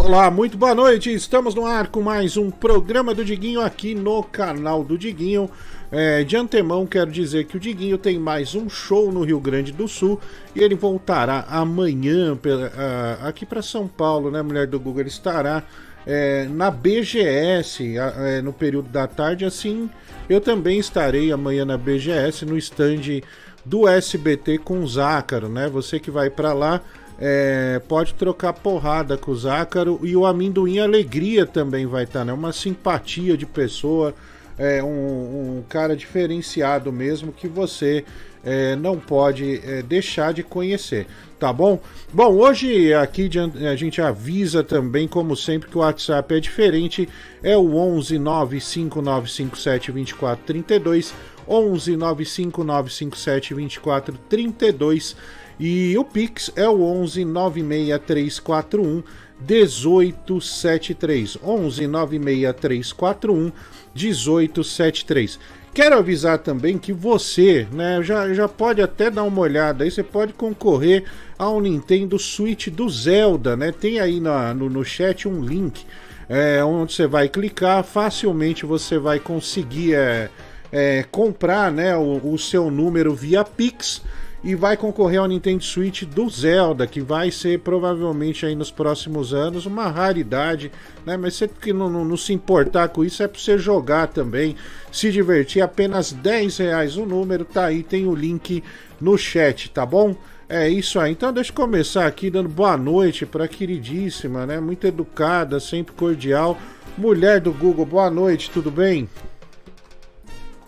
Olá, muito boa noite. Estamos no ar com mais um programa do Diguinho aqui no canal do Diguinho. É, de antemão, quero dizer que o Diguinho tem mais um show no Rio Grande do Sul e ele voltará amanhã pela, uh, aqui para São Paulo, né? Mulher do Google estará é, na BGS é, no período da tarde. Assim, eu também estarei amanhã na BGS no stand do SBT com o Zácaro, né? Você que vai para lá é, pode trocar porrada com o Zácaro e o Amendoim Alegria também vai estar, tá, né? Uma simpatia de pessoa, é, um, um cara diferenciado mesmo que você é, não pode é, deixar de conhecer, tá bom? Bom, hoje aqui a gente avisa também, como sempre, que o WhatsApp é diferente, é o 11 95957 2432, 11 95957 2432 e o Pix é o 11 96341 1873. 11 96341 1873. Quero avisar também que você, né, já, já pode até dar uma olhada aí, você pode concorrer ao Nintendo Switch do Zelda, né? Tem aí na, no, no chat um link é, onde você vai clicar, facilmente você vai conseguir é, é, comprar né, o, o seu número via Pix e vai concorrer ao Nintendo Switch do Zelda, que vai ser provavelmente aí nos próximos anos uma raridade, né? Mas você que não, não, não, se importar com isso é para você jogar também, se divertir. Apenas 10 reais o número, tá aí, tem o link no chat, tá bom? É isso aí. Então deixa eu começar aqui dando boa noite para queridíssima, né? Muito educada, sempre cordial. Mulher do Google, boa noite, tudo bem?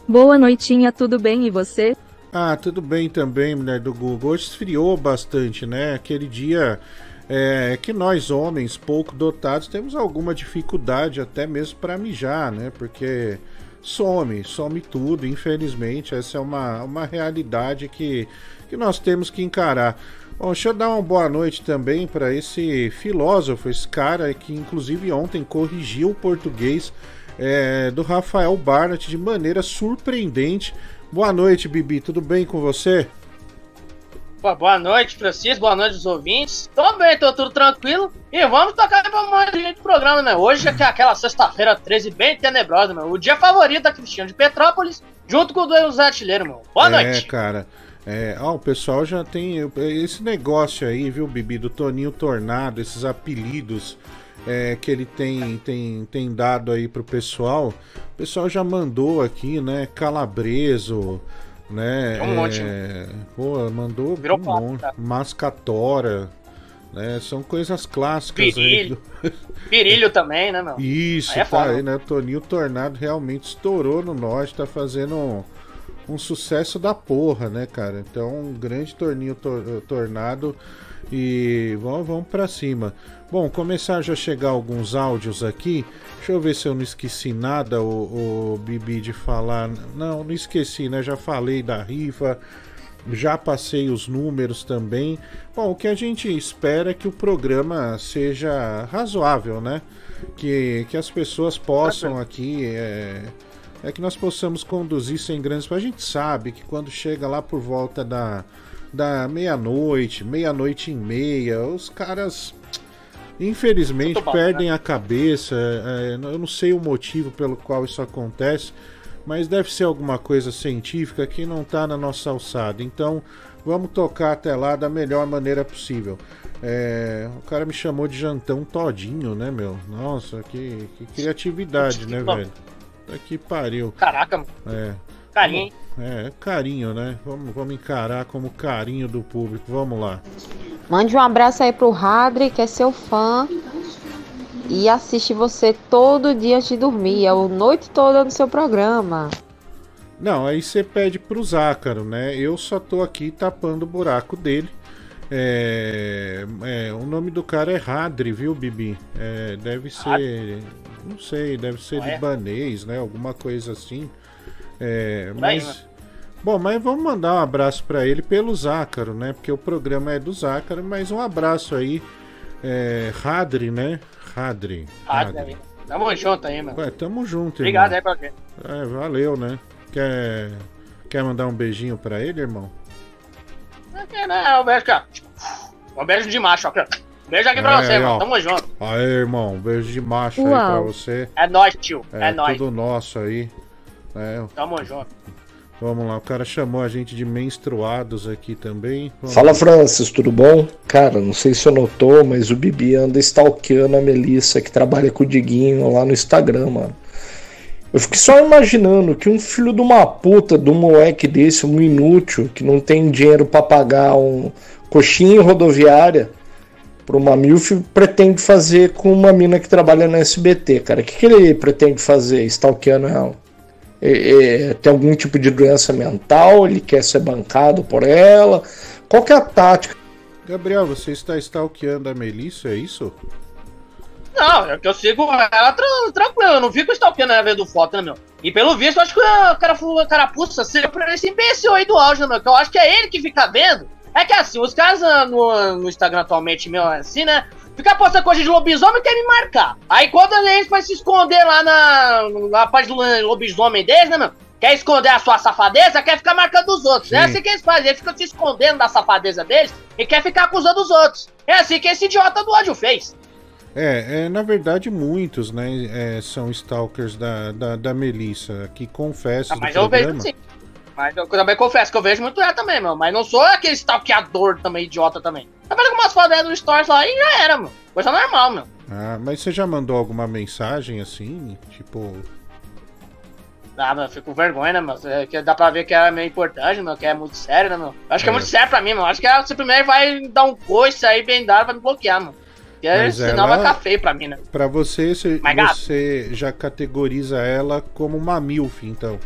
Boa noitinha, tudo bem e você? Ah, tudo bem também, mulher do Google. Hoje esfriou bastante, né? Aquele dia é, que nós, homens pouco dotados, temos alguma dificuldade até mesmo para mijar, né? Porque some, some tudo, infelizmente. Essa é uma, uma realidade que, que nós temos que encarar. Bom, deixa eu dar uma boa noite também para esse filósofo, esse cara que inclusive ontem corrigiu o português é, do Rafael Barnett de maneira surpreendente Boa noite, Bibi. Tudo bem com você? Boa noite, Francisco. Boa noite, os ouvintes. Tô bem, tô tudo tranquilo. E vamos tocar pra mais gente do programa, né? Hoje é, é aquela sexta-feira 13 bem tenebrosa, meu. O dia favorito da Cristiano de Petrópolis, junto com o do Zé Artilheiro, meu. Boa é, noite. É, cara. É, ó, o pessoal já tem esse negócio aí, viu, Bibi, do Toninho Tornado, esses apelidos é, que ele tem, tem, tem dado aí pro pessoal. O pessoal já mandou aqui, né? Calabreso, né? É um monte. É, pô, mandou Virou um monte. Mascatora. Né? São coisas clássicas Virilho. aí. Virilho também, né, meu? Isso, aí é tá aí, né? Toninho Tornado realmente estourou no norte, tá fazendo um, um sucesso da porra, né, cara? Então, um grande torninho tor tornado e vamos, vamos para cima. Bom, começar já a chegar alguns áudios aqui. Deixa eu ver se eu não esqueci nada, o, o Bibi, de falar. Não, não esqueci, né? Já falei da rifa, já passei os números também. Bom, o que a gente espera é que o programa seja razoável, né? Que, que as pessoas possam aqui. É, é que nós possamos conduzir sem grandes. A gente sabe que quando chega lá por volta da da meia-noite, meia-noite e meia, os caras infelizmente bom, perdem né? a cabeça. É, eu não sei o motivo pelo qual isso acontece, mas deve ser alguma coisa científica que não está na nossa alçada. Então vamos tocar até lá da melhor maneira possível. É, o cara me chamou de jantão todinho, né, meu? Nossa, que, que criatividade, né, velho? Tá que pariu. Caraca, mano. É. Carinho. É, carinho, né? Vamos, vamos encarar como carinho do público. Vamos lá. Mande um abraço aí pro Radri, que é seu fã. E assiste você todo dia antes de dormir. É a noite toda no seu programa. Não, aí você pede pro Zácaro, né? Eu só tô aqui tapando o buraco dele. É, é, o nome do cara é Radri, viu, Bibi? É, deve ser. Não sei, deve ser é? libanês, né? Alguma coisa assim. É, mas. Né? Bom, mas vamos mandar um abraço para ele pelo Zácaro, né? Porque o programa é do Zácaro, mas um abraço aí. É, Radri, né? Radri. Radri. Tamo junto aí, mano. Ué, tamo junto, Obrigado irmão. aí pra quem. É, valeu, né? Quer, quer mandar um beijinho pra ele, irmão? Não quer, não. Um beijo, cara. Um beijo de macho, ó. Beijo aqui pra É, você, aí, irmão. ó. Tamo junto. Aí, irmão, beijo de macho aí Uau. pra você. É nóis, tio. É, É, nóis. tudo nosso aí. É, Tamo junto. Vamos lá, o cara chamou a gente de menstruados aqui também. Vamos Fala Francis, tudo bom? Cara, não sei se você notou, mas o Bibi anda stalkeando a Melissa que trabalha com o Diguinho lá no Instagram, mano. Eu fico só imaginando que um filho de uma puta, de um moleque desse, um inútil, que não tem dinheiro pra pagar um coxinha rodoviária pra uma MILF, pretende fazer com uma mina que trabalha na SBT, cara. O que, que ele pretende fazer stalkeando ela? É- é, tem algum tipo de doença mental? Ele quer ser bancado por ela? Qual que é a tática? Gabriel, você está stalkeando a Melissa, é isso? Não, é que eu sigo ela tran- tranquilo, eu não fico stalkeando ela vendo foto, né, meu? E pelo visto, eu acho que o cara, o carapuça seja por esse imbecil aí do áudio, né, meu? Que eu acho que é ele que fica vendo. É que assim, os caras no, no Instagram atualmente, meu, assim, né? Fica postando coisa de lobisomem quer me marcar. Aí quando eles vai se esconder lá na, na página do lobisomem deles, né, meu? Quer esconder a sua safadeza, quer ficar marcando os outros. É Sim. assim que eles fazem, eles ficam se escondendo da safadeza deles e quer ficar acusando os outros. É assim que esse idiota do ódio fez. É, é, na verdade, muitos, né, é, são stalkers da, da, da Melissa, que confessa Ah, do mas eu programa. vejo sim. Mas eu também confesso que eu vejo muito ela também, meu. Mas não sou aquele stalkeador também, idiota também. Eu vejo umas fotos dela no stories lá e já era, meu. Coisa normal, meu. Ah, mas você já mandou alguma mensagem assim? Tipo, Ah, meu, eu fico com vergonha, né, meu? É Que dá pra ver que ela é meio importante, meu, que é muito sério, né? Eu acho que é É. muito sério pra mim, meu. Acho que ela simplesmente vai dar um coice aí bem dado pra me bloquear, meu. Porque Mas senão ela- vai ficar feio pra mim, né? pra você, você, Mas, você já categoriza ela como uma MILF, então.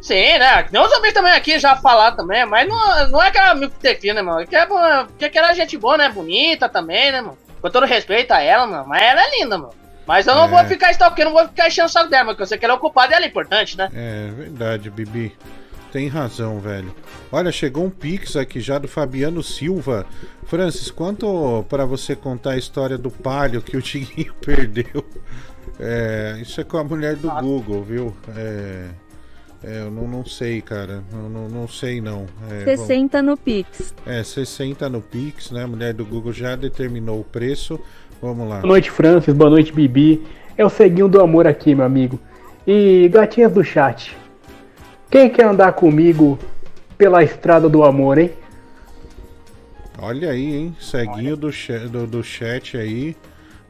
Sim, né? Tem uns amigos também aqui já falaram também, mas não, não é aquela mil que né, mano? Que é, porque que ela é gente boa, né? Bonita também, né, mano? Com todo respeito a ela, mano. Mas ela é linda, mano. Mas eu não É. vou ficar stalkeando, não vou ficar enchendo o saco dela. Porque eu sei que ela é ocupada e ela é importante, né? É verdade, Bibi. Tem razão, velho. Olha, chegou um pix aqui já do Fabiano Silva. Francis, quanto pra você contar a história do palio que o Tiguinho perdeu? É, isso é com a mulher do Nossa. Google, viu? É, é, eu não, não sei, cara. Não, não, não sei, não. É, vamos- 60 no Pix. É, 60 no Pix, né? A mulher do Google já determinou o preço. Vamos lá. Boa noite, Francis. Boa noite, Bibi. É o ceguinho do amor aqui, meu amigo. E gatinhas do chat. Quem quer andar comigo pela estrada do amor, hein? Olha aí, hein? Ceguinho do, do, do chat aí,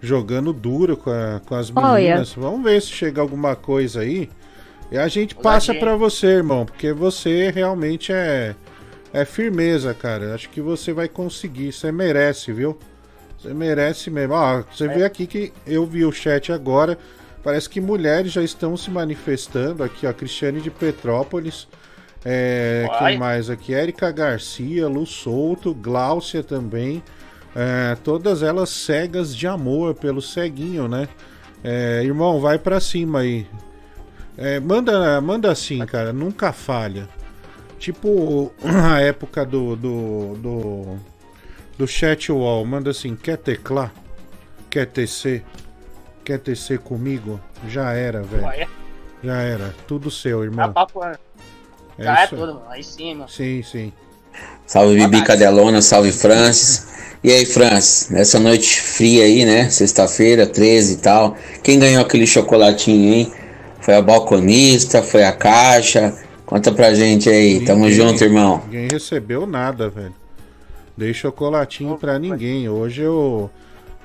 jogando duro com, a- com as Olha. meninas. Vamos ver se chega alguma coisa aí. E a gente passa pra você, irmão, porque você realmente é, é firmeza, cara. Acho que você vai conseguir. Você merece, viu? Você merece mesmo. Ó, você É. vê aqui que eu vi o chat agora. Parece que mulheres já estão se manifestando aqui, ó. Cristiane de Petrópolis. É, Uai. quem mais aqui? Érica Garcia, Lu Souto, Gláucia também. É, todas elas cegas de amor pelo ceguinho, né? É, irmão, vai pra cima aí. É, manda, manda assim, cara, nunca falha. Tipo a época do, do, do, do chat wall, manda assim, quer teclar? Quer tecer? Quer tecer comigo? Já era, velho. Já era. Tudo seu, tá irmão. papo, É já é tudo, mano. Aí sim, mano. Sim, sim. Salve Bibi. Cadelona, salve Francis. E aí, Francis, nessa noite fria aí, né? Sexta-feira, 13 e tal. Quem ganhou aquele chocolatinho, hein? Foi a balconista, foi a caixa. Conta pra gente aí. Tamo Ninguém- junto, irmão. Ninguém recebeu nada, velho. Dei chocolatinho pra ninguém. Hoje eu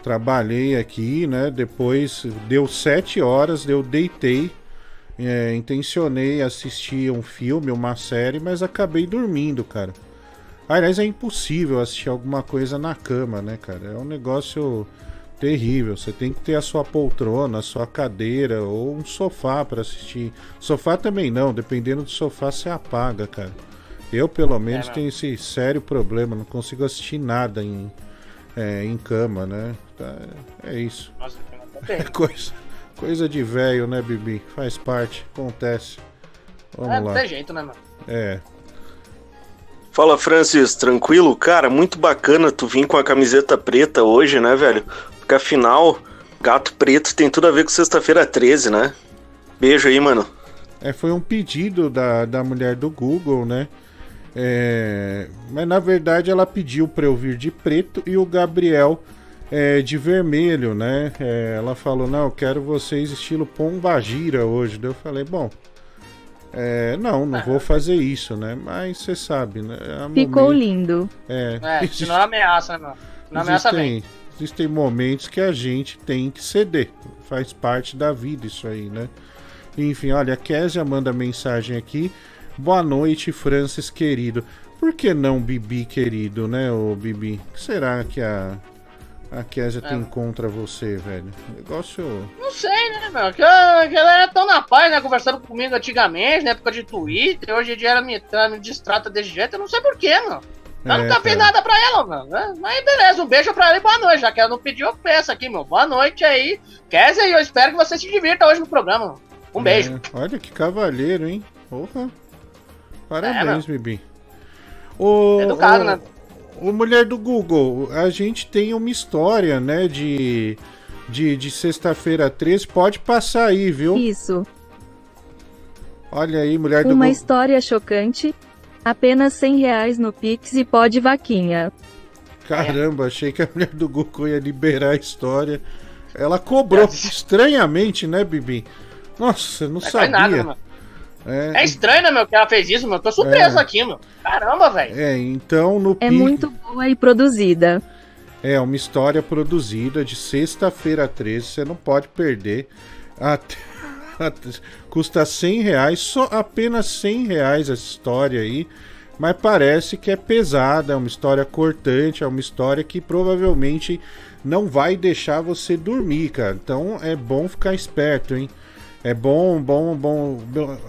trabalhei aqui, né? Depois deu sete horas, eu deitei. É, intencionei assistir um filme, uma série, mas acabei dormindo, cara. Aliás, é impossível assistir alguma coisa na cama, né, cara? É um negócio terrível. Você tem que ter a sua poltrona, a sua cadeira ou um sofá pra assistir. Sofá também não, dependendo do sofá você apaga, cara. Eu, pelo menos, não. tenho esse sério problema, não consigo assistir nada em, é, em cama, né? Tá, é isso. Nossa, É coisa, coisa de velho, né, Bibi? Faz parte, acontece. Vamos É, lá. não tem jeito, né, mano? É, Fala Francis, tranquilo? Cara, muito bacana tu vir com a camiseta preta hoje, né, velho? Porque afinal, gato preto tem tudo a ver com sexta-feira 13, né? Beijo aí, mano. É, foi um pedido da, da mulher do Google, né? É, mas na verdade ela pediu para eu vir de preto e o Gabriel é, de vermelho, né? É, ela falou: Não, eu quero vocês estilo Pombagira hoje. Daí eu falei: Bom, é, não, não vou fazer isso, né? Mas você sabe, né? Há Ficou momentos- lindo. É, É, se não ameaça, né? Se não ameaça bem. Existem, momentos que a gente tem que ceder. Faz parte da vida isso aí, né? Enfim, olha, a Késia manda mensagem aqui. Boa noite, Francis querido. Por que não Bibi querido, né, ô Bibi? O que será que a, a Késia É. tem contra você, velho? Negócio. Não sei, né, meu? Que, eu- que ela era tão na paz, né? Conversando comigo antigamente, na época de Twitter. Hoje em dia ela me, ela me distrata desse jeito. Eu não sei porquê, mano. Eu É, nunca fiz cara. nada pra ela, mano. né? Mas beleza, um beijo pra ela e boa noite. Já que ela não pediu, eu peço aqui, meu. Boa noite aí. Kézia, e eu espero que você se divirta hoje no programa. mano. Um beijo. É, olha que cavalheiro, hein? Porra. É, Parabéns, Bibi. O, Educado, o- né? O mulher do Google, a gente tem uma história, né, de, de, de sexta-feira 13. Pode passar aí, viu? Isso. Olha aí, mulher do Uma Google. história chocante. Apenas 100 reais no Pix e pode vaquinha. Caramba, achei que a mulher do Google ia liberar a história. Ela cobrou estranhamente, né, Bibi? Nossa, não Não faz sabia. nada, mano? É, É estranho, né, meu, que ela fez isso, mano. Eu tô surpreso É. aqui, meu. Caramba, velho. é, então no É Pix- muito boa e produzida. É uma história produzida de sexta-feira 13, você não pode perder. Até- custa 100 reais, só apenas 100 reais essa história aí. Mas parece que é pesada, é uma história cortante, é uma história que provavelmente não vai deixar você dormir, cara. Então é bom ficar esperto, hein? É bom, bom, bom.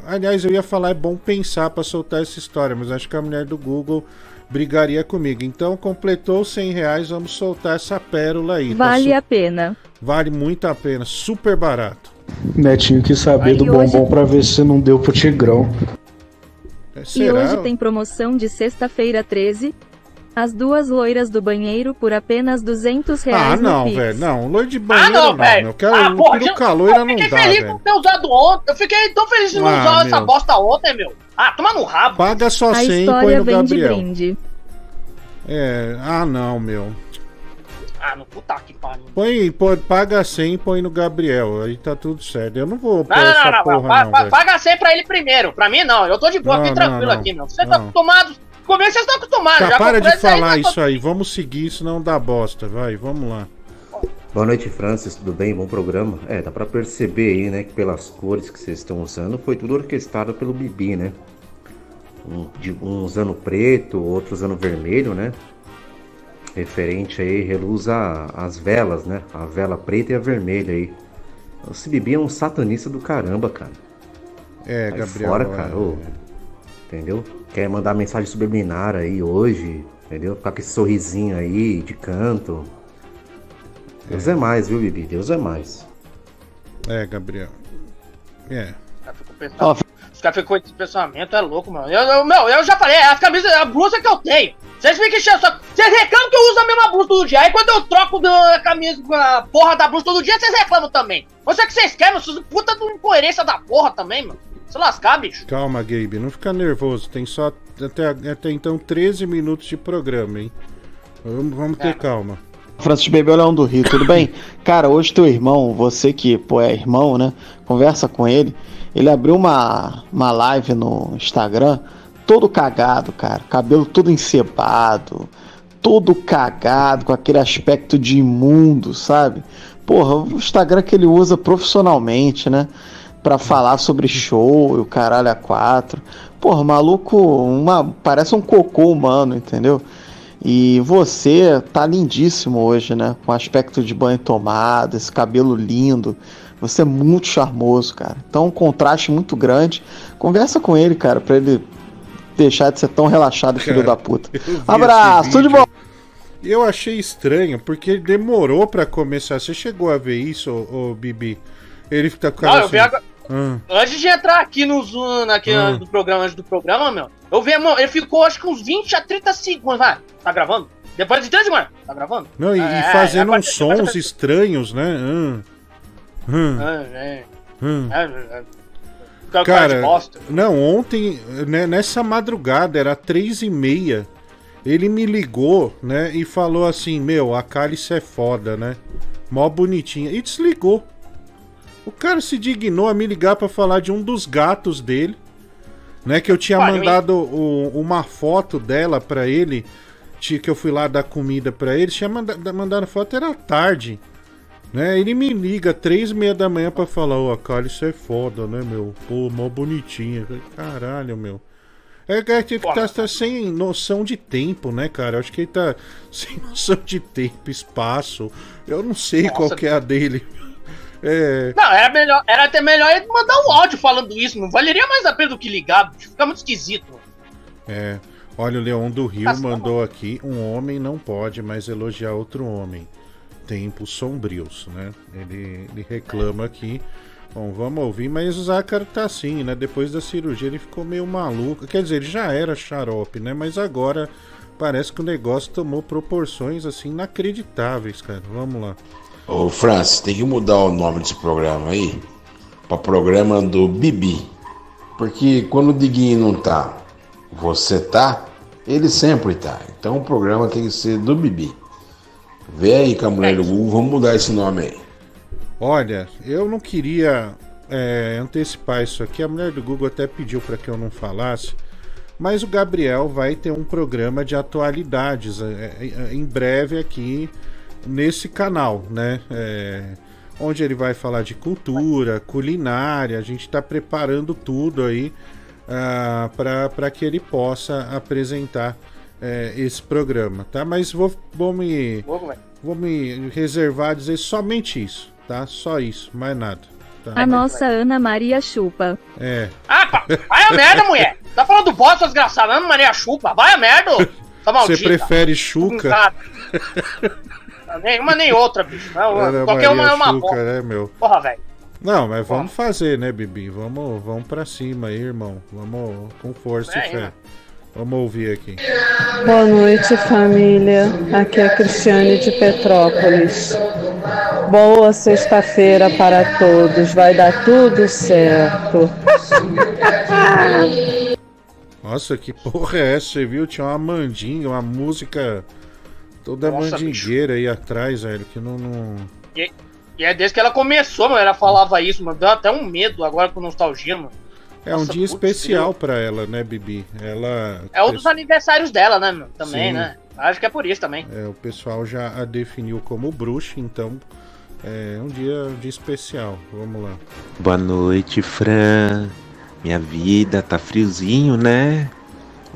Aliás, eu ia falar, é bom pensar para soltar essa história, mas acho que a mulher do Google brigaria comigo. Então, completou 100 reais, vamos soltar essa pérola aí. tá Vale su- a pena. Vale muito a pena, super barato. Netinho quis saber Aí do hoje- bombom pra ver se não deu pro Tigrão. É, E hoje tem promoção de sexta-feira 13. As duas loiras do banheiro por apenas 200 Ah, reais no não, velho. Não, loiro de banheiro Ah, não, não, velho. meu. Eu quero Ah, porra, peruca eu- loira eu não fiquei dá, feliz velho. por ter usado ontem. Eu fiquei tão feliz de não Ah, usar essa meu. bosta ontem, meu. Ah, toma no rabo. Paga só A 100 e põe no vem de Gabriel. brinde. É, ah, não, meu. Ah, no puta que pariu. Põe, pô, paga 100 e põe no Gabriel. Aí tá tudo certo. Eu não vou pôr Não, essa não, não, porra, não. Não, velho. Paga 100 pra ele primeiro. Pra mim, não. Eu tô de boa, Não, fiquei não, tranquilo não. aqui, meu. Vocês Não. estão Comigo vocês estão acostumados. Tá, já para de aí, falar tá isso aí. Vamos seguir, senão dá bosta. Vai, vamos lá. Boa noite, Francis. Tudo bem? Bom programa. É, dá pra perceber aí, né, que pelas cores que vocês estão usando, foi tudo orquestrado pelo Bibi, né? Um, de, um usando preto, outro usando vermelho, né? Referente aí, reluz a- as velas, né? A vela preta e a vermelha aí. Esse Bibi é um satanista do caramba, cara. É, Sai Gabriel. fora, é, cara. ô. entendeu? Quer mandar mensagem subliminar aí hoje, entendeu? Ficar com esse sorrisinho aí de canto. Deus é, mais, viu, Bibi? Deus é mais. É, Gabriel. É. Os caras ficam com esse pensamento, é louco, mano. Eu, eu, meu, eu já falei, é a camisa, é a blusa que eu tenho. Vocês ficam enchendo só. Vocês reclamam que eu uso a mesma blusa todo dia. Aí quando eu troco da camisa, a porra da blusa todo dia, vocês reclamam também. Você que vocês querem, vocês puta de incoerência da porra também, mano. Se lascar, bicho. Calma, Gabe, não fica nervoso. Tem só até, até então 13 minutos de programa, hein? Vamos, vamos ter calma. Francis Bebel Leão do Rio, tudo bem? Cara, hoje teu irmão, você que pô, é irmão, né? Conversa com ele. Ele abriu uma, uma live no Instagram, todo cagado, cara. Cabelo todo encebado, todo cagado, com aquele aspecto de imundo, sabe? Porra, o Instagram que ele usa profissionalmente, né? Pra falar sobre show e o caralho a quatro. Porra, maluco, uma, parece um cocô humano, entendeu? E você tá lindíssimo hoje, né? Com aspecto de banho tomado, esse cabelo lindo. Você é muito charmoso, cara. Então, um contraste muito grande. Conversa com ele, cara, pra ele deixar de ser tão relaxado, filho Cara, da puta. Abraço, tudo de bom. Eu achei estranho, porque ele demorou pra começar. Você chegou a ver isso, ô, ô, Bibi? Ele tá com cara eu vi agora. Ah, Antes de entrar aqui no Zoom, aqui Hum. do programa, antes do programa, meu, eu vi, mano, ele ficou acho que uns 20 a 30 segundos. Vai, tá gravando? Depois de 30 segundos, tá gravando? Não, e, e É, fazendo é, uns sons estranhos, né? Hum. Hum. É, é, Hum. é, é. Cara não, ontem, né, nessa madrugada, era três e meia, ele me ligou, né, e falou assim, meu, a cálice é foda, né? Mó bonitinha. E desligou. O cara se dignou a me ligar pra falar de um dos gatos dele, né, que eu tinha Olha, eu- mandado o- uma foto dela pra ele, que eu fui lá dar comida pra ele, tinha manda, mandado foto, era tarde. Né, ele me liga três e meia da manhã pra falar, ô, a cálice é foda, né, meu? Pô, mó bonitinha. Eu Caralho, meu. É que ele tá, tá sem noção de tempo, né, cara? Eu acho que ele tá sem noção de tempo, espaço. Eu não sei Nossa. qual que é a dele. É. Não, era melhor, era até melhor ele mandar um áudio falando isso. Não valeria mais a pena do que ligar. Fica muito esquisito. É. Olha, o Leão do Rio Nossa, mandou aqui: um homem não pode mais elogiar outro homem. Tempos sombrios, né? Ele, ele reclama aqui. Bom, vamos ouvir, mas o Zácaro tá assim, né? Depois da cirurgia ele ficou meio maluco. Quer dizer, ele já era xarope, né? Mas agora parece que o negócio tomou proporções assim inacreditáveis, cara. Vamos lá. Ô Francis, tem que mudar o nome desse programa aí para programa do Bibi. Porque quando o Diguinho não tá, você tá, ele sempre tá. Então o programa tem que ser do Bibi. Vê aí com a mulher do Google, vamos mudar esse nome aí. Olha, eu não queria é, antecipar isso aqui. A mulher do Google até pediu para que eu não falasse. Mas o Gabriel vai ter um programa de atualidades é, é, em breve aqui nesse canal, né? É, onde ele vai falar de cultura, culinária. A gente está preparando tudo aí ah, para que ele possa apresentar é, esse programa, tá? Mas vou, vou me vou me reservar a dizer somente isso, tá? Só isso, mais nada. tá? A nossa Ana Maria Chupa. É. Ah, pá, vai a merda, mulher. Tá falando bosta, desgraçada. Ana Maria Chupa. Vai a merda. Tá Você prefere Chuca? Nenhuma nem outra, bicho. Não, qualquer uma é Maria uma Chuca, bosta. né, meu? Porra, velho. Não, mas vamos fazer, né, Bibi? Vamos, vamos pra cima aí, irmão. Vamos com força É, e fé. Vamos ouvir aqui. Boa noite, família. Aqui é a Cristiane de Petrópolis. Boa sexta-feira para todos. Vai dar tudo certo. Nossa, que porra é essa? Você viu? Tinha uma mandinga, uma música toda Nossa, mandingueira aí atrás, velho, que não. não... E, e é desde que ela começou, mano. Ela falava isso, mano. Deu até um medo agora com nostalgia, mano. É um Nossa, dia putz, especial pra ela, né, Bibi? Ela. É um dos aniversários dela, né, mano? Também, Sim. né? Acho que é por isso também. É, o pessoal já a definiu como bruxa, então é um dia, um dia especial. Vamos lá. Boa noite, Fran. Minha vida tá friozinho, né?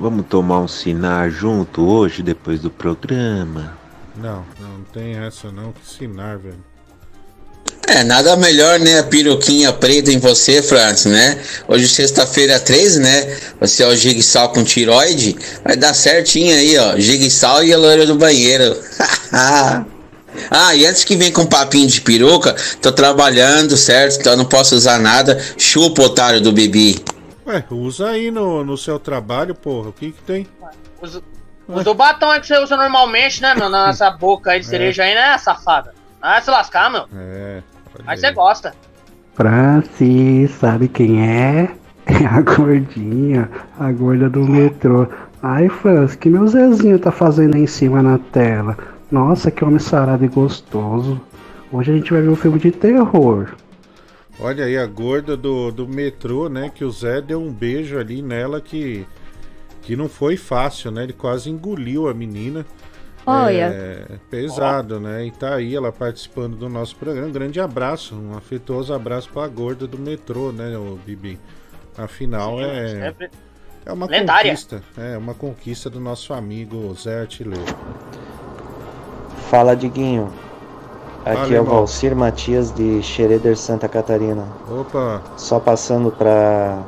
Vamos tomar um sinar junto hoje, depois do programa. Não, não tem essa não, que sinar, velho. É, nada melhor, né? A peruquinha preta em você, Francis, né? Hoje, sexta-feira 13, né? Você é o Jigsaw com tiroide. Vai dar certinho aí, ó. Jigsaw e a loira do banheiro. ah, e antes que vem com papinho de peruca, tô trabalhando, certo? Então eu não posso usar nada. Chupa, otário do Bibi. Ué, usa aí no, no seu trabalho, porra. O que que tem? Usa, usa o batom aí que você usa normalmente, né, meu? Nessa boca aí de É. cereja aí, né, safada? Vai se lascar, meu. É. Aí você gosta. Francis, sabe quem é? É a gordinha, a gorda do metrô. Ai, Francis, que meu Zezinho tá fazendo aí em cima na tela? Nossa, que homem sarado e gostoso. Hoje a gente vai ver um filme de terror. Olha aí a gorda do, do metrô, né? Que o Zé deu um beijo ali nela que, que não foi fácil, né? Ele quase engoliu a menina. Olha. É, pesado, né? E tá aí ela participando do nosso programa. Um grande abraço, um afetuoso abraço pra gorda do metrô, né, o Bibi? Afinal, é, Sempre. é uma Lendária. conquista. É uma conquista do nosso amigo Zé Artilheiro. Fala, Diguinho. Aqui é o. Valcir Matias de Xereder, Santa Catarina. Opa! Só passando pra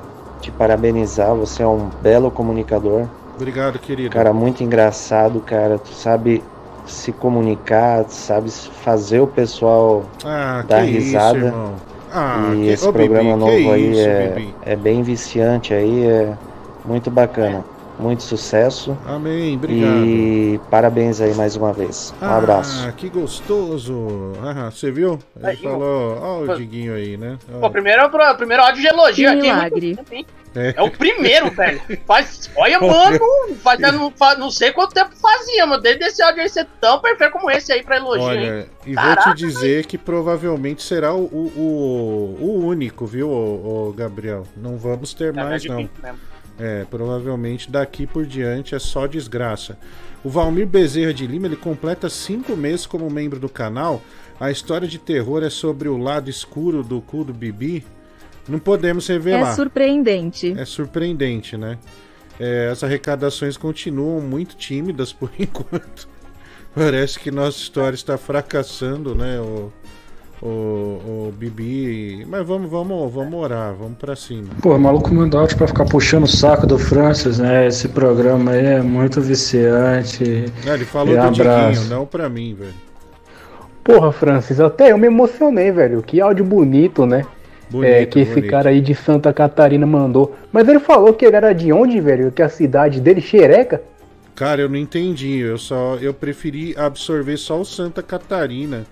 te parabenizar, você é um belo comunicador. Obrigado, querido. Cara, muito engraçado, cara. Tu sabe se comunicar, tu sabe fazer o pessoal Ah, dar que isso, risada. irmão. Ah, e que- esse Ô, Bibi, programa que novo aí isso, é, Bibi? é bem viciante aí, é muito bacana. Muito sucesso. Amém, obrigado. E parabéns aí mais uma vez. Um ah, abraço. que gostoso. Ah, você viu? Ele Aí, falou, ó o Diguinho aí, né? Ó. Pô, primeiro, primeiro áudio de elogio Que aqui. milagre. É. É o primeiro, velho. Faz, olha, mano, faz, não, faz- não sei quanto tempo fazia, mano. Desde esse áudio aí ser tão perfeito como esse aí pra elogio. hein? Olha, e Caraca, vou te dizer que provavelmente será o, o, o, o único, viu, ô, ô, Gabriel? Não vamos ter Tá, é mais, não. difícil mesmo. É, provavelmente daqui por diante é só desgraça. O Valmir Bezerra de Lima, ele completa cinco meses como membro do canal. A história de terror é sobre o lado escuro do cu do Bibi. Não podemos revelar. É surpreendente. É surpreendente, né? É, as arrecadações continuam muito tímidas por enquanto. Parece que nossa história está fracassando, né? O, o, o Bibi. Mas vamos, vamos, vamos orar, vamos pra cima. Pô, o maluco mandou áudio pra ficar puxando o saco do Francis, né? Esse programa aí é muito viciante. Ah, ele falou E do abraço. Diguinho, não pra mim, velho. Porra, Francis, até eu me emocionei, velho. Que áudio bonito, né? Bonito, é, que esse bonito. cara aí de Santa Catarina mandou. Mas ele falou que ele era de onde, velho? Que a cidade dele, Xereca? Cara, eu não entendi. Eu só eu preferi absorver só o Santa Catarina.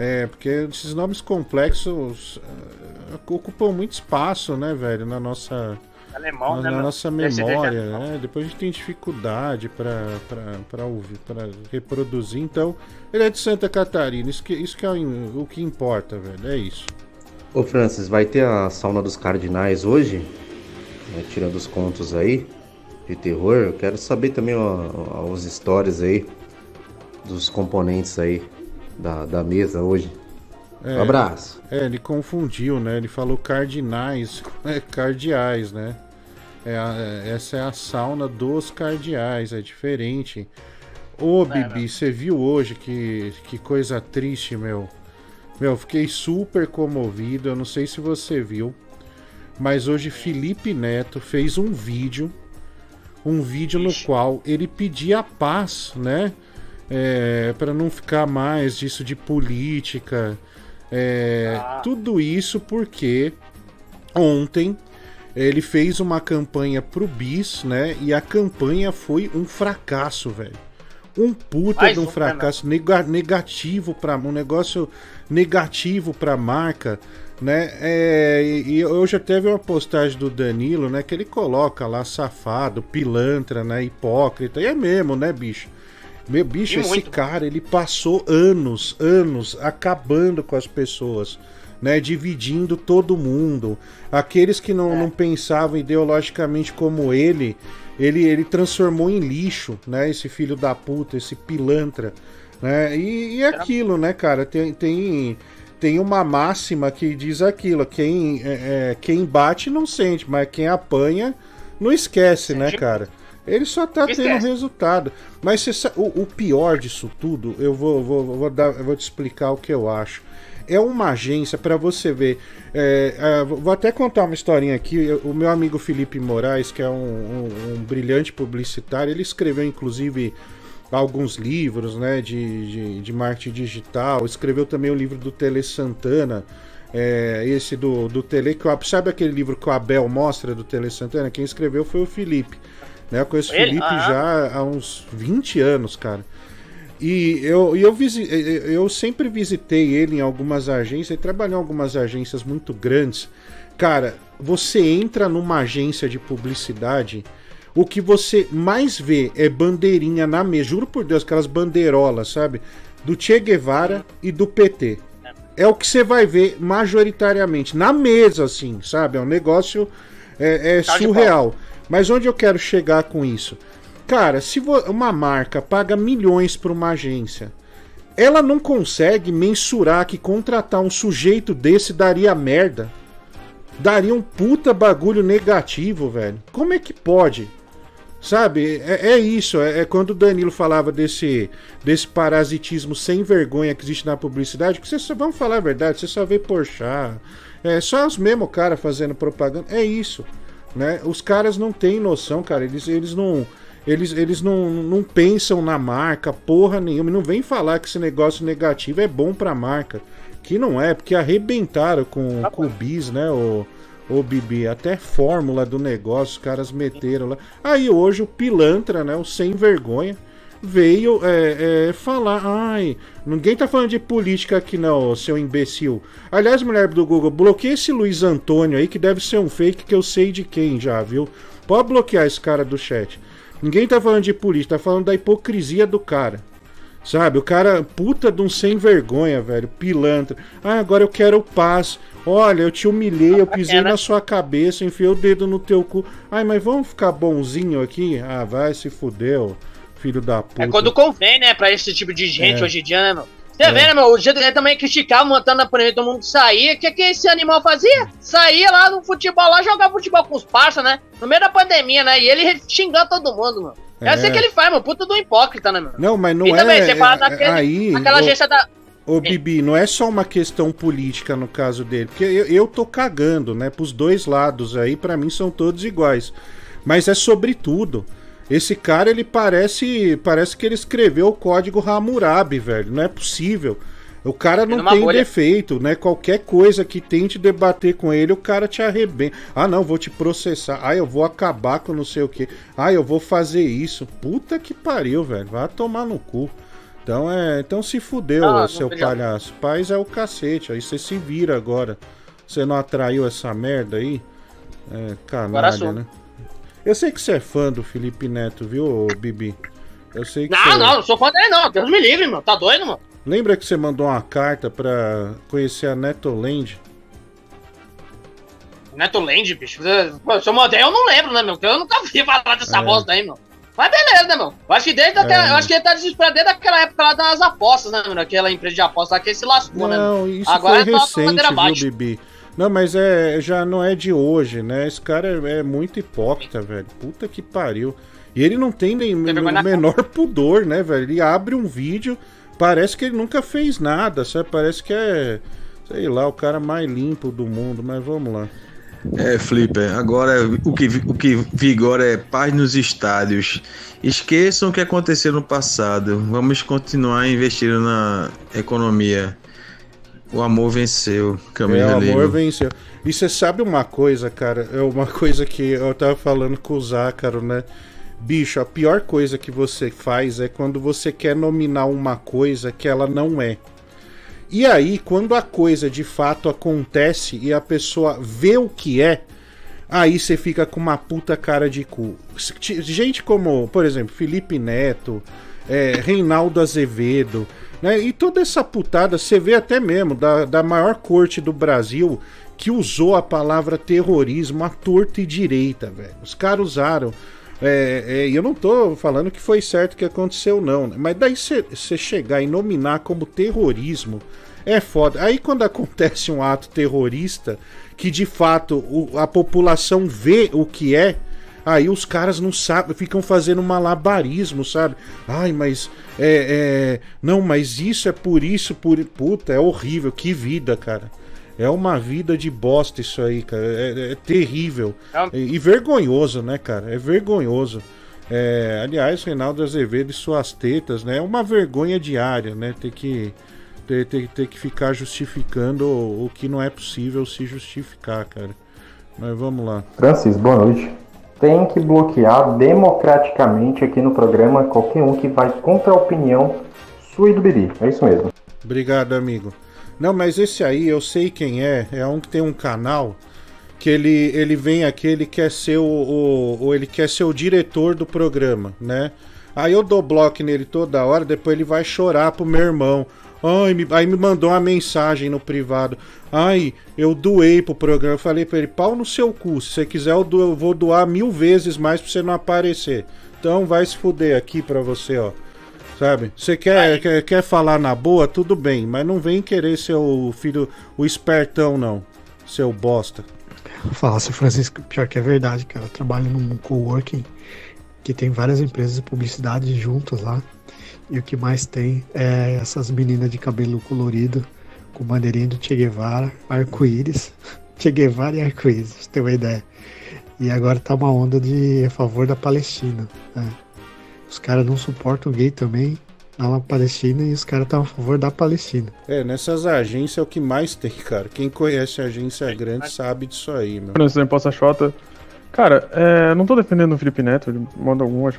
É, porque esses nomes complexos eh, ocupam muito espaço, né, velho, na nossa Alemão, na, né, na nossa memória, alemão. né? Depois a gente tem dificuldade pra ouvir, para reproduzir. Então, ele é de Santa Catarina. Isso que isso que é o, o que importa, velho. É isso. Ô Francis, vai ter a sauna dos cardinais hoje? Né, tirando os contos aí de terror. Eu quero saber também ó, ó, os stories aí dos componentes aí da, da mesa hoje. Um abraço. É, ele confundiu, né? Ele falou cardinais, é cardeais, né? É a- é- essa é a sauna dos cardeais, é diferente. Ô, Bibi, você viu hoje que, que coisa triste, meu? Meu, fiquei super comovido. Eu não sei se você viu, mas hoje Felipe Neto fez um vídeo, um vídeo no qual ele pedia paz, né? É, para não ficar mais disso de política, é, tudo isso porque ontem ele fez uma campanha pro bis, né? E a campanha foi um fracasso, velho. Um puta Mais de um um, né, fracasso nega- negativo para um negócio negativo para marca, né? É, e e eu já teve uma postagem do Danilo, né? Que ele coloca lá safado, pilantra, né? Hipócrita. E é mesmo, né, bicho? Meu bicho, E esse muito. cara, ele passou anos, anos acabando com as pessoas, né? Dividindo todo mundo. Aqueles que não, não pensavam ideologicamente como ele, ele, ele transformou em lixo, né? Esse filho da puta, esse pilantra, né? E, e aquilo, né, cara? Tem, tem, tem uma máxima que diz aquilo: quem, é, é, quem bate não sente, mas quem apanha não esquece, né, cara? Ele só tá Esquece. tendo resultado. Mas você sa- o, o pior disso tudo, eu vou, vou, vou, dar, eu vou te explicar o que eu acho. É uma agência para você ver. é, é, vou até contar uma historinha aqui. O meu amigo Felipe Moraes, que é um, um- um brilhante publicitário, ele escreveu inclusive alguns livros né, de, de, de marketing digital. Escreveu também o livro do Tele Santana. é, esse do, do Tele, que sabe aquele livro que o Abel mostra do Tele Santana? Quem escreveu foi o Felipe. Né? Eu conheço o? Felipe Ah. já há uns 20 anos, cara. E eu, eu, visi- eu sempre visitei ele em algumas agências, ele trabalhou em algumas agências muito grandes. Cara, você entra numa agência de publicidade, o que você mais vê é bandeirinha na mesa, juro por Deus, aquelas bandeirolas, sabe? Do Che Guevara e do PT. É o que você vai ver majoritariamente, na mesa, assim, sabe? É um negócio é, é surreal. Mas onde eu quero chegar com isso? Cara, se uma marca paga milhões para uma agência, ela não consegue mensurar que contratar um sujeito desse daria merda. Daria um puta bagulho negativo, velho. Como é que pode? Sabe, é, é isso. É, é quando o Danilo falava desse, desse parasitismo sem vergonha que existe na publicidade, que só vão falar a verdade, você só vê Porchat. É só os mesmos caras fazendo propaganda. É isso. Né? Os caras não têm noção, cara. Eles, eles não. Eles, eles não, não pensam na marca, porra nenhuma. Não vem falar que esse negócio negativo é bom pra marca. Que não é, porque arrebentaram com, com o Bis, né? O, Ô Bibi, até fórmula do negócio os caras meteram lá. Aí hoje o pilantra, né? O sem vergonha, veio é, é, falar. Ai, ninguém tá falando de política aqui, não, seu imbecil. Aliás, mulher do Google, bloqueia esse Luiz Antônio aí, que deve ser um fake que eu sei de quem já, viu? Pode bloquear esse cara do chat. Ninguém tá falando de política, tá falando da hipocrisia do cara. Sabe, o cara, puta de um sem vergonha, velho, pilantra. Ah, agora eu quero paz. Olha, eu te humilhei, eu pisei na sua cabeça, enfiei o dedo no teu cu. Ai, mas vamos ficar bonzinho aqui? Ah, vai se fudeu, filho da puta. É quando convém, né, pra esse tipo de gente É. hoje em dia, né, meu? Você É. vê, né, meu? O jeito que ele também criticava, montando por aí, todo mundo saía. O que, que esse animal fazia? Saía lá no futebol, lá jogava futebol com os parça, né? No meio da pandemia, né? E ele xingando todo mundo, mano. É, É. assim que ele faz, meu. Puta do hipócrita, né, meu? Não, mas não e também, é. você fala é- daquele, aí, aquela ô- agência da. Ô, Bibi, não é só uma questão política no caso dele, porque eu, eu tô cagando, né, pros dois lados aí, pra mim são todos iguais. Mas é sobre tudo. Esse cara, ele parece, parece que ele escreveu o código Hammurabi, velho, não é possível. O cara não tem bolha. defeito, né? Qualquer coisa que tente debater com ele, o cara te arrebenta. Ah, não, vou te processar. Ah, eu vou acabar com não sei o que. Ah, eu vou fazer isso. Puta que pariu, velho. Vai tomar no cu. Então é. Então se fudeu, Ah, seu palhaço. Paz é o cacete. Aí você se vira agora. Você não atraiu essa merda aí? É, canalha, né? Eu sei que você é fã do Felipe Neto, viu, Bibi? Eu sei que Não, você... não, não sou fã dele, não. Deus me livre, meu. Tá doido, mano? Lembra que você mandou uma carta pra conhecer a Netoland? Neto Land, bicho. Se eu mandei, eu não lembro, né, meu? Porque eu nunca vi falar dessa É. bosta aí, meu. Mas beleza, né, meu? Eu acho que desde aquela, É. eu acho que ele tá desesperado desde aquela época lá das apostas, né, meu? Aquela empresa de apostas lá que ele se lascou, né? Não, isso Agora foi é só recente, viu. Bibi? Não, mas é, já não é de hoje, né? Esse cara é, é muito hipócrita, velho. Puta que pariu. E ele não tem nem o menor pudor, né, velho? Ele abre um vídeo, parece que ele nunca fez nada, sabe? Parece que é, sei lá, o cara mais limpo do mundo, mas vamos lá. É, Flipper, agora o que, o que vigora é paz nos estádios. Esqueçam o que aconteceu no passado. Vamos continuar investindo na economia. O amor venceu. É, o amor venceu. E você sabe uma coisa, cara? É uma coisa que eu tava falando com o Zácaro, né? Bicho, a pior coisa que você faz é quando você quer nominar uma coisa que ela não é. E aí, quando a coisa de fato acontece e a pessoa vê o que é, aí você fica com uma puta cara de cu. Gente como, por exemplo, Felipe Neto, é, Reinaldo Azevedo, né? E toda essa putada, você vê até mesmo da, da maior corte do Brasil que usou a palavra terrorismo à torta e direita, velho. Os caras usaram. É, é, eu não tô falando que foi certo que aconteceu, não. né? Mas daí você chegar e nominar como terrorismo é foda. Aí quando acontece um ato terrorista, que de fato o- a população vê o que é, aí os caras não sabem, ficam fazendo malabarismo, sabe? Ai, mas é, é, Não, mas isso é por isso, por. Puta, é horrível, que vida, cara. É uma vida de bosta isso aí, cara. É, é terrível. E, e vergonhoso, né, cara? É vergonhoso. É, aliás, Reinaldo Azevedo e suas tetas, né? É uma vergonha diária, né? Ter que, ter, ter, ter que ficar justificando o, o que não é possível se justificar, cara. Mas vamos lá. Francis, boa noite. Tem que bloquear democraticamente aqui no programa qualquer um que vai contra a opinião sua e do Bibi. É isso mesmo. Obrigado, amigo. Não, mas esse aí eu sei quem é. É um que tem um canal que ele, ele vem aqui, ele quer ser o, o- ele quer ser o diretor do programa, né? Aí eu dou bloco nele toda hora, depois ele vai chorar pro meu irmão. Ai, me- aí me mandou uma mensagem no privado. Ai, eu doei pro programa. Eu falei pra ele, pau no seu cu. Se você quiser, eu, dou- eu vou doar mil vezes mais pra você não aparecer. Então vai se fuder aqui pra você, ó. Sabe? Você quer, quer, quer falar na boa, tudo bem, mas não vem querer ser o filho, o espertão, não. Seu bosta. Fala, seu Francisco, pior que é verdade, cara. Eu trabalho num coworking que tem várias empresas de publicidade juntas lá. E o que mais tem é essas meninas de cabelo colorido com bandeirinha do Che Guevara, arco-íris. che Guevara e arco-íris, pra você ter uma ideia. E agora tá uma onda de a favor da Palestina. né? Os caras não suportam gay também. fala Palestina e os caras estão a favor da Palestina. É, nessas agências é o que mais tem, cara. Quem conhece agência grande sabe disso aí, meu. Nesse Imposta Xota. Cara, é, não tô defendendo o Felipe Neto, de modo algum, acho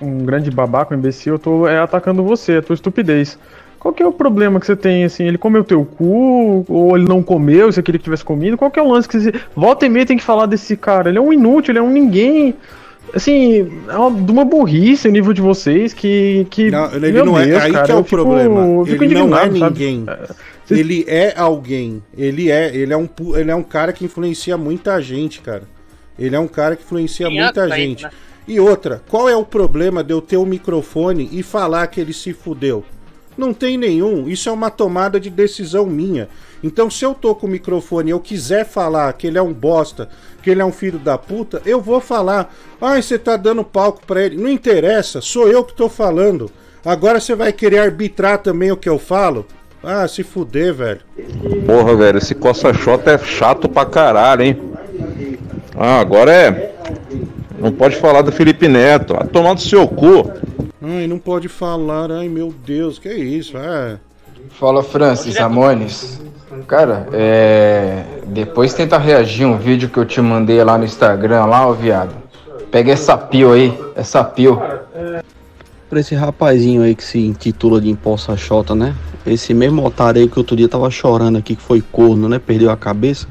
um, grande babaca, um imbecil, eu tô é, atacando você, a tua estupidez. Qual que é o problema que você tem, assim? Ele comeu teu cu, ou ele não comeu, se aquele que tivesse comido? Qual que é o lance que você. Volta e meia tem que falar desse cara. Ele é um inútil, ele é um ninguém. Assim, é uma, de uma burrice o nível de vocês que. que Não, ele não é. Deus, Aí cara, que é o fico- problema. Ele não é indignado, sabe? ninguém. Ele é alguém. Ele é. Ele é um, ele é um cara que influencia muita gente, cara. Ele é um cara que influencia muita aí, gente. né? E outra, qual é o problema de eu ter o microfone e falar que ele se fudeu? Não tem nenhum. Isso é uma tomada de decisão minha. Então, se eu tô com o microfone e eu quiser falar que ele é um bosta, que ele é um filho da puta, eu vou falar. Ai, você tá dando palco pra ele. Não interessa, sou eu que tô falando. Agora você vai querer arbitrar também o que eu falo? Ah, se fuder, velho. Porra, velho, esse coça-chota é chato pra caralho, hein? Ah, agora é. Não pode falar do Felipe Neto. Ah, tomar do seu cu. Ai, não pode falar. Ai, meu Deus, que isso? É. Fala Francis Ramones. Cara, é. Depois tenta reagir um vídeo que eu te mandei lá no Instagram, lá, ô viado. Pega essa pio aí, essa pio. Pra esse rapazinho aí que se intitula de Imposta Xota, né? Esse mesmo otário aí que outro dia tava chorando aqui, que foi corno, né? Perdeu a cabeça.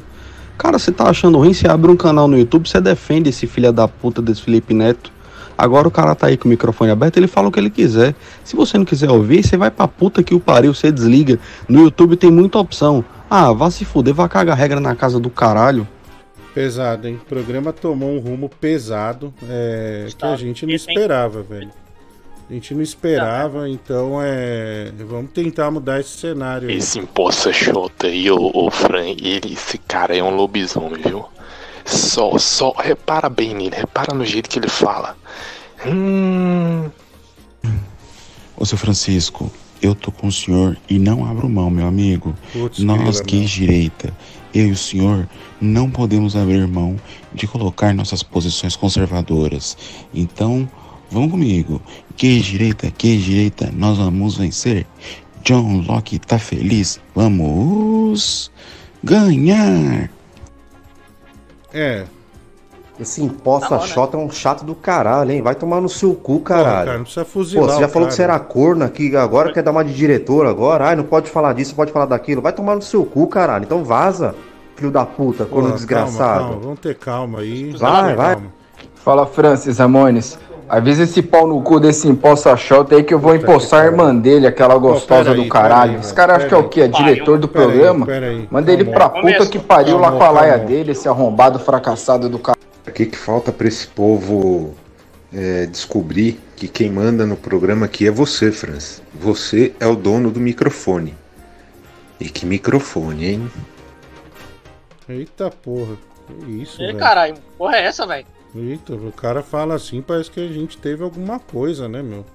Cara, você tá achando ruim? Você abre um canal no YouTube, você defende esse filho da puta desse Felipe Neto. Agora o cara tá aí com o microfone aberto, ele fala o que ele quiser. Se você não quiser ouvir, você vai pra puta que o pariu, você desliga. No YouTube tem muita opção. Ah, vá se fuder, vá cagar regra na casa do caralho. Pesado, hein? O programa tomou um rumo pesado é, que a gente não esperava, velho. A gente não esperava, então é. Vamos tentar mudar esse cenário aí. Esse imposta xota aí, ô, ô Fran, ele, esse cara é um lobisomem, viu? Só, só, repara bem nele, repara no jeito que ele fala. Hum. Ô, seu Francisco, eu tô com o senhor e não abro mão, meu amigo. Putz, Nós que direita, eu e o senhor, não podemos abrir mão de colocar nossas posições conservadoras. Então, vamos comigo. Que direita, que direita, nós vamos vencer. John Locke tá feliz. Vamos ganhar. É. Esse imposta xota é um chato do caralho, hein? Vai tomar no seu cu, caralho. cara, não precisa fuzilar Pô, você já falou cara. que você era corno aqui, agora quer dar uma de diretor agora. Ai, não pode falar disso, não pode falar daquilo. Vai tomar no seu cu, caralho. Então vaza, filho da puta, corno desgraçado. Calma, calma, vamos ter calma aí. Vai, vai. Calma. Fala Francis Ramones. Avisa esse pau no cu desse imposta xota aí que eu vou impostar a irmã dele, aquela gostosa peraí, do caralho. peraí, esse cara acha que é o quê? É diretor do Peraí, programa? peraí. Manda ele pra Calma. puta que pariu lá Calma, com a laia calma. dele, esse arrombado fracassado do caralho. O que, que falta pra esse povo é, descobrir que quem manda no programa aqui é você, Franz? Você é o dono do microfone. E que microfone, hein? Eita porra. Que isso, velho. caralho, porra é essa, velho? Eita, o cara fala assim, parece que a gente teve alguma coisa, né, meu?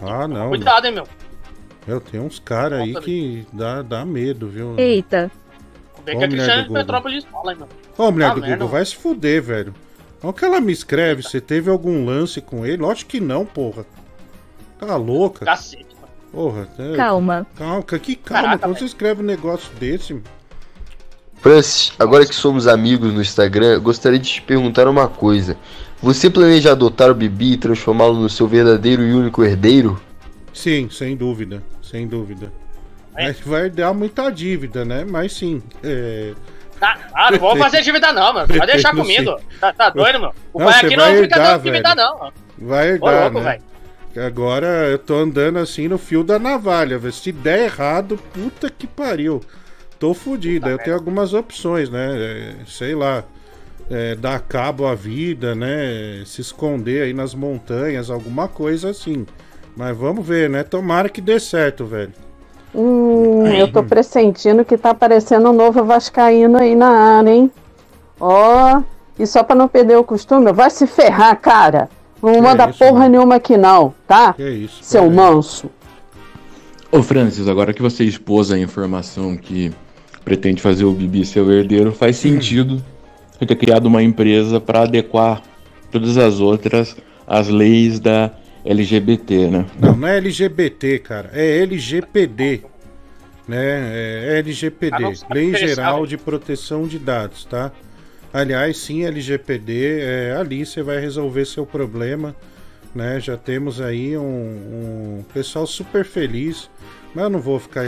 Ah, não. Cuidado, hein, meu. Meu, tem uns caras aí que dá, dá medo, viu? Eita. Bem que a mulher Cristiane Google. Petrópolis fala, hein, meu. Ô, mulher Ah, do merda. Google, vai se fuder, velho. Olha o que ela me escreve. Você teve algum lance com ele? Lógico que não, porra. Tá louca? Cacete. Porra. é- Calma. Calma, que calma. Caraca, Quando você escreve um negócio desse. Francis, agora que somos amigos no Instagram, gostaria de te perguntar uma coisa. Você planeja adotar o Bibi e transformá-lo no seu verdadeiro e único herdeiro? Sim, sem dúvida. Sem dúvida. Vai, vai dar muita dívida, né? Mas sim. É... Tá, ah, não vou fazer dívida não, mano. Vai deixar comigo. Tá, tá doido, meu? O Não, pai aqui não vai fica herdar, dando dívida, não. Vai Ô, herdar, louco, né? velho. Agora eu tô andando assim no fio da navalha, velho. Se der errado, puta que pariu. Tô fudido. Eu tenho algumas opções, né? É, sei lá. é, dar cabo à vida, né? Se esconder aí nas montanhas, alguma coisa assim. Mas vamos ver, né? Tomara que dê certo, velho. Hum, eu tô pressentindo que tá aparecendo um novo Vascaíno aí na área, hein? Ó, e só pra não perder o costume, vai se ferrar, cara. Não manda isso, porra nenhuma aqui não, tá? Que isso, Seu manso. Ô Francis, agora que você expôs a informação que pretende fazer o Bibi seu herdeiro, faz sentido você ter criado uma empresa para adequar todas as outras às leis da LGBT, né? Não, não é LGBT, cara. É LGPD. Né? É LGPD. Ah, Lei Geral de Proteção de Dados, tá? Aliás, sim, LGPD, é, ali você vai resolver seu problema, né? Já temos aí um, um pessoal super feliz, mas eu não vou ficar.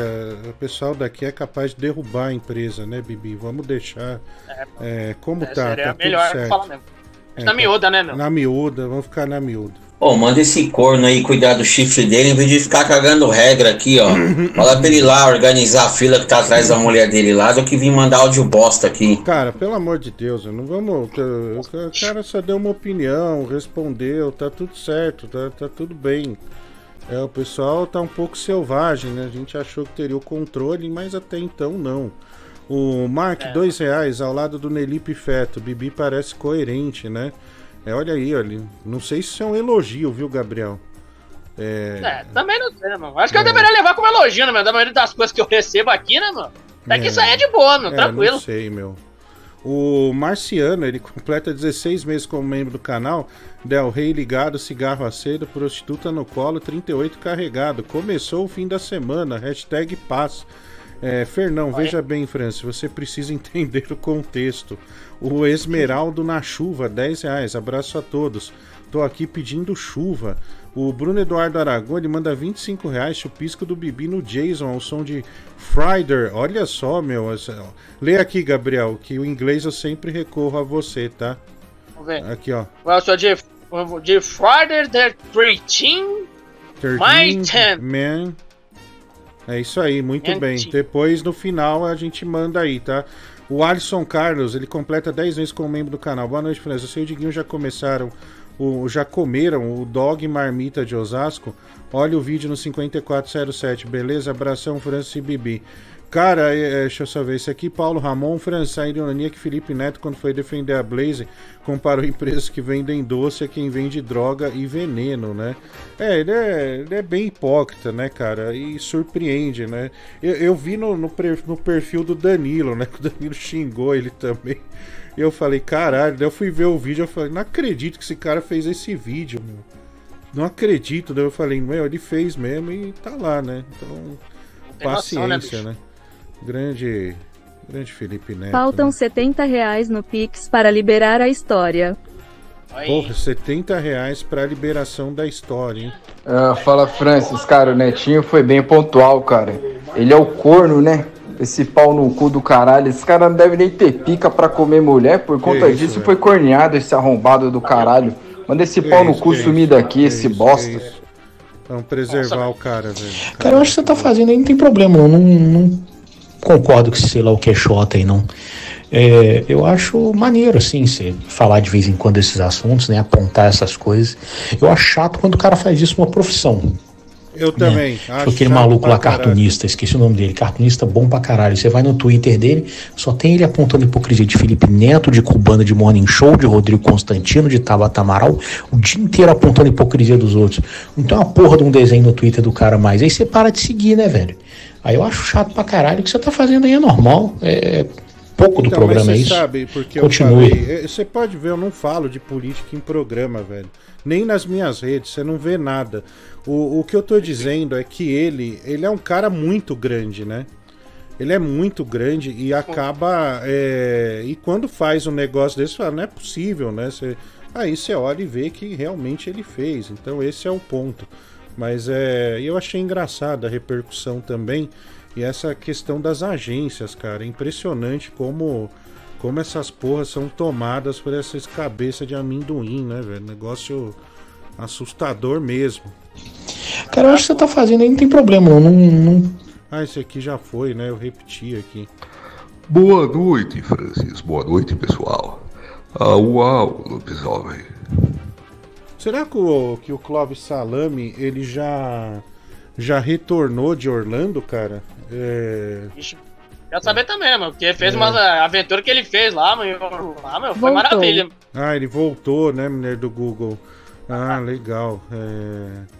O pessoal daqui é capaz de derrubar a empresa, né, Bibi? Vamos deixar é, como É, tá. seria tá tudo melhor certo. falar mesmo. É, na miúda, né, meu? Na miúda, vamos ficar na miúda. Ô, manda esse corno aí cuidar do chifre dele em vez de ficar cagando regra aqui, ó. Fala pra ele lá organizar a fila que tá atrás da mulher dele lá do que vir mandar áudio bosta aqui. Cara, pelo amor de Deus, não vamos. O cara só deu uma opinião, respondeu, tá tudo certo, tá, tá tudo bem. É, o pessoal tá um pouco selvagem, né? A gente achou que teria o controle, mas até então não. O Mark, É. dois reais, ao lado do Nelipe Feto. Bibi parece coerente, né? É, olha aí, olha. Não sei se isso é um elogio, viu, Gabriel? É, É, também não sei, mano? Acho que eu deveria levar como elogio, né, meu? Da maioria das coisas que eu recebo aqui, né, mano? Até que isso aí é de boa, meu, É, tranquilo. Não sei, meu. O Marciano, ele completa 16 meses como membro do canal. Del Rey ligado, cigarro acedo, prostituta no colo, 38 carregado. Começou o fim da semana, hashtag paz. É, Fernão, veja bem, Francis, você precisa entender o contexto. O Esmeraldo na chuva, 10 reais. Abraço a todos. Tô aqui pedindo chuva. O Bruno Eduardo Aragão, ele manda 25 reais. Chupisco do Bibi no Jason, ao som de Friday. Olha só, meu. Lê aqui, Gabriel, que o inglês eu sempre recorro a você, tá? Vamos ver. Aqui, ó. Well, so de, de Friday the 13 My 13 10. Man. É isso aí, muito Man bem. ten. Depois, no final, a gente manda aí, tá? O Alisson Carlos, ele completa 10 vezes como membro do canal. Boa noite, França. Você e o Diguinho já começaram, o, já comeram o Dog Marmita de Osasco? Olha o vídeo no 5407, beleza? Abração, França e Bibi. Cara, é, é, deixa eu só ver isso aqui. Paulo Ramon, França, a ironia que Felipe Neto, quando foi defender a Blaze, comparou empresas que vendem doce a quem vende droga e veneno, né? É, ele é, ele é bem hipócrita, né, cara? E surpreende, né? Eu, eu vi no, no, no perfil do Danilo, né? Que o Danilo xingou ele também. E eu falei, caralho, daí eu fui ver o vídeo, eu falei, não acredito que esse cara fez esse vídeo, meu. Não acredito, daí eu falei, meu, ele fez mesmo e tá lá, né? Então, tem noção, né, paciência, né? Grande, grande Felipe Neto. Faltam 70 reais no Pix para liberar a história. Porra, 70 reais pra liberação da história, hein? Ah, fala Francis, cara, o Netinho foi bem pontual, cara. Ele é o corno, né? Esse pau no cu do caralho. Esse cara não deve nem ter pica pra comer mulher. Por conta isso, disso, velho? foi corneado esse arrombado do caralho. Manda esse Que pau no isso, cu que sumir isso, daqui, que esse isso, bosta. Vamos preservar o cara, velho. Cara, eu acho que você tá fazendo aí, não tem problema. Eu não, não concordo com esse sei lá o que é xota aí, não. É, eu acho maneiro, assim, você falar de vez em quando esses assuntos, né? Apontar essas coisas. Eu acho chato quando o cara faz isso uma profissão. Eu também. Tipo acho aquele maluco lá, caralho. cartunista, esqueci o nome dele, cartunista bom pra caralho. Você vai no Twitter dele, só tem ele apontando hipocrisia de Felipe Neto, de Cubana de Morning Show, de Rodrigo Constantino, de Tabata Amaral, o dia inteiro apontando hipocrisia dos outros. Não tem uma porra de um desenho no Twitter do cara mais. Aí você para de seguir, né, velho? Aí eu acho chato pra caralho. O que você tá fazendo aí é normal. É pouco do Então, programa mas é isso. sabe, porque Continue. eu falei. Você pode ver, eu não falo de política em programa, velho. Nem nas minhas redes, você não vê nada. O, o que eu tô dizendo é que ele, ele é um cara muito grande, né? Ele é muito grande e acaba. é, e quando faz um negócio desse, fala, não é possível, né? Você- aí você olha e vê que realmente ele fez. Então esse é o ponto. Mas é, eu achei engraçada a repercussão também. E essa questão das agências, cara. É impressionante como, como essas porras são tomadas por essas cabeças de amendoim, né, velho? Negócio assustador mesmo. Cara, eu acho que você tá fazendo aí, não tem problema, não. não, Ah, esse aqui já foi, né? Eu repeti aqui. Boa noite, Francis. Boa noite, pessoal. Ah, uau, lobisomem. Será que o, que o Clóvis Salame, ele já, já retornou de Orlando, cara? É... Ixi, Quero saber também, né, mano? Porque fez É. umas ah, aventuras que ele fez lá, meu. Lá, meu, foi Voltou. maravilha. Ah, ele voltou, né, mulher do Google? Ah, legal. É...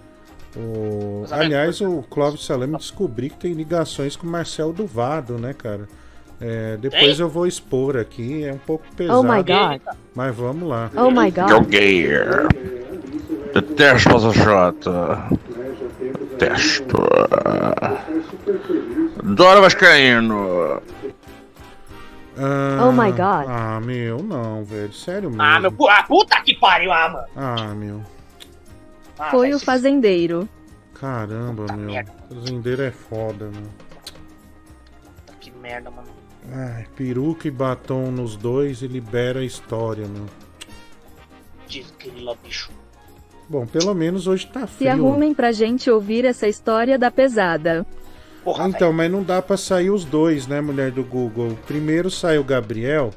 O... Aliás, o Clóvis Salame descobri que tem ligações com o Marcel Duvado, né, cara? É, depois Tem? eu vou expor aqui, é um pouco pesado. Oh my God. Mas vamos lá. Oh my God. Jogueira. Detesto Poça Xota. Detesto. Dora Vascaíno. Ah, Oh my God. Ah, meu, não, velho. Sério mesmo. Ah, meu. Ah, puta que pariu, ah, mano. Ah, meu. Ah, Foi o fazendeiro. Caramba, meu. Fazendeiro é foda, meu. Que merda, mano. Ai, peruca e batom nos dois e libera a história, meu. Desgrila, bicho. Bom, pelo menos hoje tá Se frio. arrumem pra gente ouvir essa história da pesada. Ah, então, mas não dá pra sair os dois, né, mulher do Google? Primeiro sai o Gabriel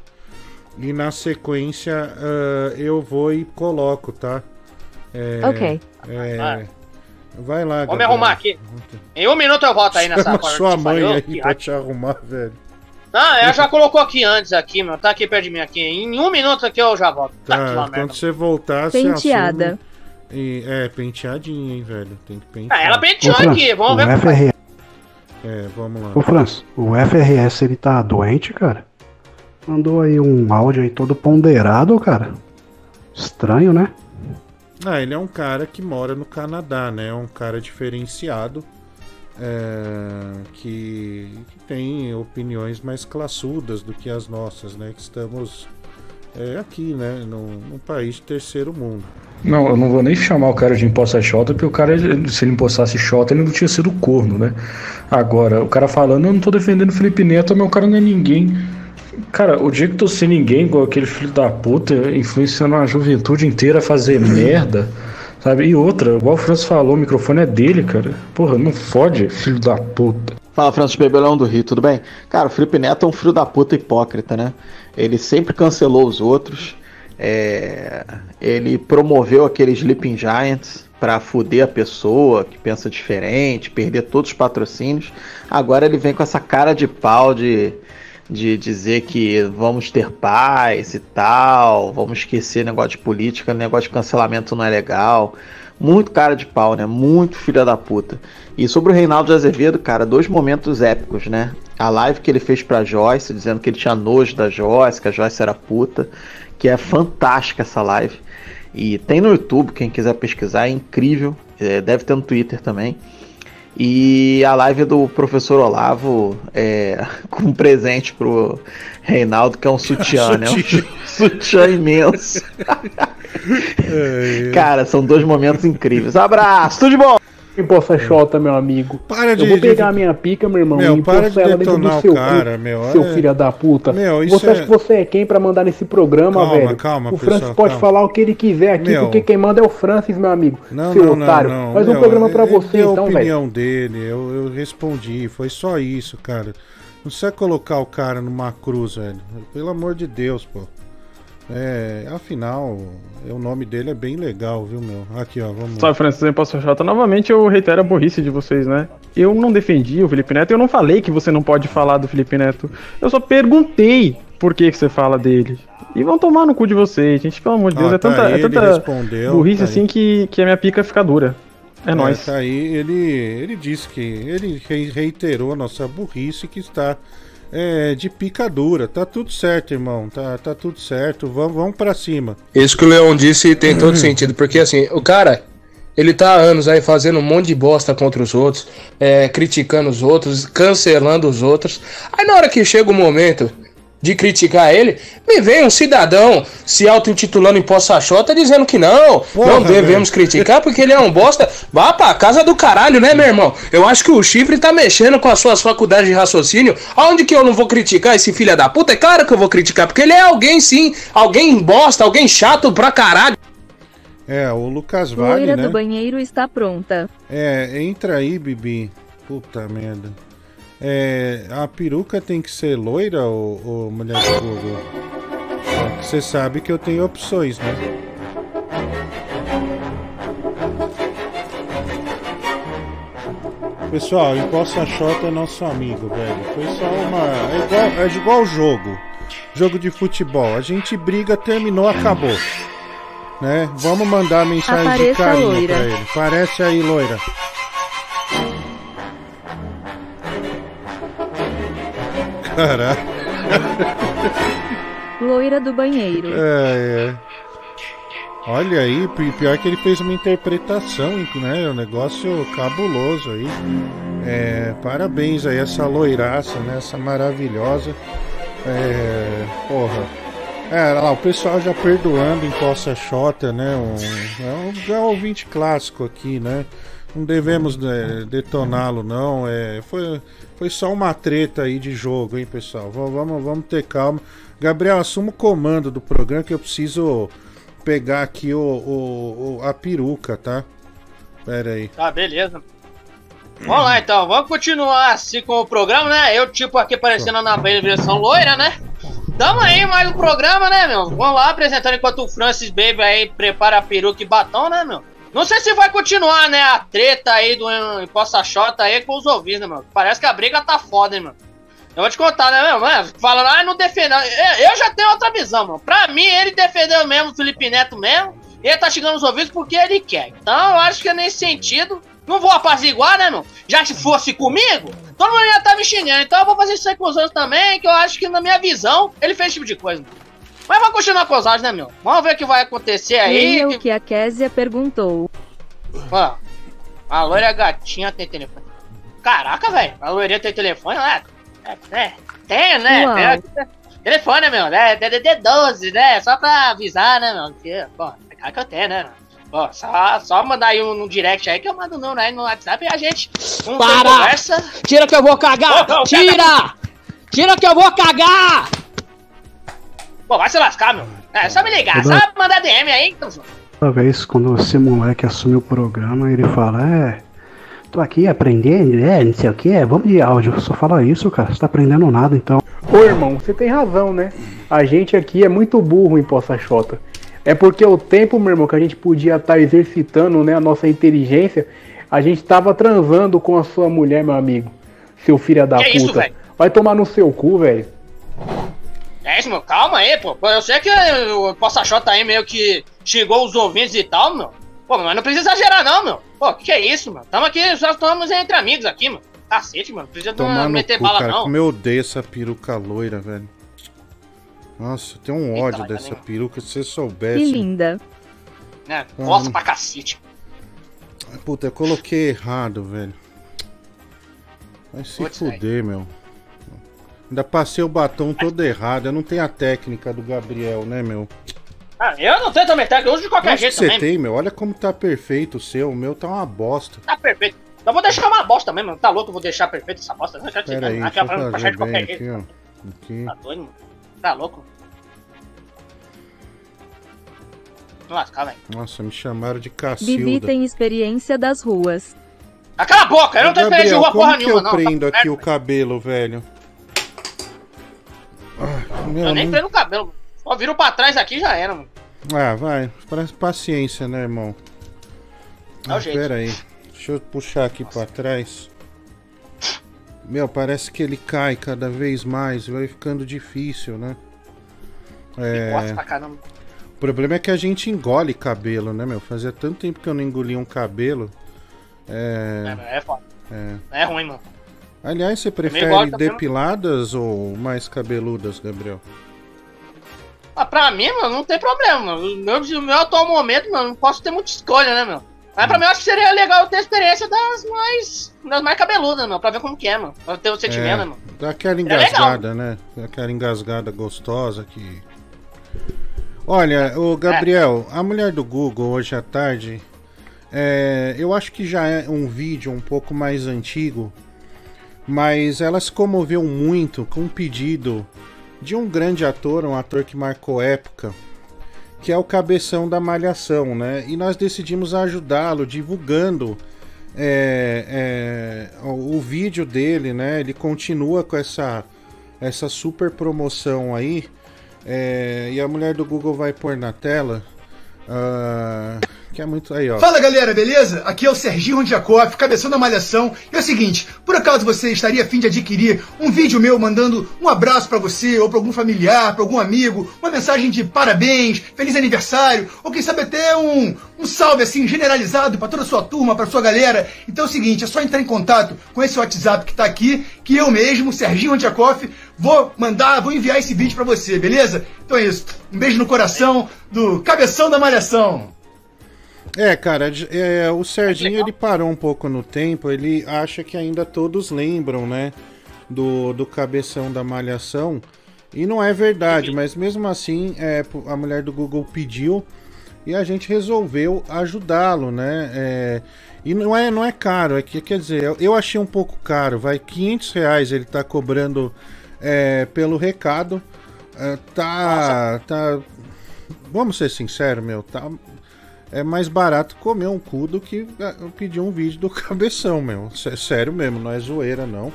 e na sequência ah, eu vou e coloco, tá? É, Ok. é, vai lá, Vamos me arrumar aqui. Em um minuto eu volto aí nessa Chama parte sua mãe falhou. aí Que pra te arrumar, velho. Não, ela já colocou aqui antes, aqui, meu. Tá aqui perto de mim aqui. Em um minuto aqui eu já volto. Tá, Tá, uma quando merda. você voltar, você Penteada. assume E, é, penteadinha, hein, velho. Tem que pentear. Ah, ela penteou Ô, aqui, vamos ver como FRS, É, vamos lá. ô Franz, o FRS ele tá doente, cara? Mandou aí um áudio aí todo ponderado, cara. Estranho, né? Ah, ele é um cara que mora no Canadá, né? É um cara diferenciado. é, que, que tem opiniões mais classudas do que as nossas, né? Que estamos é, aqui, né? Num, num país de terceiro mundo. Não, eu não vou nem chamar o cara de imposta xota, porque o cara, se ele impostasse xota, ele não tinha sido corno, né? Agora, o cara falando, eu não tô defendendo o Felipe Neto, mas o cara não é ninguém. Cara, o dia que tu ser ninguém, igual aquele filho da puta, influenciando a juventude inteira a fazer merda, sabe? E outra, igual o Francis falou, o microfone é dele, cara. Porra, não fode, filho da puta. Fala, Francis Bebelão do Rio, tudo bem? Cara, o Felipe Neto é um filho da puta hipócrita, né? Ele sempre cancelou os outros. é, Ele promoveu aqueles Sleeping Giants pra fuder a pessoa que pensa diferente, perder todos os patrocínios. Agora ele vem com essa cara de pau de, de dizer que vamos ter paz e tal, vamos esquecer negócio de política, negócio de cancelamento não é legal. Muito cara de pau, né? Muito filha da puta. E sobre o Reinaldo de Azevedo, cara, dois momentos épicos, né? A live que ele fez pra Joyce, dizendo que ele tinha nojo da Joyce, que a Joyce era puta, que é fantástica essa live. E tem no YouTube, quem quiser pesquisar, é incrível. É, deve ter no Twitter também. E a live do professor Olavo é, com um presente pro Reinaldo, que é um sutiã, né? Um sutiã imenso. Cara, são dois momentos incríveis. Abraço, tudo de bom! Imposta xota, meu amigo. Para de- eu vou pegar de- a minha pica, meu irmão, Meu, e para de ela dentro do seu cara, cu, meu, seu é- filho da puta. Meu, isso você acha é- que você é quem pra mandar nesse programa, Calma, velho? calma, o Francis pessoal, pode calma. falar o que ele quiser aqui, Meu. porque quem manda é o Francis, meu amigo. Não, seu não, não, otário. não. Faz um Meu, programa pra ele você, deu então, a velho. opinião dele, eu, eu respondi, foi só isso, cara. Não precisa colocar o cara numa cruz, velho. Pelo amor de Deus, pô. É, afinal, o nome dele é bem legal, viu, meu? Aqui, ó, vamos lá. Sabe, Francis, Imposto Xota, novamente eu reitero a burrice de vocês, né? Eu não defendi o Felipe Neto, eu não falei que você não pode falar do Felipe Neto. Eu só perguntei por que, que você fala dele. E vão tomar no cu de vocês, gente, pelo amor de Deus. Ah, é tá tanta, aí, é tanta burrice tá aí. assim que, que a minha pica fica dura. É, nóis. Tá aí, ele, ele disse que ele re- reiterou a nossa burrice que está é, de picadura. Tá tudo certo, irmão. Tá, tá tudo certo. Vamos, vamos para cima. Isso que o Leon disse tem todo sentido, porque assim, o cara, ele tá há anos aí fazendo um monte de bosta contra os outros, é, criticando os outros, cancelando os outros. Aí na hora que chega o momento de criticar ele, me vem um cidadão se auto-intitulando em Poçachota dizendo que não, não devemos criticar porque ele é um bosta. Vá pra casa do caralho, né, meu irmão? Eu acho que o chifre tá mexendo com as suas faculdades de raciocínio. Aonde que eu não vou criticar esse filho da puta? É claro que eu vou criticar, porque ele é alguém sim, alguém bosta, alguém chato pra caralho. É, o Lucas Vale, Loira né? do banheiro está pronta. É, entra aí, Bibi. Puta merda. É, a peruca tem que ser loira ou, ou mulher do Google? Você sabe que eu tenho opções, né? Pessoal, Imposta Xota é nosso amigo, velho. Foi só uma. É igual, é igual jogo. Jogo de futebol. A gente briga, terminou, acabou. Né? Vamos mandar mensagem de Apareça, carinho loira. pra ele. Parece aí, loira. Caraca. Loira do banheiro. É, é. Olha aí, pi- pior que ele fez uma interpretação, né? Um negócio cabuloso aí. É, parabéns aí, essa loiraça, né? Essa maravilhosa. É, porra. É, lá, o pessoal já perdoando em Poça Xota, né? Um, é um, já é um ouvinte clássico aqui, né? Não devemos né, detoná-lo, não. É, foi, foi só uma treta aí de jogo, hein, pessoal? Vamos, vamos, vamos ter calma. Gabriel, assuma o comando do programa que eu preciso pegar aqui o, o- o- a peruca, tá? Pera aí. Tá, beleza. Vamos lá então, vamos continuar assim com o programa, né? Eu, tipo, aqui parecendo na versão loira, né? Tamo aí, mais um programa, né, meu? Vamos lá apresentando enquanto o Francis Baby aí prepara a peruca e batom, né, meu? Não sei se vai continuar, né, a treta aí do Imposta Xota aí com os ouvintes, né, meu? Parece que a briga tá foda, hein, meu? Eu vou te contar, né, meu? Mano, falando, ah, não defendeu. Eu, já tenho outra visão, mano. Pra mim, ele defendeu mesmo o Felipe Neto mesmo. Ele tá chegando nos ouvidos porque ele quer. Então, eu acho que é nesse sentido. Não vou apaziguar, né, meu? Já se fosse comigo, todo mundo ia estar me xingando. Então, eu vou fazer isso aí com os outros também, que eu acho que, na minha visão, ele fez esse tipo de coisa. Mano. Mas vamos continuar com os áudios, né, meu? Vamos ver o que vai acontecer aí. Leia o que a Késia perguntou. Ó, a loira gatinha tem telefone. Caraca, velho, a loirinha tem telefone, né? É, é, tem, né? Tem telefone, né, meu? É DDD 12, né? Só pra avisar, né, meu? Que, pô, é claro que eu tenho, né? Pô, só, só mandar aí um, no direct aí que eu mando não, aí no WhatsApp e a gente tem Para! conversa. Tira que eu vou cagar! Ô, Tira! Tira que eu vou cagar! Pô, vai se lascar, meu. É só me ligar, Toda- só mandar DM aí. Então, Toda vez quando esse moleque assume o programa, ele fala, é. Tô aqui aprendendo, é, não sei o que, vamos de áudio. Só fala isso, cara. Você tá aprendendo nada, então. Ô irmão, você tem razão, né? A gente aqui é muito burro em Poça Xota. É porque o tempo, meu irmão, que a gente podia estar exercitando né, a nossa inteligência, a gente tava transando com a sua mulher, meu amigo. Seu filho da Que puta. isso, velho? Vai tomar no seu cu, velho. É isso, meu, calma aí, pô. Pô, Eu sei que o Poça Xota aí meio que xingou os ouvintes e tal, meu. Pô, mas não precisa exagerar, não, meu. Pô, que que é isso, mano? Tamo aqui, só estamos entre amigos aqui, mano. Cacete, mano. Não precisa Tomar no meter cu, bala, cara. não. Como eu odeio essa peruca loira, velho. Nossa, eu tenho um Eita, ódio vai dessa também. peruca. Se você Que soubesse. linda. Né? Hum. Gosta pra cacete. Puta, eu coloquei errado, velho. Vai se Putz, fuder, meu. Ainda passei o batom todo errado. Eu não tenho a técnica do Gabriel, né, meu? Ah, eu não tenho também, tá? Eu uso de qualquer que jeito você também. tem, meu. Olha como tá perfeito o seu. O meu tá uma bosta. Tá perfeito. Eu vou deixar uma bosta mesmo, mano. Tá louco, eu vou deixar perfeito essa bosta. Não quero te Pera aí, deixa eu fazer de bem qualquer aqui, ó. Aqui. Tá doido, mano? Tá louco? Lascar, velho. Nossa, me chamaram de Bibi Cacilda. tem experiência das ruas. Cala a boca, eu não tô Gabriel, experiência de rua como porra que nenhuma, eu não. prendo Tá aqui o cabelo, velho? Ah, meu, Eu nem não- prendo o cabelo, mano. Ó, virou pra trás aqui e já era, mano. Ah, vai. Parece paciência, né, irmão? É o Ah, jeito. pera aí. Deixa eu puxar aqui pra trás. Meu, parece que ele cai cada vez mais. Vai ficando difícil, né? É... O problema é que a gente engole cabelo, né, meu? Fazia tanto tempo que eu não engolia um cabelo. É. É, é foda. é. É ruim, mano. Aliás, você prefere depiladas ou mais cabeludas, Gabriel? Ah, pra mim, mano, não tem problema, mano. O meu, o meu atual momento, mano, não posso ter muita escolha, né, meu? Mas pra mim eu acho que seria legal ter a experiência das mais. das mais cabeludas, meu, pra ver como que é, mano. Pra ter o sentimento, né, mano? Dá aquela É engasgada, né? Dá Aquela engasgada gostosa que. Olha, o Gabriel, a mulher do Google hoje à tarde, é, eu acho que já é um vídeo um pouco mais antigo, mas ela se comoveu muito com um pedido de um grande ator, um ator que marcou época, que é o cabeção da Malhação, né? E nós decidimos ajudá-lo divulgando é, é, o, vídeo dele, né? Ele continua com essa, essa super promoção aí. é, e a mulher do Google vai pôr na tela. ah, Que é muito. Aí, ó. Fala galera, beleza? Aqui é o Serginho Rondiakoff, cabeção da Malhação. E é o seguinte, por acaso você estaria afim de adquirir um vídeo meu mandando um abraço pra você, ou pra algum familiar, pra algum amigo, uma mensagem de parabéns, feliz aniversário, ou quem sabe até um, um salve assim generalizado pra toda a sua turma, pra sua galera. Então é o seguinte, é só entrar em contato com esse WhatsApp que tá aqui, que eu mesmo, Serginho Rondiakoff, vou mandar, vou enviar esse vídeo pra você, beleza? Então é isso. Um beijo no coração do cabeção da Malhação. É, cara, é, o Serginho ele parou um pouco no tempo, ele acha que ainda todos lembram, né? Do, do cabeção da malhação. E não é verdade, mas mesmo assim é, a mulher do Google pediu e a gente resolveu ajudá-lo, né? É, e não é, não é caro, é que quer dizer, eu, achei um pouco caro, vai 500 reais ele tá cobrando é, pelo recado. É, tá, tá. Vamos ser sinceros, meu, tá é mais barato comer um cu do que é, pedir um vídeo do cabeção, meu. Sério mesmo, não é zoeira, não.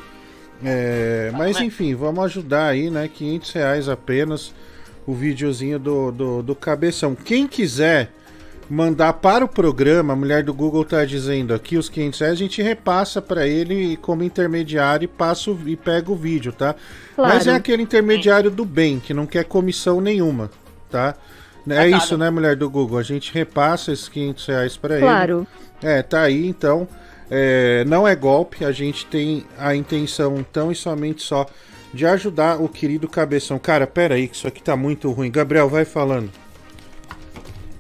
É, mas enfim, vamos ajudar aí, né? 500 reais apenas o videozinho do, do, do cabeção. Quem quiser mandar para o programa, a mulher do Google tá dizendo aqui, os 500 reais, a gente repassa para ele como intermediário e, passa o, e pega o vídeo, tá? Claro. Mas é aquele intermediário do bem, que não quer comissão nenhuma, tá? É isso, né, mulher do Google? A gente repassa esses 500 reais pra ele. Claro. É, tá aí, então. É, não é golpe, a gente tem a intenção tão e somente só de ajudar o querido Cabeção. Cara, pera aí, que isso aqui tá muito ruim. Gabriel, vai falando.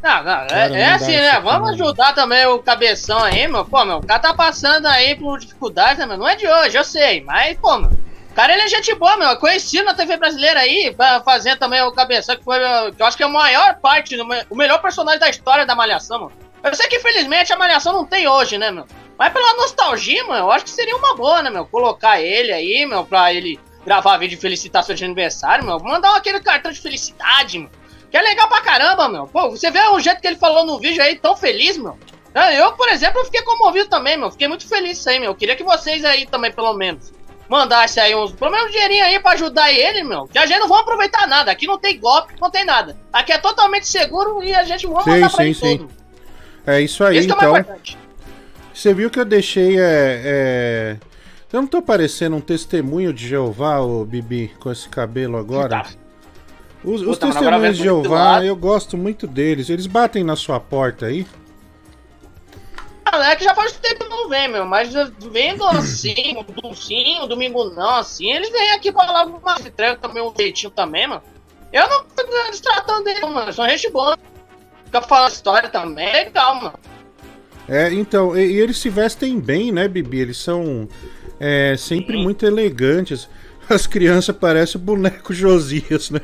Não, não, é, Cara, é não assim, dá né? Vamos ajudar também o cabeção aí, meu. Pô, meu, o cara tá passando aí por dificuldades, né, meu? Não é de hoje, eu sei, mas, pô, meu. Cara, ele é gente boa, meu. É conhecido na TV brasileira aí, pra fazer também o cabeção, que foi, que eu acho que é a maior parte, o melhor personagem da história da Malhação, mano. Eu sei que, infelizmente, a Malhação não tem hoje, né, meu? Mas pela nostalgia, mano, eu acho que seria uma boa, né, meu? Colocar ele aí, meu, pra ele gravar vídeo de felicitação de aniversário, meu. Mandar aquele cartão de felicidade, meu. Que é legal pra caramba, meu. Pô, você vê o jeito que ele falou no vídeo aí, tão feliz, meu. Eu, por exemplo, fiquei comovido também, meu. Fiquei muito feliz aí, meu. Eu queria que vocês aí também, pelo menos, mandassem aí uns, pelo menos um dinheirinho aí pra ajudar ele, meu. Que a gente não vai aproveitar nada. Aqui não tem golpe, não tem nada. Aqui é totalmente seguro e a gente vai Sim, mandar pra sim, sim. tudo. É isso aí, Isso é então. importante. Você viu que eu deixei. É, é... Eu não tô parecendo um testemunho de Jeová, ô Bibi, com esse cabelo agora? Tá. Os, os Puta, agora testemunhos de Jeová, eu gosto muito deles. Eles batem na sua porta aí. É que já faz tempo que não vem, meu, mas vendo assim, um sim, um domingo não, assim, eles vêm aqui pra lá uma entrega também, um jeitinho também, mano. Eu não fico destratando dele, mano, são gente boa. Fica falando história também, é legal, mano. É, então, e, e eles se vestem bem, né, Bibi? Eles são é, sempre muito elegantes. As crianças parecem boneco Josias, né?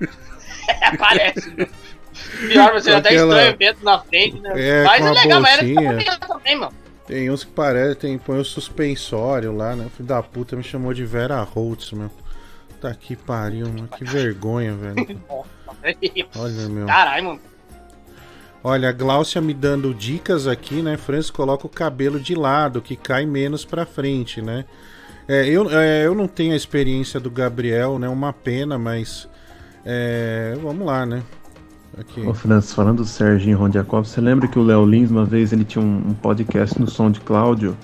É, parece. Pior, você até aquela- estranho vento na frente, né? É, mas é legal, mas bolsinha. tá criança também, mano. Tem uns que parecem, tem, põe o suspensório lá, né? Filho da puta me chamou de Vera Holtz, meu. Tá que pariu, mano. Que vergonha, velho. Olha, meu. Caralho, mano. Olha, a Gláucia me dando dicas aqui, né? Francis coloca o cabelo de lado, que cai menos pra frente, né? É, eu, é, eu não tenho a experiência do Gabriel, né? Uma pena, mas. É, vamos lá, né? Aqui. Ô Francis, falando do Serginho Rondiakov, você lembra que o Léo Lins uma vez ele tinha um, um podcast no Som de Cláudio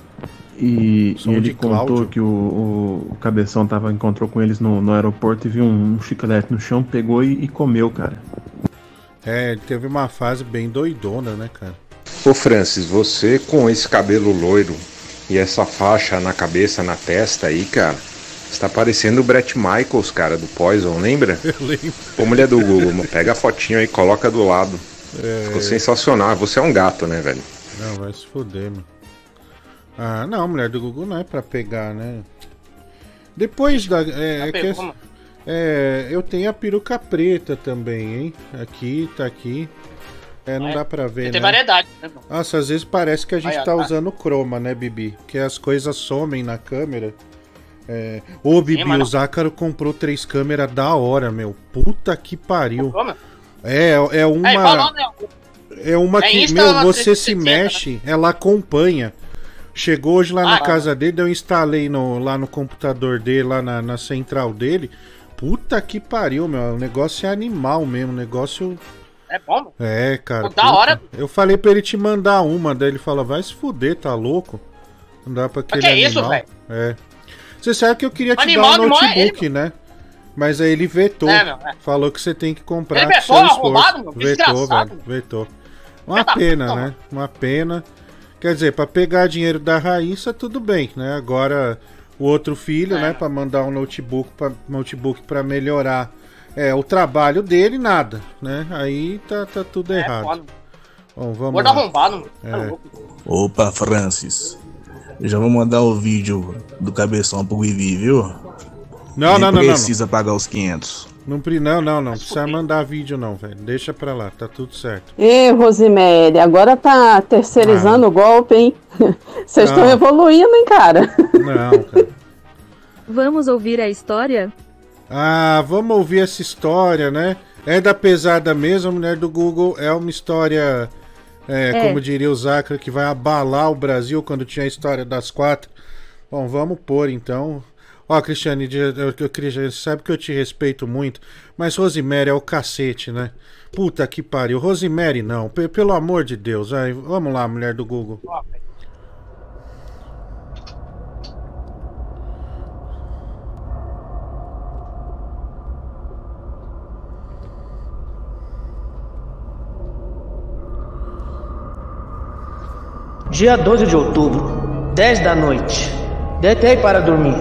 e, e ele contou Cláudio? que o, o, o Cabeção tava, encontrou com eles no, no aeroporto e viu um, um chiclete no chão, pegou e, e comeu, cara. É, ele teve uma fase bem doidona, né, cara? Ô Francis, você com esse cabelo loiro e essa faixa na cabeça, na testa aí, cara, você tá parecendo o Brett Michaels, cara, do Poison, lembra? Eu lembro. Ô mulher do Google, pega a fotinho aí, coloca do lado. É. Ficou sensacional. Você é um gato, né, velho? Não, vai se fuder, mano. Ah, não, mulher do Google não é pra pegar, né? Depois da. É, é que mano. é, eu tenho a peruca preta também, hein? Aqui, tá aqui. É, não É, dá pra ver, Tem né? variedade, né, mano? Nossa, às vezes parece que a gente ó, tá tá. usando croma, né, Bibi? Que as coisas somem na câmera. É... Ô, Bibi, o Zácaro comprou três câmeras da hora, meu. Puta que pariu. Como? É, é uma. Falou, né? É uma É que, Insta meu, você se 360, mexe, ela acompanha. Chegou hoje lá na Ah, casa dele, eu instalei no, lá no computador dele, lá na, na central dele. Puta que pariu, meu. O negócio é animal mesmo. O negócio É bom. É, cara. Pô, da hora. Eu falei pra ele te mandar uma, daí ele falou, vai se fuder, tá louco? Não dá pra aquele que é isso, animal. velho? É. Você sabe que eu queria te Animal, dar um é notebook, né? Mas aí ele vetou. É, meu, é. Falou que você tem que comprar Ele vetou, arrombado, meu, Vetou, velho. Vetou. Uma pena, né? Uma pena. Quer dizer, pra pegar dinheiro da Raíssa, tudo bem, né? Agora, o outro filho, É. né? Pra mandar um notebook pra, notebook pra melhorar é, o trabalho dele, nada, né? Aí tá, tá tudo errado. foda. Bom, vamos Gordo lá. arrombado, mano. Tá É. Opa, Francis. Eu já vou mandar o vídeo do cabeção pro Vivi, viu? Não, Nem não, não, não, precisa pagar os 500. Não, não, não, não. precisa mandar vídeo, não, velho. Deixa pra lá, tá tudo certo. Ê, Rosemary, agora tá terceirizando o golpe, hein? Vocês estão Ah. evoluindo, hein, cara? Não, cara. Vamos ouvir a história? Ah, vamos ouvir essa história, né? É da pesada mesmo, a mulher do Google. É uma história, é, É. como diria o Zacra, que vai abalar o Brasil quando tinha a história das quatro. Bom, vamos pôr então. Ó, Cristiane, eu, eu, Cristiane, você sabe que eu te respeito muito, mas Rosemary é o cacete, né? Puta que pariu. Rosemary não, pe- pelo amor de Deus. Ai, vamos lá, mulher do Google. Dia 12 de outubro, 10 da noite. Deitei para dormir.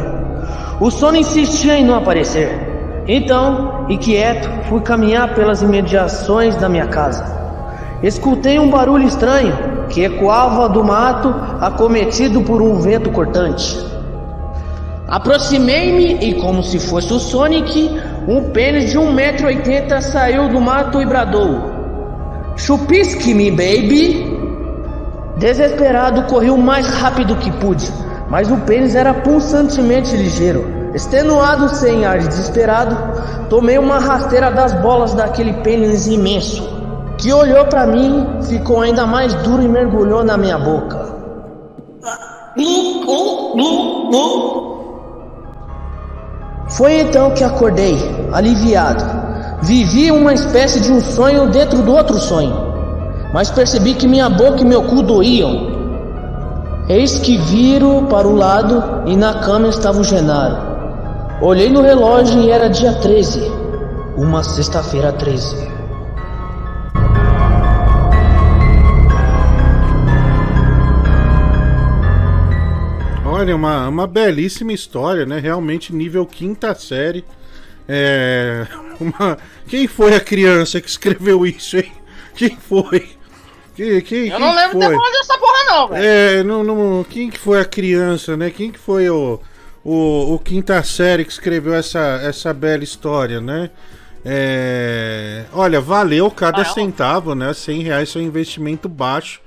O sono insistia em não aparecer. Então, inquieto, fui caminhar pelas imediações da minha casa. Escutei um barulho estranho que ecoava do mato acometido por um vento cortante. Aproximei-me e, como se fosse o Sonic, um pênis de 1,80m saiu do mato e bradou: Chupisque-me, baby! Desesperado, corri o mais rápido que pude, mas o pênis era pulsantemente ligeiro. Extenuado, sem ar desesperado, tomei uma rasteira das bolas daquele pênis imenso, que olhou pra mim, ficou ainda mais duro e mergulhou na minha boca. Foi então que acordei, aliviado. Vivi uma espécie de um sonho dentro do outro sonho, mas percebi que minha boca e meu cu doíam. Eis que viro para o lado e na cama estava o Genaro. Olhei no relógio e era dia 13, uma sexta-feira 13. Olha, uma, uma belíssima história, né? Realmente nível quinta série. É. Uma... Quem foi a criança que escreveu isso, hein? Quem foi? Quem, quem, Eu quem não lembro foi? de falar dessa porra, não, velho. É, não, não, quem que foi a criança, né? Quem que foi o, o, o quinta série que escreveu essa, essa bela história, né? É, olha, valeu cada centavo, né? 100 reais é um investimento baixo.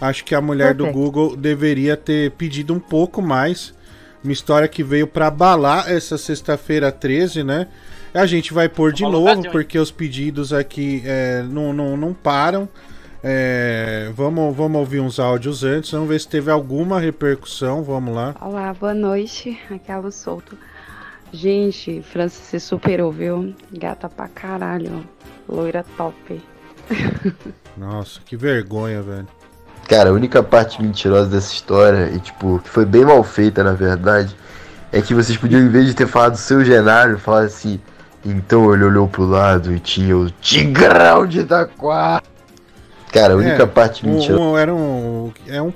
Acho que a mulher do. Google deveria ter pedido um pouco mais. Uma história que veio para abalar essa sexta-feira 13, né? A gente vai pôr de Falou novo, porque os pedidos aqui é, não, não, não param. É, vamos, vamos ouvir uns áudios antes, vamos ver se teve alguma repercussão. Vamos lá. Olá, boa noite. Aqui é a Lu. Gente, Francis se superou, viu? Gata pra caralho. Loira top. Nossa, que vergonha, velho. Cara, a única parte mentirosa dessa história, e tipo, que foi bem mal feita na verdade, é que vocês podiam, em vez de ter falado seu Genário, falar assim. Então ele olhou pro lado e tinha o Tigrão de Itaquá. Cara, a única É, parte um- mentirosa. um- era um, é um.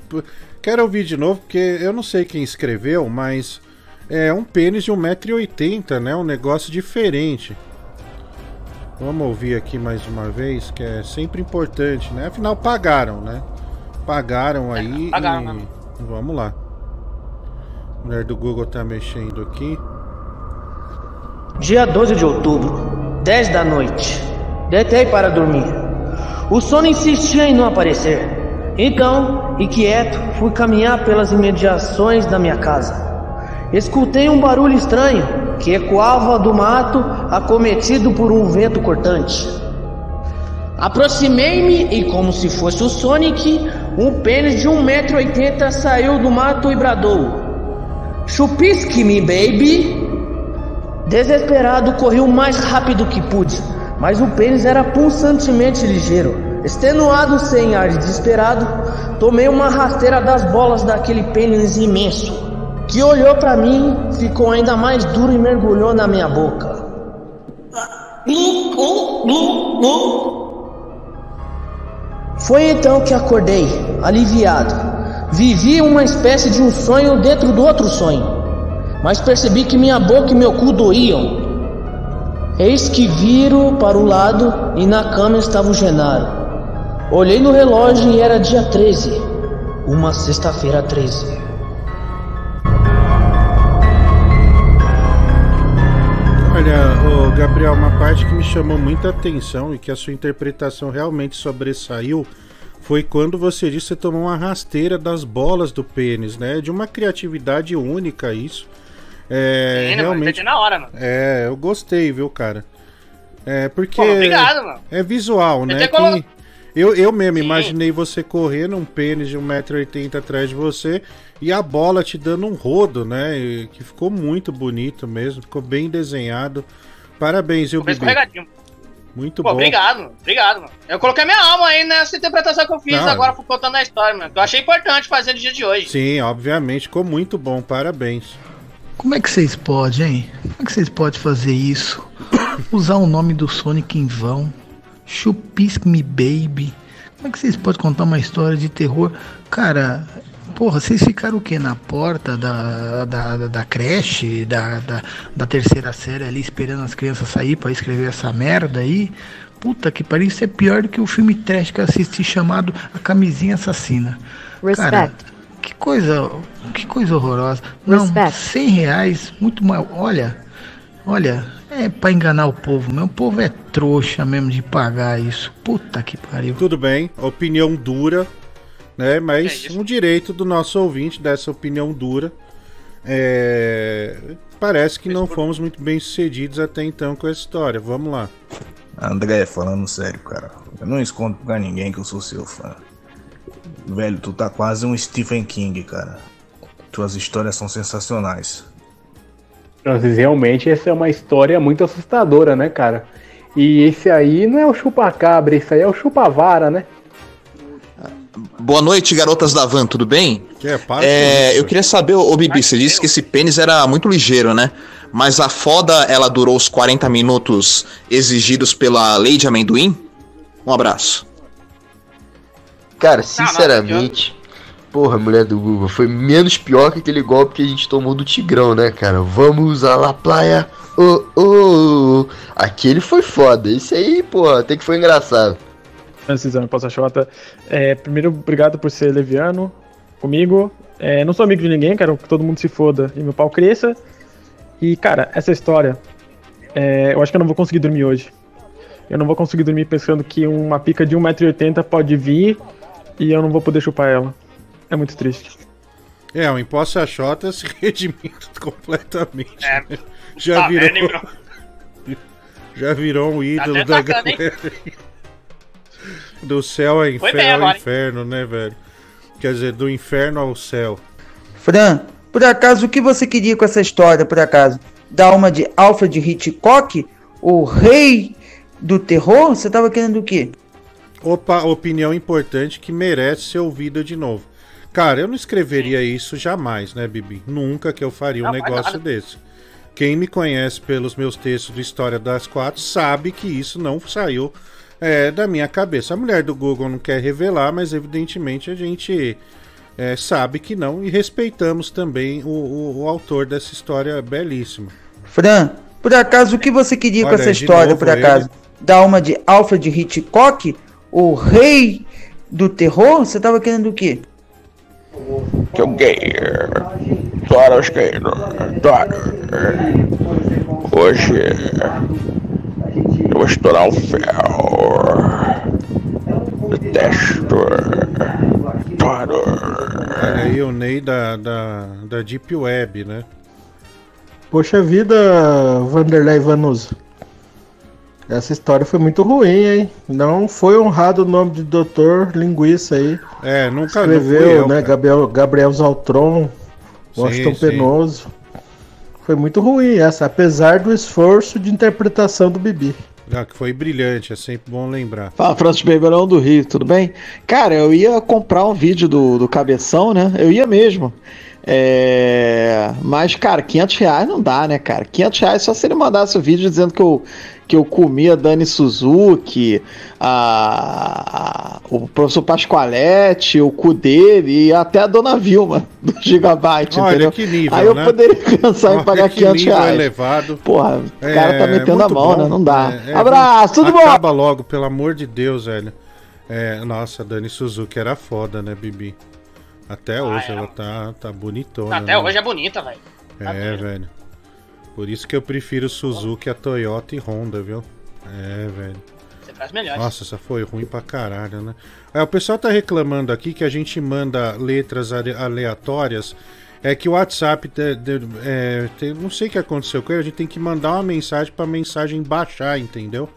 Quero ouvir de novo, porque eu não sei quem escreveu, mas é um pênis de 1,80m, né? Um negócio diferente. Vamos ouvir aqui mais uma vez, que é sempre importante, né? Afinal, pagaram, né? Pagaram aí. pagaram e... mesmo. Vamos lá. A mulher do Google tá mexendo aqui. Dia 12 de outubro, 10 da noite. Deitei para dormir. O sono insistia em não aparecer. Então, inquieto, fui caminhar pelas imediações da minha casa. Escutei um barulho estranho que ecoava do mato acometido por um vento cortante. Aproximei-me e, como se fosse o Sonic, um pênis de 1,80m saiu do mato e bradou: Chupisque-me, baby! Desesperado, corri o mais rápido que pude, mas o pênis era pulsantemente ligeiro. Extenuado sem ar desesperado, tomei uma rasteira das bolas daquele pênis imenso, que olhou para mim, ficou ainda mais duro e mergulhou na minha boca. Foi então que acordei, aliviado. Vivi uma espécie de um sonho dentro do outro sonho, mas percebi que minha boca e meu cu doíam. Eis que viro para o lado e na cama estava o Genaro. Olhei no relógio e era dia 13, uma sexta-feira 13. Olha, Gabriel, uma parte que me chamou muita atenção e que a sua interpretação realmente sobressaiu foi quando você disse que você tomou uma rasteira das bolas do pênis, né? De uma criatividade única isso. É, Sim, né, mano? realmente. Entendi na hora, mano. É, eu gostei, viu, cara? É, porque. Pô, obrigado, mano. É visual, né? Que colo- eu, eu mesmo imaginei você correndo um pênis de 1,80m atrás de você e a bola te dando um rodo, né? E que ficou muito bonito mesmo, ficou bem desenhado. Parabéns, viu, Bibi? Muito Pô, bom. obrigado, mano. Obrigado, mano. Eu coloquei minha alma aí nessa interpretação que eu fiz Não, agora, contando a história, mano. Que eu achei importante fazer no dia de hoje. Sim, obviamente, ficou muito bom, parabéns. Como é que vocês podem, hein? Como é que vocês podem fazer isso? Usar o nome do Sonic em vão? Chupisque Me Baby? Como é que vocês podem contar uma história de terror? Cara, porra, vocês ficaram o quê? Na porta da, da, da, creche, da, da, da terceira série ali, esperando as crianças sair pra escrever essa merda aí? Puta que pariu, isso é pior do que o filme trash que eu assisti chamado A Camisinha Assassina. Cara, Respect. Que coisa, que coisa horrorosa. Não, Respect. 100 reais, muito mal. Olha, olha, é pra enganar o povo, meu. O povo é trouxa mesmo de pagar isso. Puta que pariu. Tudo bem, opinião dura, né? Mas um direito do nosso ouvinte dessa opinião dura. É, Parece que não fomos muito bem sucedidos até então com essa história. Vamos lá. André, falando sério, cara. Eu não escondo pra ninguém que eu sou seu fã. Velho, tu tá quase um Stephen King, cara. Tuas histórias são sensacionais. Vezes, realmente, essa é uma história muito assustadora, né, cara? E esse aí não é o chupa-cabra, esse aí é o chupa-vara, né? Boa noite, garotas da van, tudo bem? Que é, para É, eu queria saber, ô Bibi, você disse que esse pênis era muito ligeiro, né? Mas a foda, ela durou os 40 minutos exigidos pela lei de amendoim? Um abraço. Cara, sinceramente, porra, mulher do Google, foi menos pior que aquele golpe que a gente tomou do Tigrão, né, cara? Vamos à la praia, oh, oh, oh. Aquele foi foda, esse aí, porra, até que foi engraçado. Francis Ano Poça Xota. É, primeiro, obrigado por ser leviano comigo. É, não sou amigo de ninguém, quero que todo mundo se foda e meu pau cresça. E, cara, essa história, é, eu acho que eu não vou conseguir dormir hoje. Eu não vou conseguir dormir pensando que uma pica de 1,80m pode vir e eu não vou poder chupar ela. É muito triste. É, o Imposto Xota se redimindo completamente. É, né? Já tá virou. vendo, hein, Já virou um ídolo até da hein? galera. Do céu ao inferno, ao inferno, né, velho? Quer dizer, do inferno ao céu. Fran, por acaso o que você queria com essa história, por acaso? Dar uma de Alfred Hitchcock? O rei do terror? Você tava querendo o quê? Opa, opinião importante que merece ser ouvida de novo. Cara, eu não escreveria isso jamais, né, Bibi? Nunca que eu faria um Não, faz negócio nada. desse. Quem me conhece pelos meus textos de História das Quatro sabe que isso não saiu é, da minha cabeça. A mulher do Google não quer revelar, mas evidentemente a gente é, sabe que não e respeitamos também o, o- o autor dessa história belíssima. Fran, por acaso o que você queria com Olha, essa de história, novo por ele. acaso? Dar uma de Alfred Hitchcock? O rei do terror? Você tava querendo o quê? Que o gay. Claro, os gays. Hoje eu vou estourar um ferro. Detesto. Claro. É aí o Ney da, da, da Deep Web, né? Poxa vida, Vanderlei Vanuso. Essa história foi muito ruim, hein? Não foi honrado o nome de Doutor Linguiça aí. É, nunca Escreveu, não fui eu, né? cara. Gabriel, Gabriel Zaltron, Washington sim. Penoso. Foi muito ruim essa, apesar do esforço de interpretação do Bibi. Ah, que foi brilhante, é sempre bom lembrar. Fala, Francis Beberão do Rio, tudo bem? Cara, eu ia comprar um vídeo do, do Cabeção, né? Eu ia mesmo. É... Mas, cara, 500 reais não dá, né, cara? 500 reais só se ele mandasse o vídeo dizendo que eu, que eu comia Dani Suzuki, a, a- o professor Pascoalete, o cu dele e até a dona Vilma do Gigabyte, Olha entendeu? que nível, Aí eu né? poderia pensar em pagar que 500 nível reais. elevado. Porra, o É, cara tá metendo a mão, bom. né? Não dá. É, é, Abraço, tudo bom? Acaba logo, pelo amor de Deus, velho. É, nossa, a Dani Suzuki era foda, né, Bibi? Até hoje ela tá, tá bonitona. Até né? hoje é bonita, velho. É, velho. Por isso que eu prefiro Suzuki a Toyota e Honda, viu? É, velho. Você traz melhores. Nossa, essa foi ruim pra caralho, né? É, o pessoal tá reclamando aqui que a gente manda letras ale- aleatórias. É que o WhatsApp, de- de- é, tem- não sei o que aconteceu com ele, a gente tem que mandar uma mensagem pra mensagem baixar, entendeu?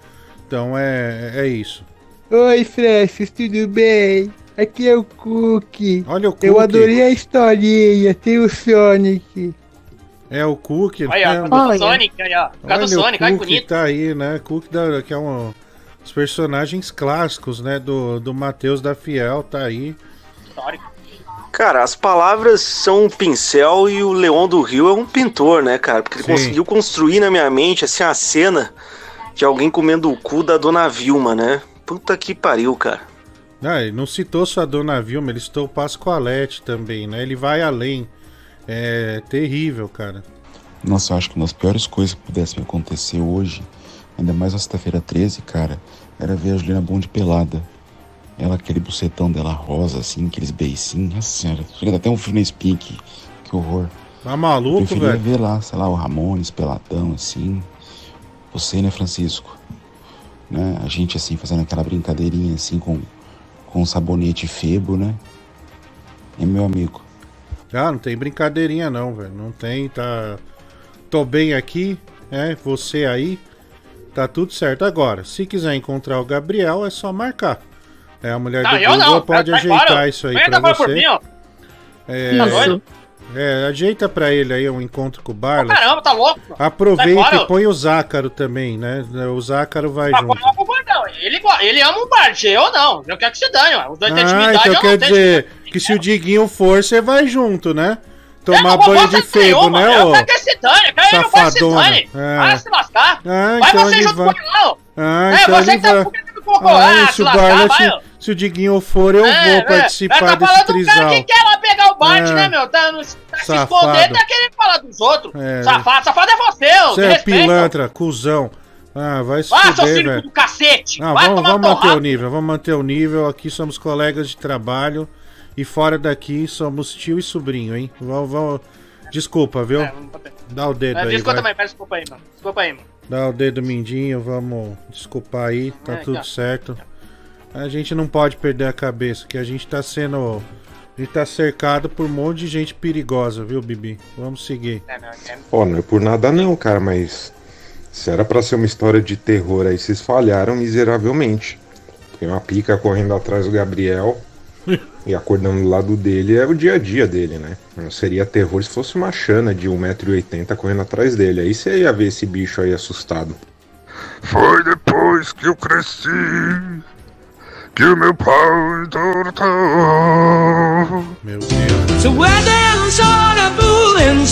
Então é, é isso. Oi, Francis, tudo bem? Aqui é o Cookie. Olha o Eu Cookie. adorei a historinha, tem o Sonic. É o Cookie, Olha, né? por causa do Sonic, aí, ó. Por causa do Sonic, o olha que bonito. tá aí, né? Cookie da, que é um dos personagens clássicos, né? Do, do Matheus da Fiel, tá aí. Cara, as palavras são um pincel e o Leão do Rio é um pintor, né, cara? Porque ele Sim. conseguiu construir na minha mente, assim, a cena de alguém comendo o cu da Dona Vilma, né? Puta que pariu, cara. Ah, ele não citou só a Dona Vilma, ele citou o Pascoalete também, né? Ele vai além. É terrível, cara. Nossa, eu acho que uma das piores coisas que pudesse me acontecer hoje, ainda mais na sexta-feira 13, cara, era ver a Juliana Bond pelada. Ela, aquele bucetão dela rosa, assim, aqueles beicinhos. Nossa senhora, chega dar até um frio na Spink. Que horror. Tá maluco, eu preferia velho? ver lá, sei lá, o Ramones peladão, assim. Você, né, Francisco? Né? A gente, assim, fazendo aquela brincadeirinha, assim, com, com sabonete febo, né? É meu amigo. Ah, não tem brincadeirinha não, velho. Não tem, tá. Tô bem aqui, é, você aí. Tá tudo certo. Agora, se quiser encontrar o Gabriel, é só marcar. É, a mulher Não, do Google não. pode ajeitar isso aí pra você. por mim, ó. É, Tá doido? É, ajeita pra ele aí um encontro com o Barla. Caramba, tá louco? Aproveita fora. e põe o Zácaro também, né? O Zácaro vai Ah, junto. pro bordão. Ele, ele ama o Bart, eu não. Eu quero que se dane, ó. Os dois têm Ah, intimidade, então eu quer não dizer que se o Diguinho for, você vai junto, né? Eu Tomar não banho de febo, né, Eu ô? quero que se dane, quero ele não vai se dane. É. Vai se lascar. Ah, vai então você junto vai- com ele, não. Ah, É, então você ele que tá vai... Ah, lá, se o vai, se, se o Diguinho for, eu É, vou é. participar Ela tá desse falando do cara trisal. que quer lá pegar o Bart, É. né, meu? Tá, no, tá se Safado. escondendo, tá querendo falar dos outros. É. Safado, safado é você, ô. Você é pilantra, cuzão. Ah, vai se Ah, seu fuder, filho velho. do cacete. Ah, vai vamos, vamos manter o nível, vamos manter o nível. Aqui somos colegas de trabalho e fora daqui somos tio e sobrinho, hein? Vamos, vamos... Desculpa, viu? Dá o dedo É, aí, Desculpa vai. também, peço desculpa aí, mano. Desculpa aí, mano. Dá o dedo mindinho, vamos desculpar aí, tá É, tudo tá. certo. A gente não pode perder a cabeça, que a gente tá sendo. A gente tá cercado por um monte de gente perigosa, viu, Bibi? Vamos seguir. Ó, não é por nada não, cara, mas se era pra ser uma história de terror aí, vocês falharam miseravelmente. Tem uma pica correndo atrás do Gabriel e acordando do lado dele é o dia a dia dele, né? Não seria terror se fosse uma chana de 1,80m correndo atrás dele. Aí você ia ver esse bicho aí assustado. Foi depois que eu cresci que o meu pai tortou. Meu Deus. So where there's on a bull and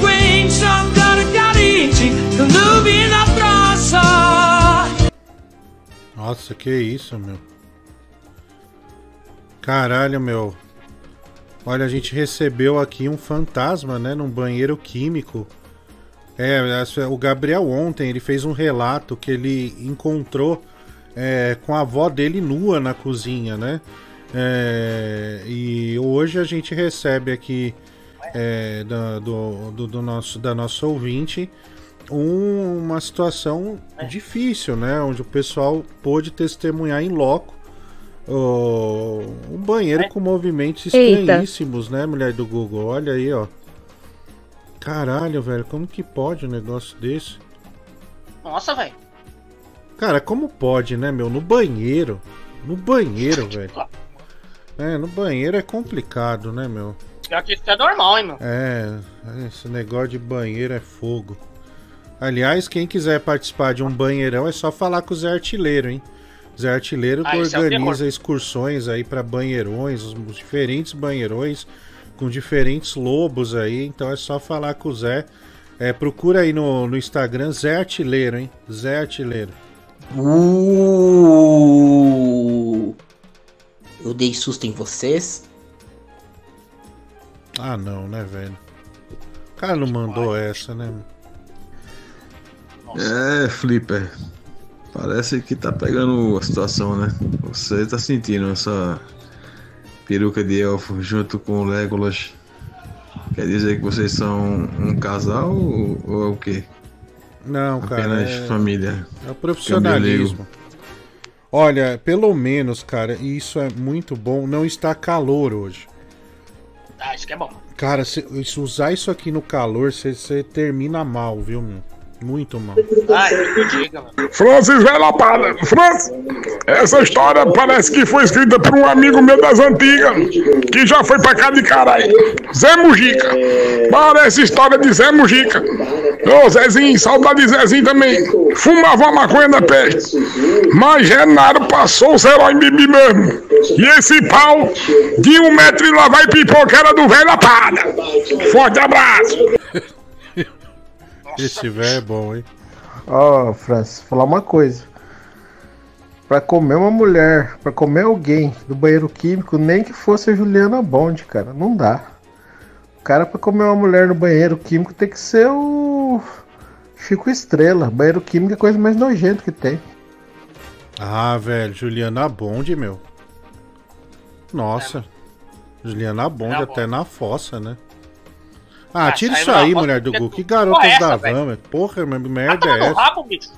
grain, some got a carente, the lube na praça. Nossa, que isso, meu. Caralho, meu. Olha, a gente recebeu aqui um fantasma, né? Num banheiro químico. É, o Gabriel ontem ele fez um relato que ele encontrou é, com a avó dele nua na cozinha, né? É, e hoje a gente recebe aqui é, da, do, do, do nosso, da nossa ouvinte um- uma situação difícil, né? Onde o pessoal pôde testemunhar em loco ó, um banheiro com movimentos Eita. estranhíssimos, né, mulher do Google? Olha aí, ó. Caralho, velho, como que pode um negócio desse? Nossa, velho. Cara, como pode, né, meu? No banheiro. No banheiro, velho. É, no banheiro é complicado, né, meu? Pior que isso é normal, hein, meu. É, esse negócio de banheiro é fogo. Aliás, quem quiser participar de um banheirão é só falar com o Zé Artilheiro, hein? Zé Artilheiro Ah, é organiza terror. excursões aí pra banheirões, os os diferentes banheirões com diferentes lobos aí, então é só falar com o Zé. É, procura aí no, no Instagram Zé Artilheiro, hein? Zé Artilheiro. Uh, eu dei susto em vocês. Ah, não, né, velho? O cara não mandou essa, né? É, Flipper. Parece que tá pegando a situação, né? Você tá sentindo essa peruca de elfo junto com o Legolas. Quer dizer que vocês são um casal ou, ou é o quê? Não, cara. Apenas é- família. É o profissionalismo. Olha, pelo menos, cara, e isso é muito bom. Não está calor hoje. Ah, isso que é bom. Cara, se, se usar isso aqui no calor, você- você termina mal, viu, meu? Muito mal. Ai, diga, mano. Francis Velapada. Francis, essa história parece que foi escrita por um amigo meu das antigas, que já foi pra cá de caralho. Zé Mujica. Parece história de Zé Mujica. Ô Zezinho, saudade de Zezinho também. Fumava uma maconha da peste. Mas Genaro passou o herói em bibi mesmo. E esse pau de um metro e lá vai pipoca era do velho Lapada. Forte abraço. Esse velho é bom, hein? Ó, Francis, falar uma coisa. Pra comer uma mulher, pra comer alguém do banheiro químico, nem que fosse a Juliana Bond, cara, não dá. O cara pra comer uma mulher no banheiro químico tem que ser o Chico Estrela. Banheiro químico é a coisa mais nojenta que tem. Ah, velho, Juliana Bond, meu. Nossa. Juliana Bond Juliana até na fossa, né? Ah, tira isso na aí, mulher do mulher Gu. Que garotas Porra, é da velho? van, meu. Porra, mas que Vai merda é essa? rabo, bicho.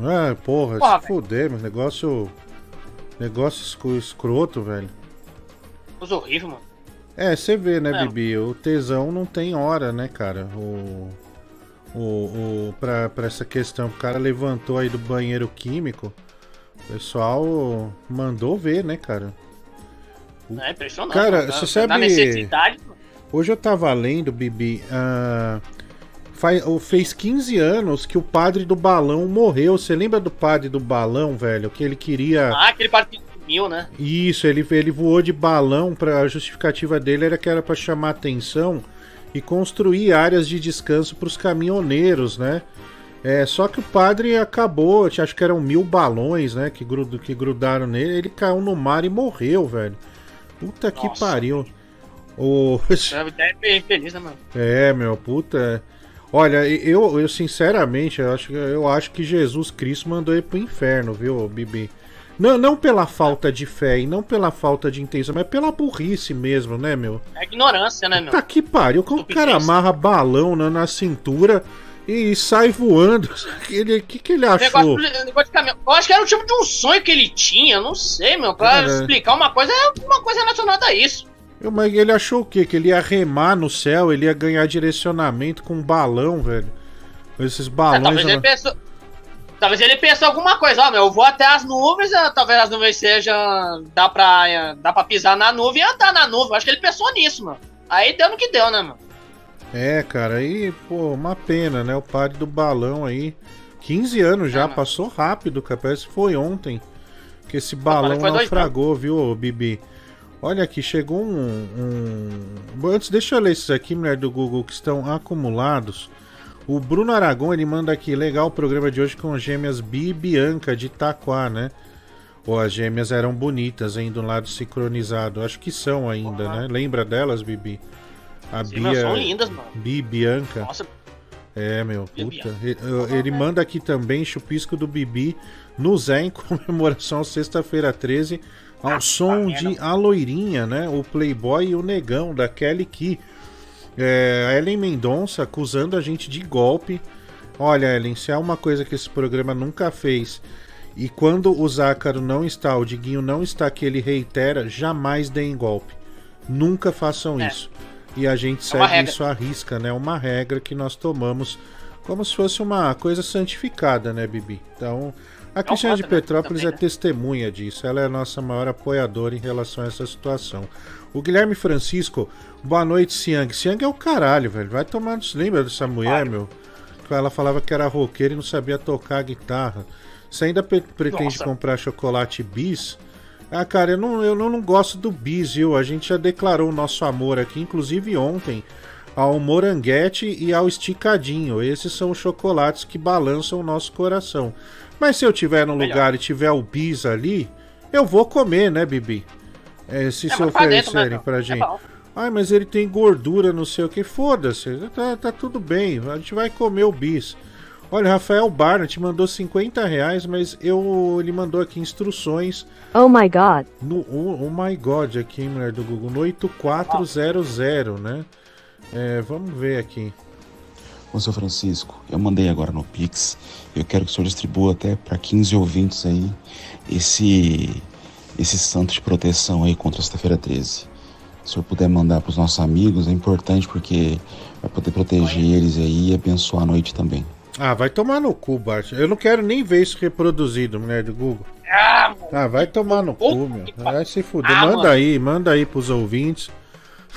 É, porra, Porra, se fuder, meu. Negócio. Negócio escro- escroto, velho. Coisa horrível, mano. É, você vê, né, É. Bibi? O tesão não tem hora, né, cara? O. O. o pra, pra essa questão, o cara levantou aí do banheiro químico. O pessoal mandou ver, né, cara? É impressionante. Cara, você Na sabe- necessidade, mano. Hoje eu tava lendo, Bibi. ah, faz, o- fez 15 anos que o padre do balão morreu. Você lembra do padre do balão, velho? Que ele queria. Ah, aquele partido mil, né? Isso, ele, ele voou de balão para a justificativa dele era que era para chamar atenção e construir áreas de descanso para os caminhoneiros, né? É, só que o padre acabou, acho que eram mil balões, né? Que, grud, que grudaram nele. Ele caiu no mar e morreu, velho. Puta que pariu. O... É feliz, né, mano? É, meu, puta. Olha, eu, eu sinceramente, eu acho, eu acho que Jesus Cristo mandou ele pro inferno, viu, Bibi? Não, não pela falta de fé e não pela falta de intenção, mas pela burrice mesmo, né, meu? É ignorância, né, meu? Tá que pariu, como o cara amarra balão na, na cintura e sai voando. O ele, que, que ele achou? Negócio, negócio. Eu acho que era um tipo de um sonho que ele tinha, não sei, meu. Pra Cara. explicar uma coisa, é uma coisa relacionada a isso. Mas ele achou o quê? Que ele ia remar no céu, ele ia ganhar direcionamento com um balão, velho. Esses É, balões. talvez ele pensou. Talvez ele pensou alguma coisa, ó, meu, eu vou até as nuvens, eh, talvez as nuvens sejam. Dá pra, eh, dá pra pisar na nuvem e andar na nuvem. Acho que ele pensou nisso, mano. Aí deu no que deu, né, mano? É, cara, aí, pô, uma pena, né? O padre do balão aí. 15 anos já, passou rápido, cara. Parece que foi ontem que esse balão naufragou, viu, Bibi? Olha aqui, chegou um, um- Antes, deixa eu ler esses aqui, mulher do Google, que estão acumulados. O Bruno Aragon, ele manda aqui, legal o programa de hoje com gêmeas Bi e Bianca de Itaquá, né? Ou as gêmeas eram bonitas, hein, do lado sincronizado. Acho que são ainda, né? Lembra delas, Bibi? A Sim, Bia. são lindas, mano. Bi e Bianca. Nossa, É, meu, puta. Ele, manda aqui também chupisco do Bibi no Zé em comemoração sexta-feira 13, ao som de A Loirinha, né? O Playboy e o Negão, da Kelly Key. É, a Ellen Mendonça acusando a gente de golpe. Olha, Ellen, se há uma coisa que esse programa nunca fez, e quando o Zácaro não está, o Diguinho não está, que ele reitera, jamais deem golpe. Nunca façam É. isso. E a gente É segue isso à risca, né? Uma regra que nós tomamos como se fosse uma coisa santificada, né, Bibi? Então, a Cristiana de voto, né? Petrópolis Também, é testemunha disso. Ela é a nossa maior apoiadora em relação a essa situação. O Guilherme Francisco, boa noite, Siang. Siang é o caralho, velho. Vai tomar. Lembra dessa mulher, meu? ela falava que era roqueira e não sabia tocar guitarra. Você ainda pretende Nossa. comprar chocolate bis? Ah, cara, eu não, eu não gosto do bis, viu? A gente já declarou o nosso amor aqui, inclusive ontem, ao moranguete e ao esticadinho. Esses são os chocolates que balançam o nosso coração. Mas se eu tiver no Melhor. lugar e tiver o bis ali, eu vou comer, né, Bibi? É, se É, se pra dentro, oferecerem né, meu? pra É gente. bom. Ai, mas ele tem gordura, não sei o que. Foda-se, tá, tá tudo bem. A gente vai comer o bis. Olha, Rafael Barnett mandou 50 reais, mas eu, ele mandou aqui instruções Oh my god. no oh, oh my god aqui, mulher do Google, no 8400, né? É, vamos ver aqui. Ô, seu Francisco, eu mandei agora no Pix. Eu quero que o senhor distribua até para 15 ouvintes aí esse esse santo de proteção aí contra a sexta-feira 13. Se o senhor puder mandar para os nossos amigos, é importante porque vai poder proteger eles aí e abençoar a noite também. Ah, vai tomar no cu, Bart. Eu não quero nem ver isso reproduzido, mulher do Google. Ah, Ah, vai tomar no cu, meu. Vai se fuder. Ah, manda mano. aí, manda aí pros ouvintes.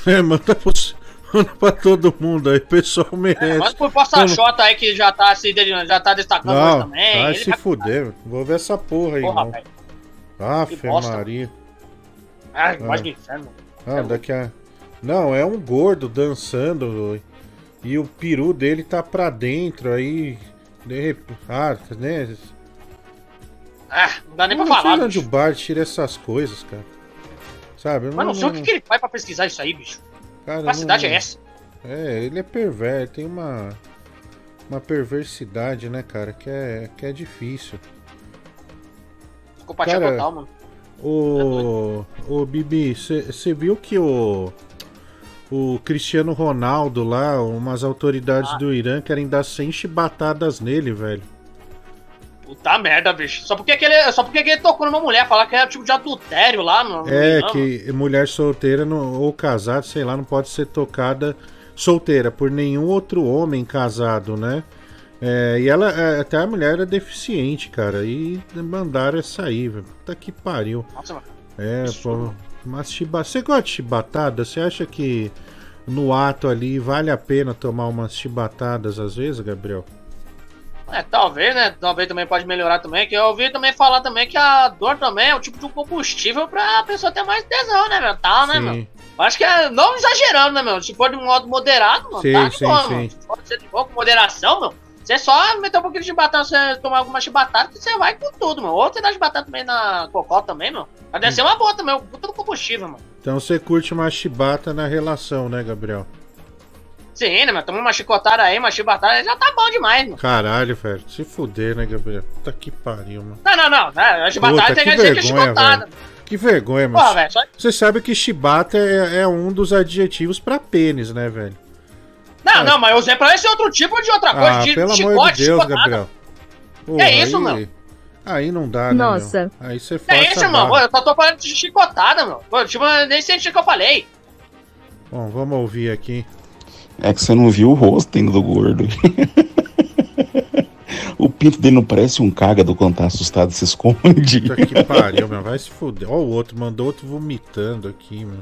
É, manda, pros, manda pra todo mundo aí, o pessoal merece. Mas pro Posta Xota aí que já tá se já tá destacando Não, também. vai se fuder. Não vou ver essa porra aí, Porra, não. velho. Aff, Que bosta. Maria. Ai, Ah. mais do inferno. Ah, daqui a... Não, é um gordo dançando e o peru dele tá pra dentro aí. De repente. Ah, né? Ah, não dá nem pra Eu não sei falar, de onde o Bart tira essas coisas, cara. Sabe? eu Mas não sei o que, que ele faz pra pesquisar isso aí, bicho. Cara, Que não- é essa? É, ele é perverso, tem uma. Uma perversidade, né, cara, que é, que é difícil. Psicopatia Cara, total, mano. O. O Bibi, você viu que o. O Cristiano Ronaldo lá, umas autoridades Ah. do Irã querem dar 100 chibatadas nele, velho. Puta merda, bicho. Só porque, que ele, só porque que ele tocou numa mulher, falar que é tipo de adultério lá, mano. É, Não, que mulher solteira não- ou casada, sei lá, não pode ser tocada solteira por nenhum outro homem casado, né? É, e ela, é, até a mulher era deficiente, cara, e mandaram essa aí, velho. Puta que pariu. Nossa. É, pô, mas chiba... Você gosta de chibatada? Você acha que no ato ali vale a pena tomar umas chibatadas às vezes, Gabriel? É, talvez, né? Talvez também pode melhorar também. Que eu ouvi também falar também que a dor também é um tipo de um combustível pra pessoa ter mais tesão, né, meu? Tal, né, Sim. meu? Acho que é. Não exagerando, né, meu? Se for de um modo moderado, mano, Sim, tá de sim, boa, sim. mano. Se for ser de boa, com moderação, meu. Você só meter um pouquinho de batata, você tomar alguma chibatada, que você vai com tudo, meu. Ou você dá de batata também na cocó também, meu. Deve ser uma boa também, um puta do combustível, mano. Então você curte uma chibata na relação, né, Gabriel? Sim, né, meu? Toma uma chicotada aí, uma chibatada, já tá bom demais, meu. Caralho, velho. Se fuder, né, Gabriel? Puta que pariu, mano. Não, não, não. né? A chibatada Puta, tem que que dizer que é vergonha, chicotada. velho. Que vergonha, Porra, mano. velho, só- Você sabe que chibata é, é um dos adjetivos pra pênis, né, velho? Não, não, mas eu usei pra esse outro tipo de outra coisa, Ah, de pelo chicote, amor de Deus, chicotada. Gabriel. Pô, É isso, aí, mano. Aí não dá, né, Nossa. meu? Aí você força É isso, a mano. Eu só tô falando de chicotada, meu. Pô, tipo, nem senti o que eu falei. Bom, vamos ouvir aqui. É que você não viu o rosto ainda do gordo. o pinto dele não parece um cágado quando tá assustado se esconde. Puta que pariu, meu. Vai se fuder. Ó, o outro mandou outro vomitando aqui, meu.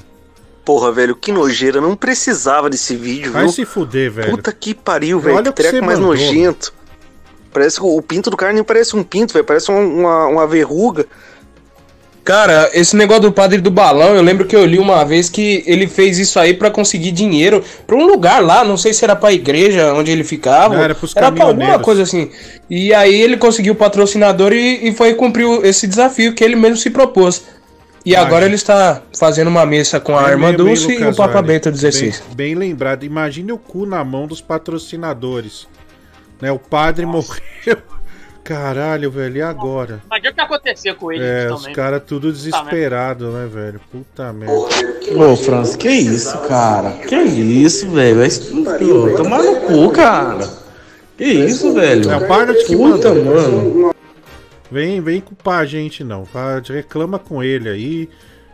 Porra, velho, que nojeira. Não precisava desse vídeo, Vai viu? se fuder, velho. Puta que pariu, velho. Olha Que treco mais mandou, nojento. Parece que o pinto do cara nem parece um pinto, velho. Parece uma, uma, uma verruga. Cara, esse negócio do padre do balão, eu lembro que eu li uma vez que ele fez isso aí pra conseguir dinheiro pra um lugar lá, não sei se era pra igreja onde ele ficava. Não, era pros pra alguma coisa assim. E aí ele conseguiu o patrocinador e, e foi cumprir esse desafio que ele mesmo se propôs. E Ah, agora ele está fazendo uma missa com a Bem- irmã Dulce e o Papa. Bento XVI. Bem, bem lembrado. Imagine o cu na mão dos patrocinadores. Né, o padre morreu. Caralho, velho, e agora? Imagina o que aconteceu com ele É, os caras tudo desesperado, né, velho? Puta merda. Ô, Franz, que isso, cara? Que isso, velho? Vai Pô, tomar no cu, cara. Que isso, velho? Não, para de que Puta, manda. mano. Vem, vem culpar a gente, não. Reclama com ele aí.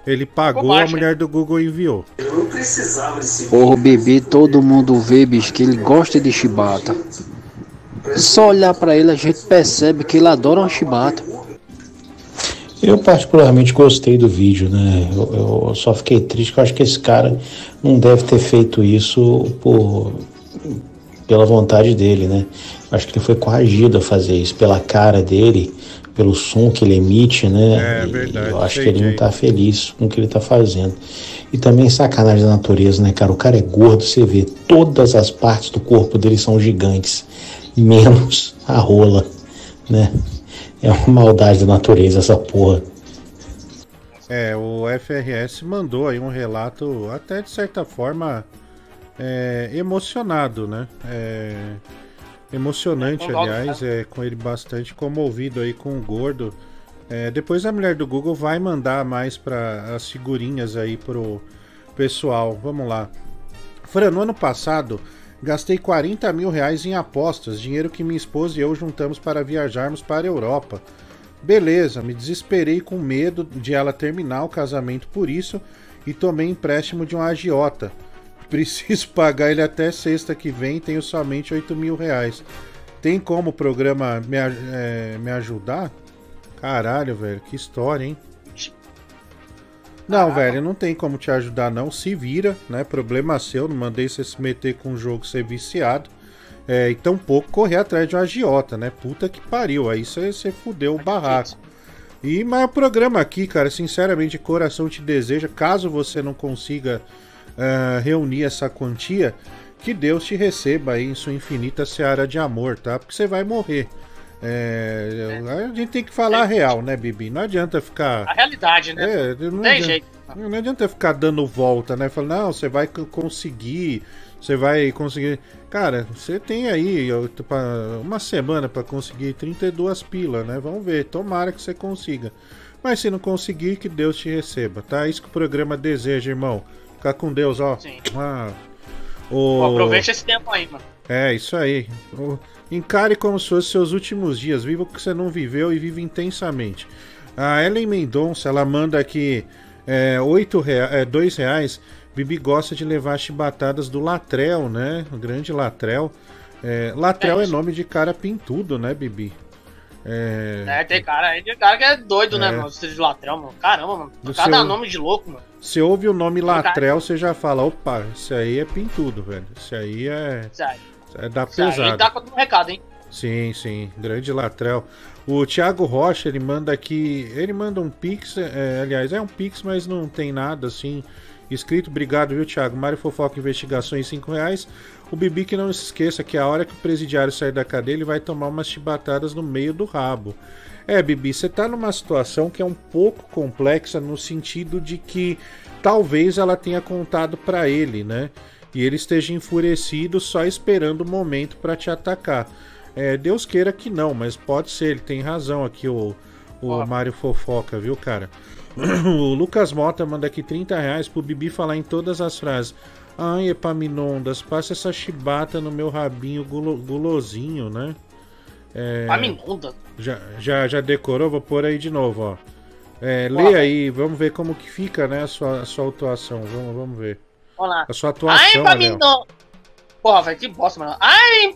Ele pagou, a mulher do Google enviou. Não precisava desse Porra, o bebê, todo mundo vê, bicho, que ele gosta de chibata. Só olhar pra ele a gente percebe que ele adora uma chibata. Eu particularmente gostei do vídeo, né? Eu, eu só fiquei triste que eu acho que esse cara não deve ter feito isso por, pela vontade dele, né? Acho que ele foi coagido a fazer isso pela cara dele, pelo som que ele emite, né? É, E verdade, Eu acho que ele não tá feliz com o que ele tá fazendo. E também sacanagem da natureza, né, cara? O cara é gordo, você vê, todas as partes do corpo dele são gigantes, menos a rola, né? É uma maldade da natureza essa porra. É, o FRS mandou aí um relato, até de certa forma, é, emocionado, né? É, emocionante, aliás, é, com ele bastante comovido aí com o gordo. É, depois a mulher do Google vai mandar mais para as figurinhas aí pro pessoal. Vamos lá. Fran, no ano passado gastei 40 mil reais em apostas, dinheiro que minha esposa e eu juntamos para viajarmos para a Europa. Beleza, me desesperei com medo de ela terminar o casamento por isso e tomei empréstimo de um agiota. Preciso pagar ele até sexta que vem e tenho somente 8 mil reais. Tem como o programa me, é, me ajudar? Caralho, velho, que história, hein? Não, velho, não tem como te ajudar, não. Se vira, né? Problema seu. Não mandei você se meter com um jogo ser viciado. É, e tampouco correr atrás de um agiota, né? Puta que pariu. Aí você fudeu o barraco. E, mas o programa aqui, cara, sinceramente, de coração te deseja, caso você não consiga ah, reunir essa quantia, que Deus te receba aí em sua infinita seara de amor, tá? Porque você vai morrer. É, a gente tem que falar a real, né, Bibi? Não adianta ficar. A realidade, né? É, não Tem adianta, jeito. Não adianta ficar dando volta, né? Falando, não, você vai conseguir, você vai conseguir. Cara, você tem aí uma semana pra conseguir 32 pilas, né? Vamos ver, tomara que você consiga. Mas se não conseguir, que Deus te receba, tá? Isso que o programa deseja, irmão. Ficar com Deus, ó. Ah, o... Pô, aproveita esse tempo aí, mano. É, isso aí. O- Encare como se fossem seus últimos dias. Viva o que você não viveu e vive intensamente. A Ellen Mendonça, ela manda aqui é, oito rea é, dois reais. Bibi gosta de levar chibatadas do Latrel, né? O grande Latrel. É, Latrel é, nome de cara pintudo, né, Bibi? É, É, tem cara aí, tem cara que é doido, né, É. mano? Esse de latrão, mano. Caramba, mano. Cada seu- nome de louco, mano. Você ouve o nome Latrel, você já fala, opa, isso aí é pintudo, velho. Isso aí é, Isso aí. É da pesada. tá com um recado, hein? Sim, sim, grande Latrel. O Thiago Rocha, ele manda aqui. Ele manda um pix, é, aliás, é um pix, mas não tem nada assim. Escrito, obrigado, viu, Thiago? Mário Fofoca Investigações, 5 reais. O Bibi que não se esqueça que a hora que o presidiário sair da cadeia, ele vai tomar umas chibatadas no meio do rabo. É, Bibi, você tá numa situação que é um pouco complexa no sentido de que talvez ela tenha contado pra ele, né? E ele esteja enfurecido só esperando o momento pra te atacar. É, Deus queira que não, mas pode ser, ele tem razão aqui, o, o Mário Fofoca, viu, cara? o Lucas Mota manda aqui 30 reais pro Bibi falar em todas as frases. Ai, Epaminondas, passa essa chibata no meu rabinho gulo- gulosinho, né? É, Epaminondas? Já, já, já decorou? Vou pôr aí de novo, ó. É, lê aí, vamos ver como que fica, né, a sua, a sua atuação. Vamos, vamos ver. Vamos lá. A sua atuação, Ai. Epaminondas. Porra, velho, que bosta, mano. Ai.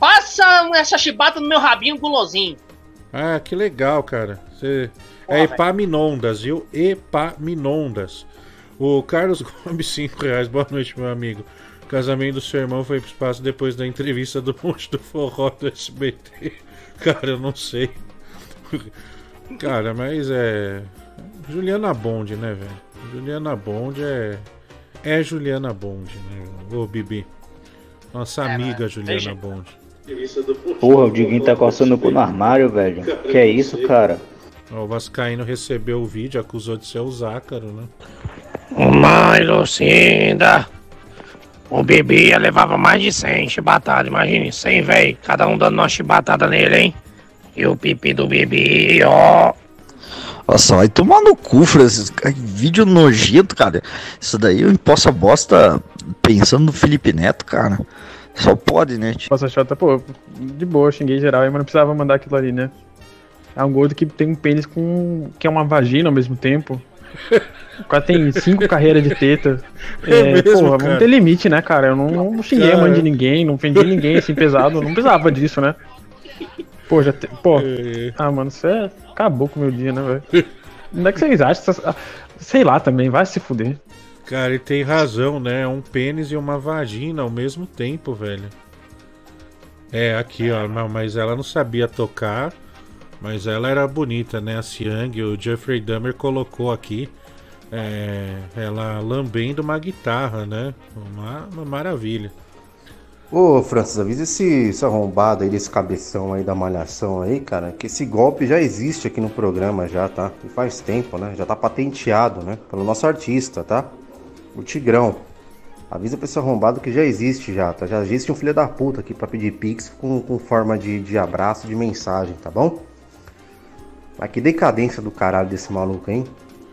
Passa essa chibata no meu rabinho gulosinho. Ah, que legal, cara. Você... É. Epaminondas, viu? Epaminondas. O Carlos Gomes, 5 reais. Boa noite, meu amigo. O casamento do seu irmão foi pro espaço depois da entrevista do Monte do Forró do SBT. Cara, eu não sei. Cara, mas é. Juliana Bond, né, velho? Juliana Bond é. É Juliana Bond, né? Ô, Bibi. Nossa amiga Juliana jeito. Bond. Porra, o Diguinho tá coçando o cu no armário, velho. Que é isso, cara? Ó, O Vascaíno recebeu o vídeo, acusou de ser o Zácaro, né? Mãe Lucinda. O bebê levava mais de 100 chibatadas, imagine, 100 véi, cada um dando uma chibatada nele, hein? E o pipi do bebê, ó. Nossa, vai tomar no cu, Francisco. Vídeo nojento, cara. Isso daí eu posso a bosta pensando no Felipe Neto, cara. Só pode, né? Nossa, Xota, pô, de boa, xinguei geral, mas não precisava mandar aquilo ali, né? É um gordo que tem um pênis com. que é uma vagina ao mesmo tempo. O cara tem cinco carreiras de teta. É É, mesmo, porra, cara? vamos ter limite, né, cara? Eu não, não xinguei a mãe de ninguém, não ofendi ninguém assim pesado, não precisava disso, né? Pô, já tem. Pô. Ah, mano, você é... acabou com o meu dia, né, velho? Onde é que vocês acham? Ah, Sei lá também, vai se fuder. Cara, ele tem razão, né? Um pênis e uma vagina ao mesmo tempo, velho. É, aqui, ó. Mas ela não sabia tocar. Mas ela era bonita, né? A Siang, o Jeffrey Dahmer colocou aqui. é, ela lambendo uma guitarra, né? Uma, uma maravilha. Ô, Francis, avisa esse, esse arrombado aí desse cabeção aí da malhação aí, cara, que esse golpe já existe aqui no programa já, tá? E faz tempo, né? Já tá patenteado, né? Pelo nosso artista, tá? O Tigrão. Avisa pra esse arrombado que já existe já, tá? Já existe um filho da puta aqui pra pedir pix com, com forma de, de abraço, de mensagem, tá bom? Mas que decadência do caralho desse maluco, hein?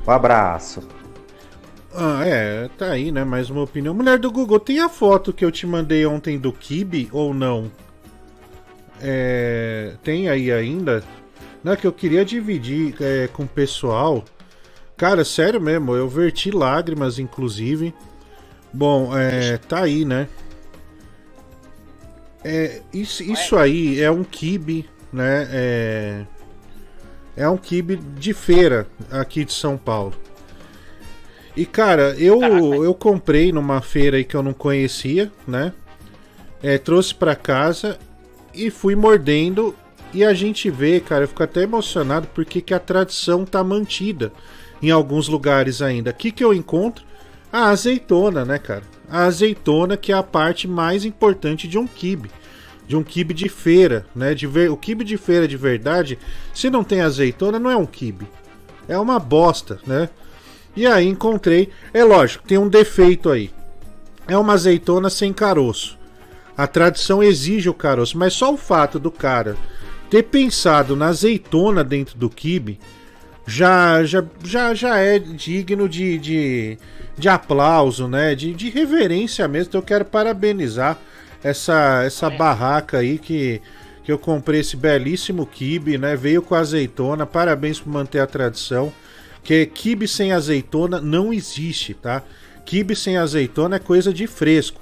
Um abraço. Ah, é, tá aí, né? Mais uma opinião. Mulher do Google, tem a foto que eu te mandei ontem do Kibe ou não? É, tem aí ainda? Não, é que eu queria dividir é, com o pessoal. Cara, sério mesmo, eu verti lágrimas, inclusive. Bom, é, tá aí, né? É, isso, isso aí é um kibe, né? É, é um kibe de feira aqui de São Paulo. E cara, eu, eu comprei numa feira aí que eu não conhecia, né? É, trouxe pra casa e fui mordendo. E a gente vê, cara, eu fico até emocionado porque que a tradição tá mantida em alguns lugares ainda. O que, que eu encontro? A azeitona, né, cara? A azeitona que é a parte mais importante de um quibe. De um quibe de feira, né? De ver... O quibe de feira de verdade, se não tem azeitona, não é um quibe. É uma bosta, né? E aí encontrei. É lógico, tem um defeito aí. É uma azeitona sem caroço. A tradição exige o caroço, mas só o fato do cara ter pensado na azeitona dentro do quibe já já, já, já é digno de, de, de aplauso, né? De, de reverência mesmo. Então eu quero parabenizar essa, essa barraca aí que, que eu comprei esse belíssimo quibe, né? Veio com azeitona. Parabéns por manter a tradição. Que quibe sem azeitona não existe, tá? Quibe sem azeitona é coisa de fresco.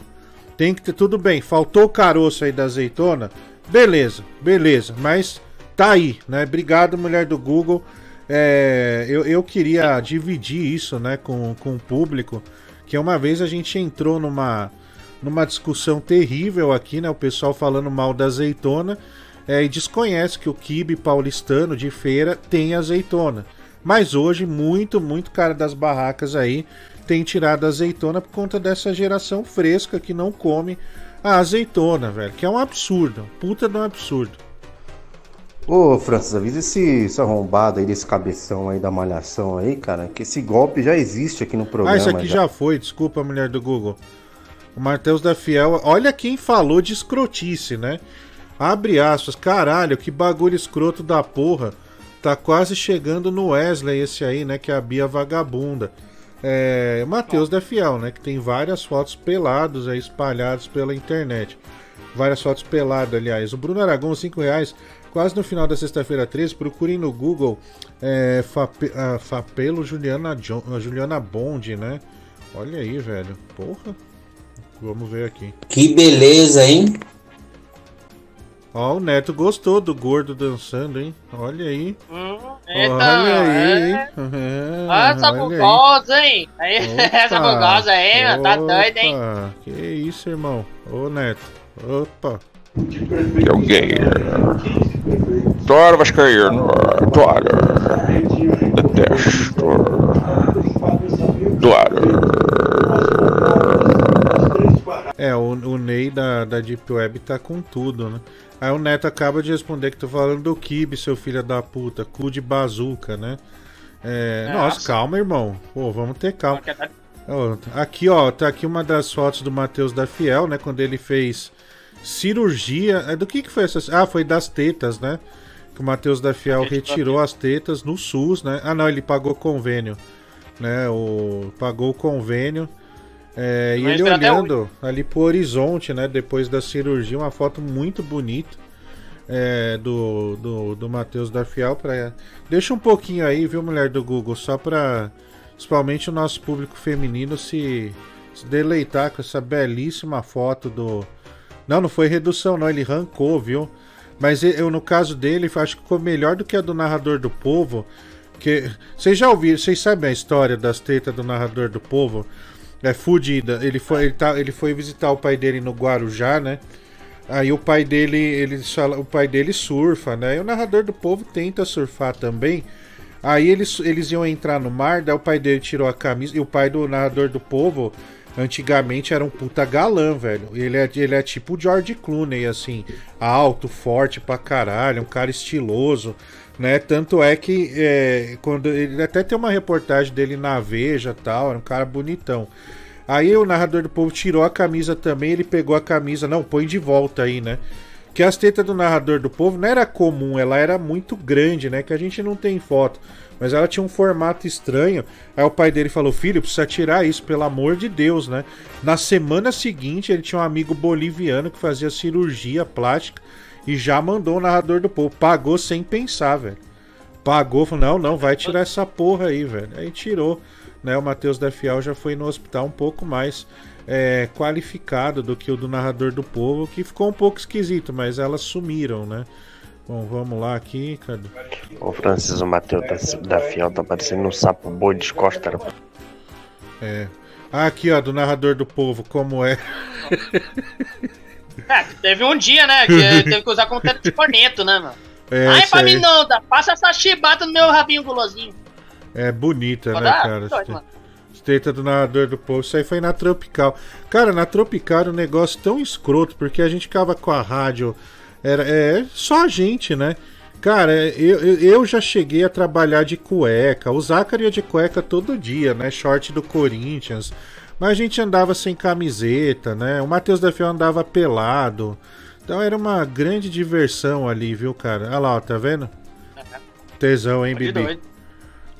Tem que ter tudo bem. Faltou o caroço aí da azeitona? Beleza, beleza. Mas tá aí, né? Obrigado, mulher do Google. É, eu, eu queria dividir isso, né, com, com o público. Que uma vez a gente entrou numa, numa discussão terrível aqui, né? O pessoal falando mal da azeitona. É, e desconhece que o quibe paulistano de feira tem azeitona. Mas hoje, muito, muito cara das barracas aí tem tirado a azeitona por conta dessa geração fresca que não come a azeitona, velho. Que é um absurdo. Puta de um absurdo. Ô, Francis, avisa esse, esse arrombado aí desse cabeção aí da malhação aí, cara, que esse golpe já existe aqui no programa. Ah, isso aqui já foi, desculpa, mulher do Google. O Matheus da Fiel. Olha quem falou de escrotice, né? Abre aspas. Caralho, que bagulho escroto da porra. Tá quase chegando no Wesley esse aí, né? Que é a Bia Vagabunda. É, Matheus da Fiel, né? Que tem várias fotos pelados aí espalhados pela internet. Várias fotos peladas, aliás. O Bruno Aragão, 5 reais. Quase no final da sexta-feira 13, procurem no Google é, Fape, ah, Fapelo Juliana, Jo- ah, Juliana Bond, né? Olha aí, velho. Porra. Vamos ver aqui. Que beleza, hein? Ó, o Neto gostou do gordo dançando, hein? Olha aí. Eita, olha aí, hein? é. Olha essa bugosa, hein? Aí, Opa, essa bugosa aí, mano, tá doido, hein? opa, Que isso, irmão? Ô, Neto. Opa. Que é o gayer. Adoro Vascaíno. Adoro. Detesto. Adoro. É, o, o Ney da, da Deep Web tá com tudo, né? Aí o Neto acaba de responder que tô falando do Kibe, seu filho da puta. Cu de bazuca, né? É, nossa, Nossa. calma, irmão. Pô, vamos ter calma. Aqui, ó, tá aqui uma das fotos do Matheus da Fiel, né? Quando ele fez cirurgia. É, do que que foi essa? Ah, foi das tetas, né? Que o Matheus da Fiel retirou as tetas no SUS, né? Ah, não, ele pagou convênio, né? O pagou o convênio. É, e ele olhando ali pro horizonte, né? Depois da cirurgia, uma foto muito bonita é, do, do, do Matheus da Fiel. Pra... Deixa um pouquinho aí, viu, mulher do Google? Só pra principalmente o nosso público feminino se, se deleitar com essa belíssima foto do. Não, não foi redução, não, ele arrancou, viu? Mas eu, no caso dele, acho que ficou melhor do que a do narrador do povo. Que vocês já ouviram, vocês sabem a história das tetas do narrador do povo? É fudida. Ele foi, ele, tá, ele foi visitar o pai dele no Guarujá, né? Aí o pai dele, ele o pai dele surfa, né? E o narrador do povo tenta surfar também. Aí eles, eles iam entrar no mar, daí o pai dele tirou a camisa. E o pai do narrador do povo, antigamente, era um puta galã, velho. Ele é, ele é tipo o George Clooney, assim. Alto, forte pra caralho, um cara estiloso, né? Tanto é que é, quando ele até tem uma reportagem dele na Veja tal, era um cara bonitão. Aí o narrador do povo tirou a camisa também, ele pegou a camisa, não, põe de volta aí, né? Que as tetas do narrador do povo não era comum, ela era muito grande, né? Que a gente não tem foto. Mas ela tinha um formato estranho. Aí o pai dele falou: Filho, precisa tirar isso, pelo amor de Deus, né? Na semana seguinte, ele tinha um amigo boliviano que fazia cirurgia plástica e já mandou o narrador do povo. Pagou sem pensar, velho. Pagou, falou: Não, não, vai tirar essa porra aí, velho. Aí tirou. Né, o Matheus da Fiel já foi no hospital um pouco mais é, qualificado do que o do narrador do povo, que ficou um pouco esquisito, mas elas sumiram, né? Bom, vamos lá aqui, cadê? O Francis, o Matheus da, da Fiel tá parecendo um sapo boi de costa. É. Ah, aqui, ó, do narrador do povo, como é. É, teve um dia, né, que teve que usar como teto de corneto, né, mano? É, Ai, pra aí. mim não, dá- passa essa chibata no meu rabinho gulosinho. É bonita, Pode né, dar? cara? Pode, mano. Estreita do narrador do povo. Isso aí foi na Tropical. Cara, na Tropical era um negócio tão escroto, porque a gente ficava com a rádio. Era, é só a gente, né? Cara, eu, eu, já cheguei a trabalhar de cueca. O Zácaro ia de cueca todo dia, né? Short do Corinthians. Mas a gente andava sem camiseta, né? O Matheus da Fiel andava pelado. Então era uma grande diversão ali, viu, cara? Olha lá, ó, tá vendo? Tesão, hein, De Bibi? doido.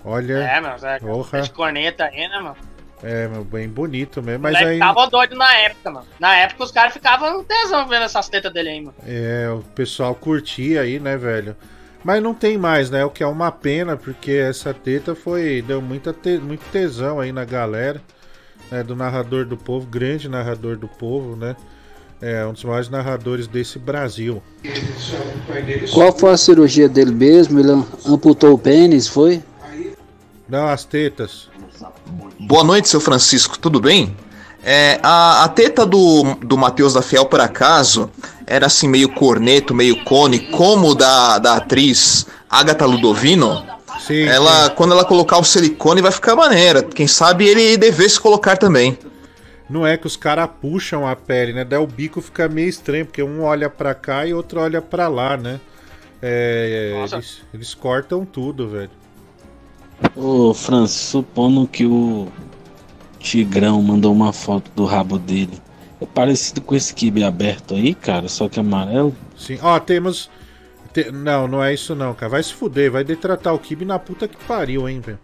Olha. É, Zé, Porra. de corneta aí, né, mano? É, meu, bem bonito mesmo. Mas aí. tava doido na época, mano. Na época os caras ficavam tesão vendo essas tetas dele aí, mano. É, o pessoal curtia aí, né, velho? Mas não tem mais, né? O que é uma pena, porque essa teta foi. Deu muita te- muito tesão aí na galera. Né, do narrador do povo, grande narrador do povo, né? É um dos maiores narradores desse Brasil. Qual foi a cirurgia dele mesmo? Ele amputou o pênis, foi? Não, as tetas. Boa noite, seu Francisco, tudo bem? É, a, a teta do, do Matheus da Fiel, por acaso, era assim meio corneto, meio cone, como da, da atriz Agatha Ludovino. Sim, ela, quando ela colocar o silicone, vai ficar maneira. Quem sabe ele devesse colocar também. Não é que os caras puxam a pele, né? Daí o bico fica meio estranho, porque um olha pra cá e outro olha pra lá, né? É, é, eles, eles cortam tudo, velho. Ô, Francis, supondo que o Tigrão mandou uma foto do rabo dele. É parecido com esse kibe aberto aí, cara, só que amarelo. Sim, ó, temos. Te- Não, não é isso não, cara. Vai se fuder, vai detratar o Kibe na puta que pariu, hein, velho.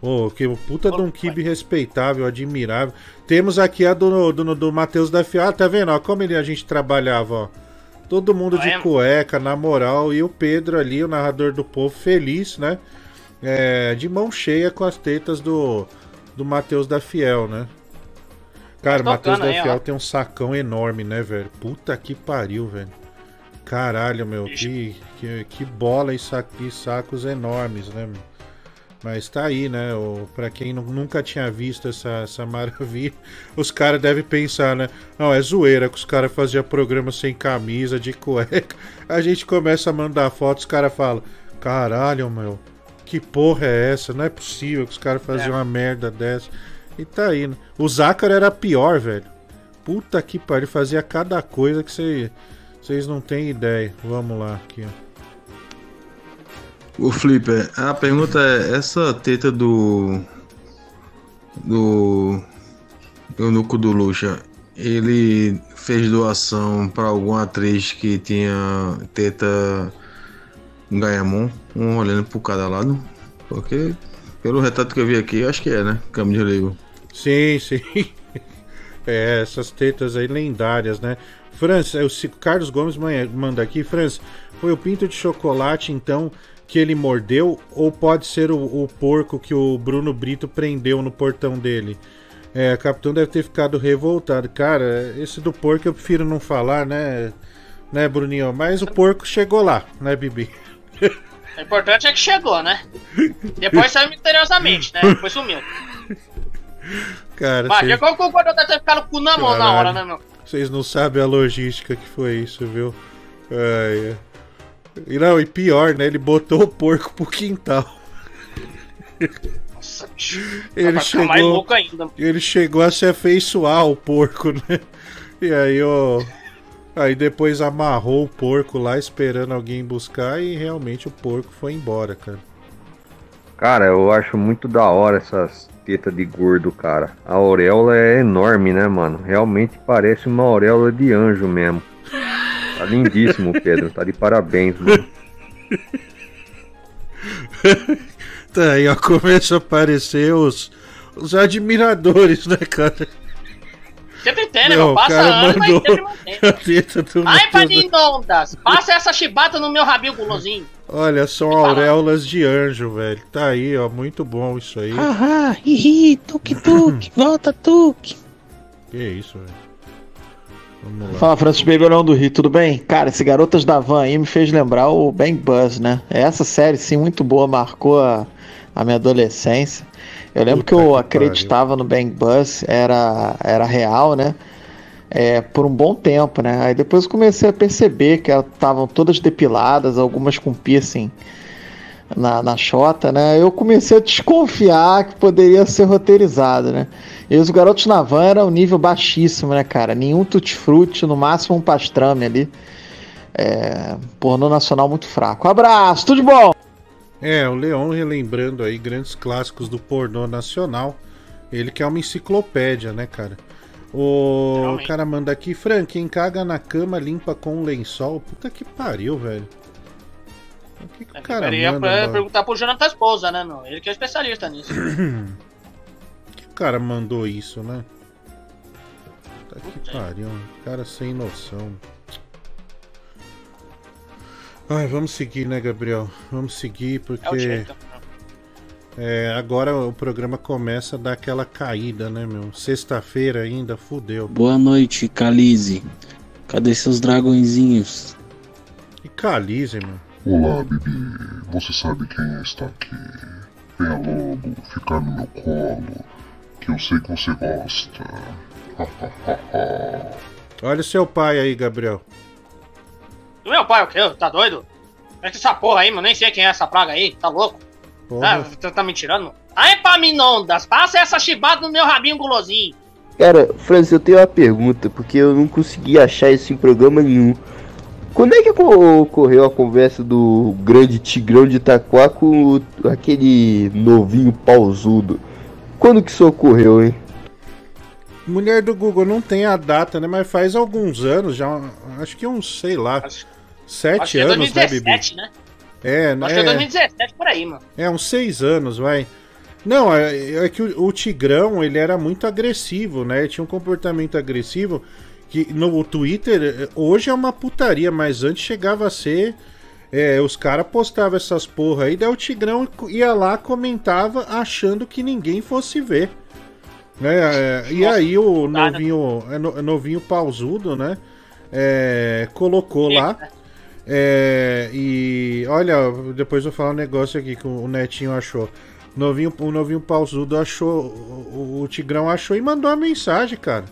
Ô, que o puta de um Kibe respeitável, admirável. Temos aqui a do, do, do Matheus da Fiel. Ah, tá vendo? Ó, como ele, a gente trabalhava, ó. Todo mundo de cueca, na moral. E o Pedro ali, o narrador do povo, feliz, né? É, de mão cheia com as tetas do, do Matheus da Fiel, né? Cara, o Tá Matheus tocando da Fiel ó. tem um sacão enorme, né, velho? Puta que pariu, velho. Caralho, meu, que, que, que bola e, sa e sacos enormes, né, meu? Mas tá aí, né? O, pra quem nu- nunca tinha visto essa, essa maravilha, os caras devem pensar, né? Não, é zoeira que os caras faziam programa sem camisa, de cueca. A gente começa a mandar fotos, os caras falam: Caralho, meu, que porra é essa? Não é possível que os caras faziam uma merda dessa. E tá aí, né? O Zácaro era pior, velho. Puta que pariu, fazia cada coisa que você- vocês não têm ideia. Vamos lá, aqui, ó. O Flipper, a pergunta é: essa teta do. do. Eunuco do Lucha, ele fez doação pra alguma atriz que tinha teta Ganhamon, um olhando por cada lado? Porque, pelo retrato que eu vi aqui, acho que é, né? Câmbio de livro. Sim, sim. É, essas tetas aí lendárias, né? Franz, é, o Carlos Gomes manda aqui, Franz, foi o pinto de chocolate, então, que ele mordeu? Ou pode ser o, o porco que o Bruno Brito prendeu no portão dele? É, o capitão deve ter ficado revoltado. Cara, esse do porco eu prefiro não falar, né? Né, Bruninho? Mas o porco chegou lá, né, Bibi? O importante é que chegou, né? Depois saiu misteriosamente, né? Depois sumiu. Cara, que o gordo deve ter ficado com o cu na mão na Caralho. hora, né, meu? Vocês não sabem a logística que foi isso, viu? Ai, ai. E não, e pior, né? Ele botou o porco pro quintal. Nossa, Ele vai ficar mais chegou, louco ainda. ele chegou a se afeiçoar ao porco, né? E aí, ó. Aí depois amarrou o porco lá esperando alguém buscar e realmente o porco foi embora, cara. Cara, eu acho muito da hora essas tetas de gordo, cara. A auréola é enorme, né, mano? Realmente parece uma auréola de anjo mesmo. Tá lindíssimo, Pedro. Tá de parabéns, mano. Tá aí, ó, começa a aparecer os, os admiradores, né, cara? Sempre tem, né, meu? Passa ano, mas sempre mantém. Ai. Paninondas, passa essa chibata no meu rabinho gulosinho. Olha, são auréolas de anjo, velho. Tá aí, ó, muito bom isso aí. Haha, hihi, tuk tuk, volta tuk. Que isso, velho. Fala, Francis Beberão do Rio, tudo bem? Cara, esse Garotas da Van aí me fez lembrar o Bang Bus, né? Essa série, sim, muito boa, marcou a, a minha adolescência. Eu lembro que eu acreditava no Bang Bus, era, era real, né? É, por um bom tempo, né? Aí depois eu comecei a perceber que elas estavam todas depiladas, algumas com piercing na, na chota, né? Eu comecei a desconfiar que poderia ser roteirizado, né? E os garotos na van era um nível baixíssimo, né, cara? Nenhum tutti-frutti, no máximo um pastrame ali. É, pornô nacional muito fraco. Abraço, tudo de bom! É, o Leon relembrando aí grandes clássicos do pornô nacional. Ele que é uma enciclopédia, né, cara? O cara manda aqui, Fran, quem caga na cama limpa com um lençol. Puta que pariu, velho. O que, que o cara Queria manda? pra- perguntar pro Jonathan Esposa, né, meu? Ele que é especialista nisso. que o cara mandou isso, né? Puta que pariu. Cara sem noção. Ai, vamos seguir, né, Gabriel? Vamos seguir É porque. jeito. É, agora o programa começa a dar aquela caída, né, meu? Sexta-feira ainda, fudeu. Boa noite, Calize. Cadê seus dragõezinhos? E Calize, mano. Olá, Bibi. Você sabe quem está aqui. Venha logo ficar no meu colo, que eu sei que você gosta. Olha o seu pai aí, Gabriel. Do meu pai, o quê? Tá doido? É que essa porra aí, mano. Nem sei quem é essa praga aí. Tá louco? Ah, tá, tá me tirando? Ai, Paminondas, passa essa chibata no meu rabinho gulosinho. Cara, Francis, eu tenho uma pergunta, porque eu não consegui achar isso em programa nenhum. Quando é que oco- ocorreu a conversa do grande tigrão de Itaquá com aquele novinho pausudo? Quando que isso ocorreu, hein? Mulher do Google não tem a data, né? Mas faz alguns anos já. Acho que uns, sei lá. Sete Acho que é anos, né, 2017, Bibi? né? É, Acho que é é, 2017 por aí, mano. é uns seis anos, vai. Não, é, é que o, o Tigrão, ele era muito agressivo, né? Ele tinha um comportamento agressivo que no Twitter, hoje é uma putaria, mas antes chegava a ser... é, os caras postavam essas porra aí, daí o Tigrão ia lá, comentava, achando que ninguém fosse ver. Né? é, e aí o novinho, é no- novinho pausudo, né? É, colocou lá. É, e olha, depois eu vou falar um negócio aqui que o Netinho achou. O novinho, o novinho pausudo achou. O, o Tigrão achou e mandou a mensagem, cara.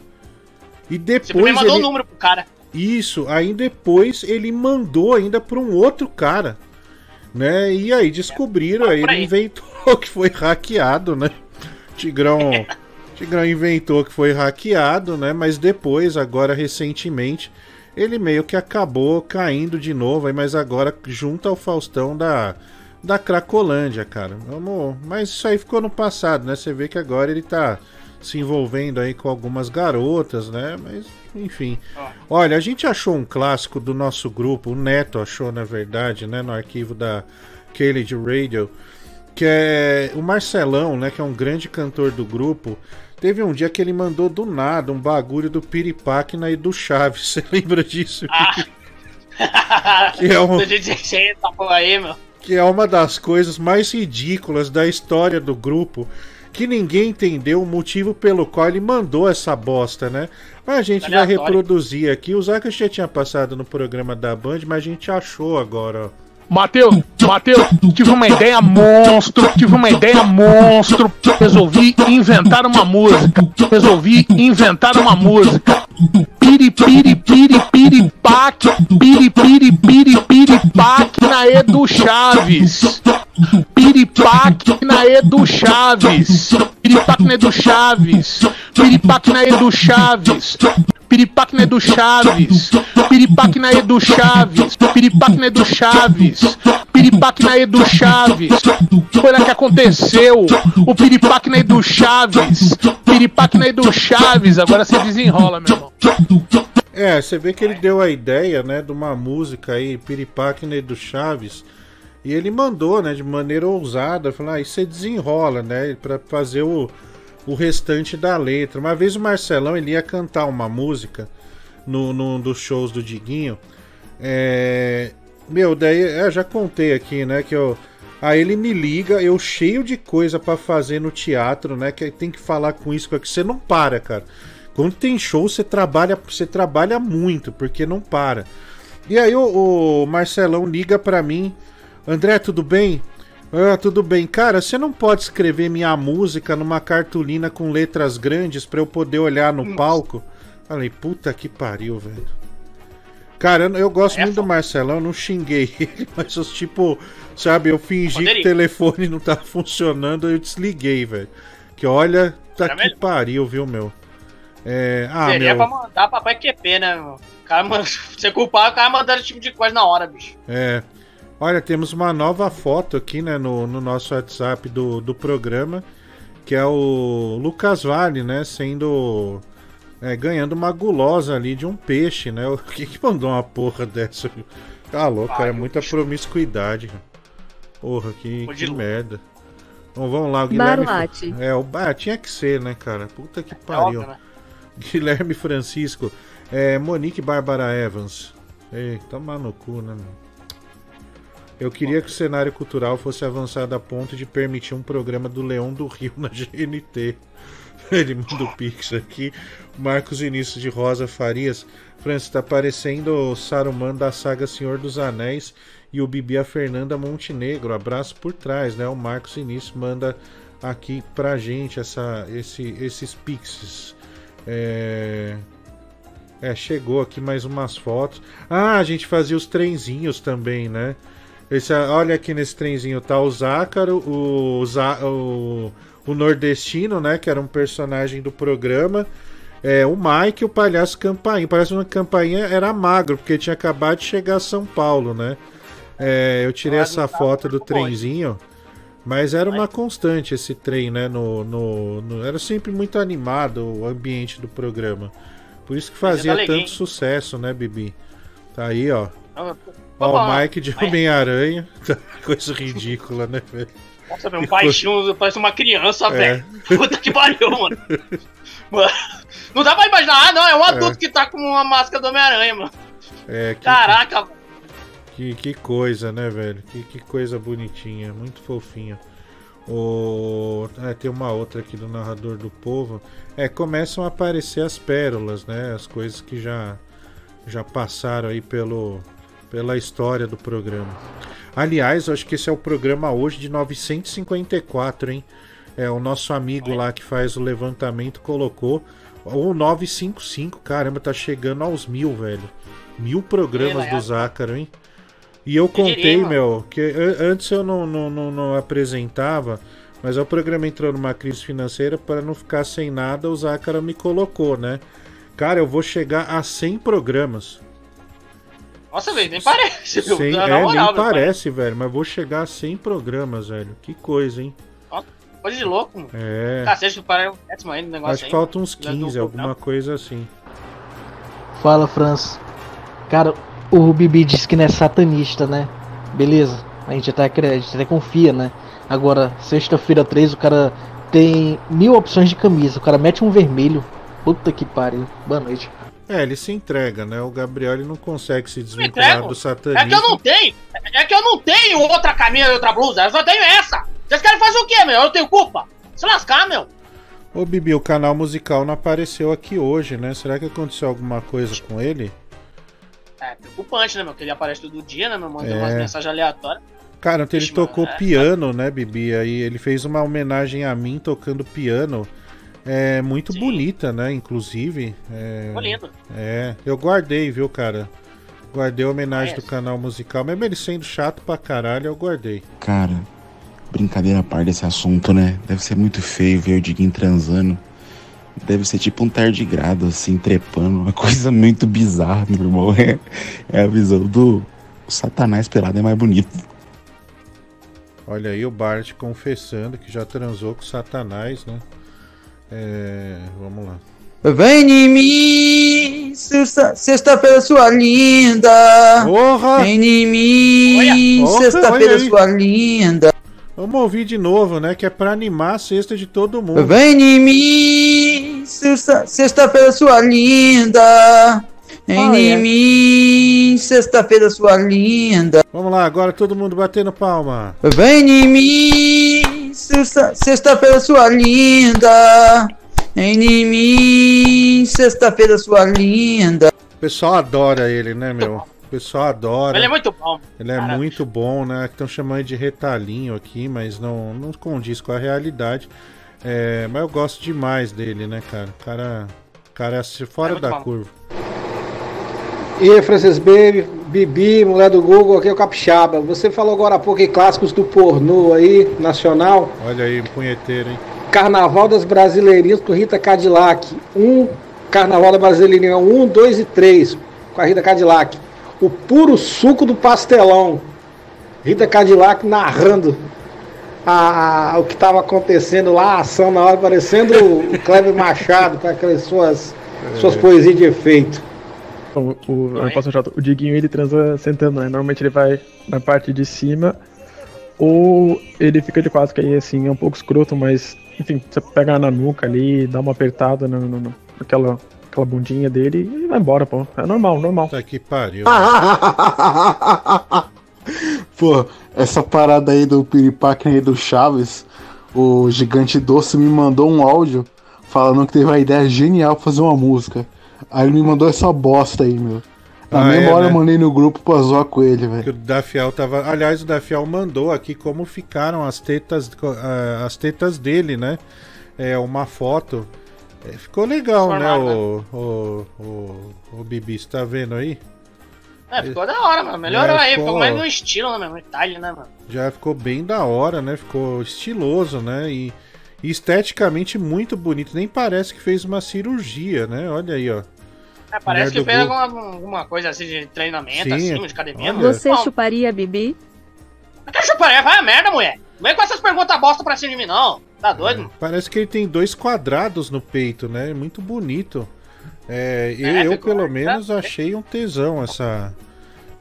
E Você depois. primeiro mandou o ele- número pro cara. Isso, aí depois ele mandou ainda para um outro cara. Né? E aí descobriram, aí ele inventou que foi hackeado, né? Tigrão. Tigrão inventou que foi hackeado, né? Mas depois, agora recentemente, ele meio que acabou caindo de novo, mas agora junto ao Faustão da, da Cracolândia, cara. Vamos, mas isso aí ficou no passado, né? Você vê que agora ele tá se envolvendo aí com algumas garotas, né? Mas, enfim. Olha, a gente achou um clássico do nosso grupo, o Neto achou, na verdade, né? No arquivo da Cage Radio, que é o Marcelão, né? Que é um grande cantor do grupo. Teve um dia que ele mandou do nada um bagulho do Piripaque e do Chaves. Você lembra disso? Que é um- 2016, essa porra aí, meu. que é uma das coisas mais ridículas da história do grupo, que ninguém entendeu o motivo pelo qual ele mandou essa bosta, né? Mas a gente vai Aleatório. reproduzir aqui. O Zaca já tinha passado no programa da Band, mas a gente achou agora, ó. Mateus, Mateus, tive uma ideia monstro, tive uma ideia monstro. Resolvi inventar uma música. Resolvi inventar uma música. Piri, piri, piri, piri, pac, piri, piri, piri, piri, pac na Edu Chaves. Piripaque na Edu Chaves. Piripaque na Edu Chaves. Piripaque na Edu Chaves. Piripaque na Edu Chaves. Piripaque na Edu Chaves. Piripaque na Edu Chaves. Piripaque na Edu Chaves. Foi lá que aconteceu. O piripaque na Edu Chaves. Piripaque na Edu Chaves. Agora você desenrola, meu irmão. É, você vê que ele deu a ideia, né, de uma música aí, Piripaque do Chaves, e ele mandou, né, de maneira ousada, falou, ah, isso você desenrola, né, para fazer o, o restante da letra. Uma vez o Marcelão, ele ia cantar uma música no, num dos shows do Diguinho, é... Meu, daí, eu já contei aqui, né, que eu... Aí ele me liga, eu cheio de coisa para fazer no teatro, né, que tem que falar com isso, que você não para, cara. Quando tem show, você trabalha, você trabalha muito, porque não para. E aí o, o Marcelão liga para mim, André, tudo bem? Ah, tudo bem. Cara, você não pode escrever minha música numa cartolina com letras grandes para eu poder olhar no palco? Falei, puta que pariu, velho. Cara, eu, eu gosto é muito do Marcelão, eu não xinguei ele, mas eu, tipo, sabe, eu fingi Poderia. que o telefone não tava funcionando, eu desliguei, velho. Que olha, tá Era que mesmo? pariu, viu, meu? É, ah, Seria meu... pra mandar papai QP, né? O cara, você culpar o cara mandando esse tipo de coisa na hora, bicho. É. Olha, temos uma nova foto aqui, né, no, no nosso WhatsApp do, do programa, que é o Lucas Vale, né, sendo. É, ganhando uma gulosa ali de um peixe, né? O que que mandou uma porra dessa? Tá louco, cara, é muita promiscuidade. Porra, que, que merda. Bom, vamos lá, o Guilherme. Barlate. É, o ah, tinha que ser, né, cara? Puta que pariu. É óbvio, né? Guilherme Francisco. É, Monique Bárbara Evans. Ei, toma no cu, né, meu? Eu queria que o cenário cultural fosse avançado a ponto de permitir um programa do Leão do Rio na GNT. Ele manda o pix aqui. Marcos Início de Rosa Farias. Francis, tá parecendo o Saruman da saga Senhor dos Anéis e o Bibi a Fernanda Montenegro. Abraço por trás, né? O Marcos Início manda aqui pra gente essa, esse, esses pixes. É... é, chegou aqui mais umas fotos. Ah, a gente fazia os trenzinhos também, né? Esse, olha aqui nesse trenzinho tá o Zácaro, o, o, o Nordestino, né? Que era um personagem do programa. É, o Mike e o Palhaço Campainha. Parece uma campainha era magro, porque tinha acabado de chegar a São Paulo, né? É, eu tirei essa foto do trenzinho. Mas era uma constante esse trem, né? No, no, no, era sempre muito animado o ambiente do programa. Por isso que fazia tanto sucesso, né, Bibi? Tá aí, ó. Ó, o Mike de Homem-Aranha. Coisa ridícula, né, velho? Nossa, meu, um baixinho, parece uma criança, é. velho. Puta que pariu, mano. mano. Não dá pra imaginar, ah, não, é um adulto é. que tá com uma máscara do Homem-Aranha, mano. É, que, Caraca, velho. Que, que coisa, né, velho? Que, que coisa bonitinha, muito fofinha. O... É, tem uma outra aqui do narrador do povo. É, começam a aparecer as pérolas, né? As coisas que já já passaram aí pelo pela história do programa. Aliás, eu acho que esse é o programa hoje de 954, hein? É o nosso amigo lá que faz o levantamento colocou o 955, caramba, tá chegando aos mil, velho. Mil programas do Zácaro, hein? E eu contei, meu, que antes eu não, não, não, não apresentava, mas o programa entrou numa crise financeira para não ficar sem nada, o Zácara me colocou, né? Cara, eu vou chegar a 100 programas. Nossa, velho, nem parece, viu? 100, é, moral, nem parece, velho, mas vou chegar a 100 programas, velho. Que coisa, hein? Coisa de louco, mano. É. Cacete, para o décimo aí negócio Acho que falta uns 15, alguma coisa assim. Fala, França. Cara, o Bibi disse que não é satanista, né? Beleza, a gente até, a gente até confia, né? Agora, sexta-feira 3, o cara tem mil opções de camisa, o cara mete um vermelho. Puta que pariu. Boa noite. É, ele se entrega, né? O Gabriel ele não consegue se desvincular do satanismo. É que eu não tenho! É que eu não tenho outra camisa e outra blusa, eu só tenho essa! Vocês querem fazer o quê, meu? Eu tenho culpa? Se lascar, meu! Ô Bibi, o canal musical não apareceu aqui hoje, né? Será que aconteceu alguma coisa com ele? É preocupante, né, meu? Que ele aparece todo dia, né, meu? Mandando É. umas mensagens aleatórias. Cara, ontem ele Vixe, mano, tocou é- piano, né, Bibi? Aí ele fez uma homenagem a mim tocando piano. É muito bonita, né? Inclusive. É, lindo. é, eu guardei, viu, cara? Guardei a Ah, homenagem é? do canal musical, mesmo ele sendo chato pra caralho, eu guardei. Cara, brincadeira a par desse assunto, né? Deve ser muito feio ver o Diguinho transando. Deve ser tipo um tardigrado, assim, trepando. Uma coisa muito bizarra, meu irmão. É, é a visão do o Satanás pelado é mais bonito. Olha aí o Bart confessando que já transou com Satanás, né? É, vamos lá. Vem em mim, sexta- sexta-feira sua linda. Porra! Vem em mim, sexta-feira sua linda. Vamos ouvir de novo, né? Que é pra animar a sexta de todo mundo. Vem em mim, sexta- sexta-feira sua linda. Vem Ah, em é. mim, sexta-feira sua linda. Vamos lá, agora todo mundo batendo palma. Vem em mim, sexta- sexta-feira sua linda. Em mim, sexta-feira sua linda. O pessoal adora ele, né, meu? O pessoal adora. Ele é muito bom. Ele é muito bom, né? Estão chamando de retalhinho aqui, mas não, não condiz com a realidade. É, mas eu gosto demais dele, né, cara? O cara, cara é assim, fora da curva. E aí, Francis Baby, Bibi, mulher do Google, aqui é o Capixaba. Você falou agora há pouco em clássicos do pornô aí, nacional. Olha aí, um punheteiro, hein? Carnaval das Brasileirinhas com Rita Cadillac. Um Carnaval da Brasileirinha 1, 2 e 3 com a Rita Cadillac. O puro suco do pastelão. Rita Cadillac narrando a, a- o que estava acontecendo lá, a ação na hora, parecendo o Kleber Machado com aquelas suas, suas poesias de efeito. O, o, eu posso achar, o Diguinho ele transa sentando, né? Normalmente ele vai na parte de cima ou ele fica de quatro, que aí assim é um pouco escroto, mas enfim, você pega na nuca ali, dá uma apertada no, no- no- naquela, aquela bundinha dele e vai embora, pô. É normal, normal. Tá que pariu. Pô, essa parada aí do piripaque aí do Chaves, o gigante doce me mandou um áudio falando que teve uma ideia genial pra fazer uma música. Aí ele me mandou essa bosta aí, meu. Na Ah, mesma é, hora né? eu mandei no grupo pra zoar com ele, velho. Que o Dafiel tava. Aliás, o Dafiel mandou aqui como ficaram as tetas, ah, as tetas dele, né? É uma foto. É, ficou legal, né? Transformado, O, o, o, o Bibi, você tá vendo aí? É, ficou da hora, mano. Melhorou É, aí, ficou- ficou mais no estilo, né, meu? Itália, né, mano? Já ficou bem da hora, né? Ficou estiloso, né? E, e esteticamente muito bonito. Nem parece que fez uma cirurgia, né? Olha aí, ó. É, parece que fez alguma, alguma coisa assim de treinamento, Sim, assim, de academia. olha. Você Bom, chuparia Bibi? Até chuparia, vai a merda, mulher. Não vem com essas perguntas bosta pra cima de mim, não. Tá doido, mano? Parece que ele tem dois quadrados no peito, né? Muito bonito. É, eu, É, eu, ficou- pelo menos, achei um tesão essa,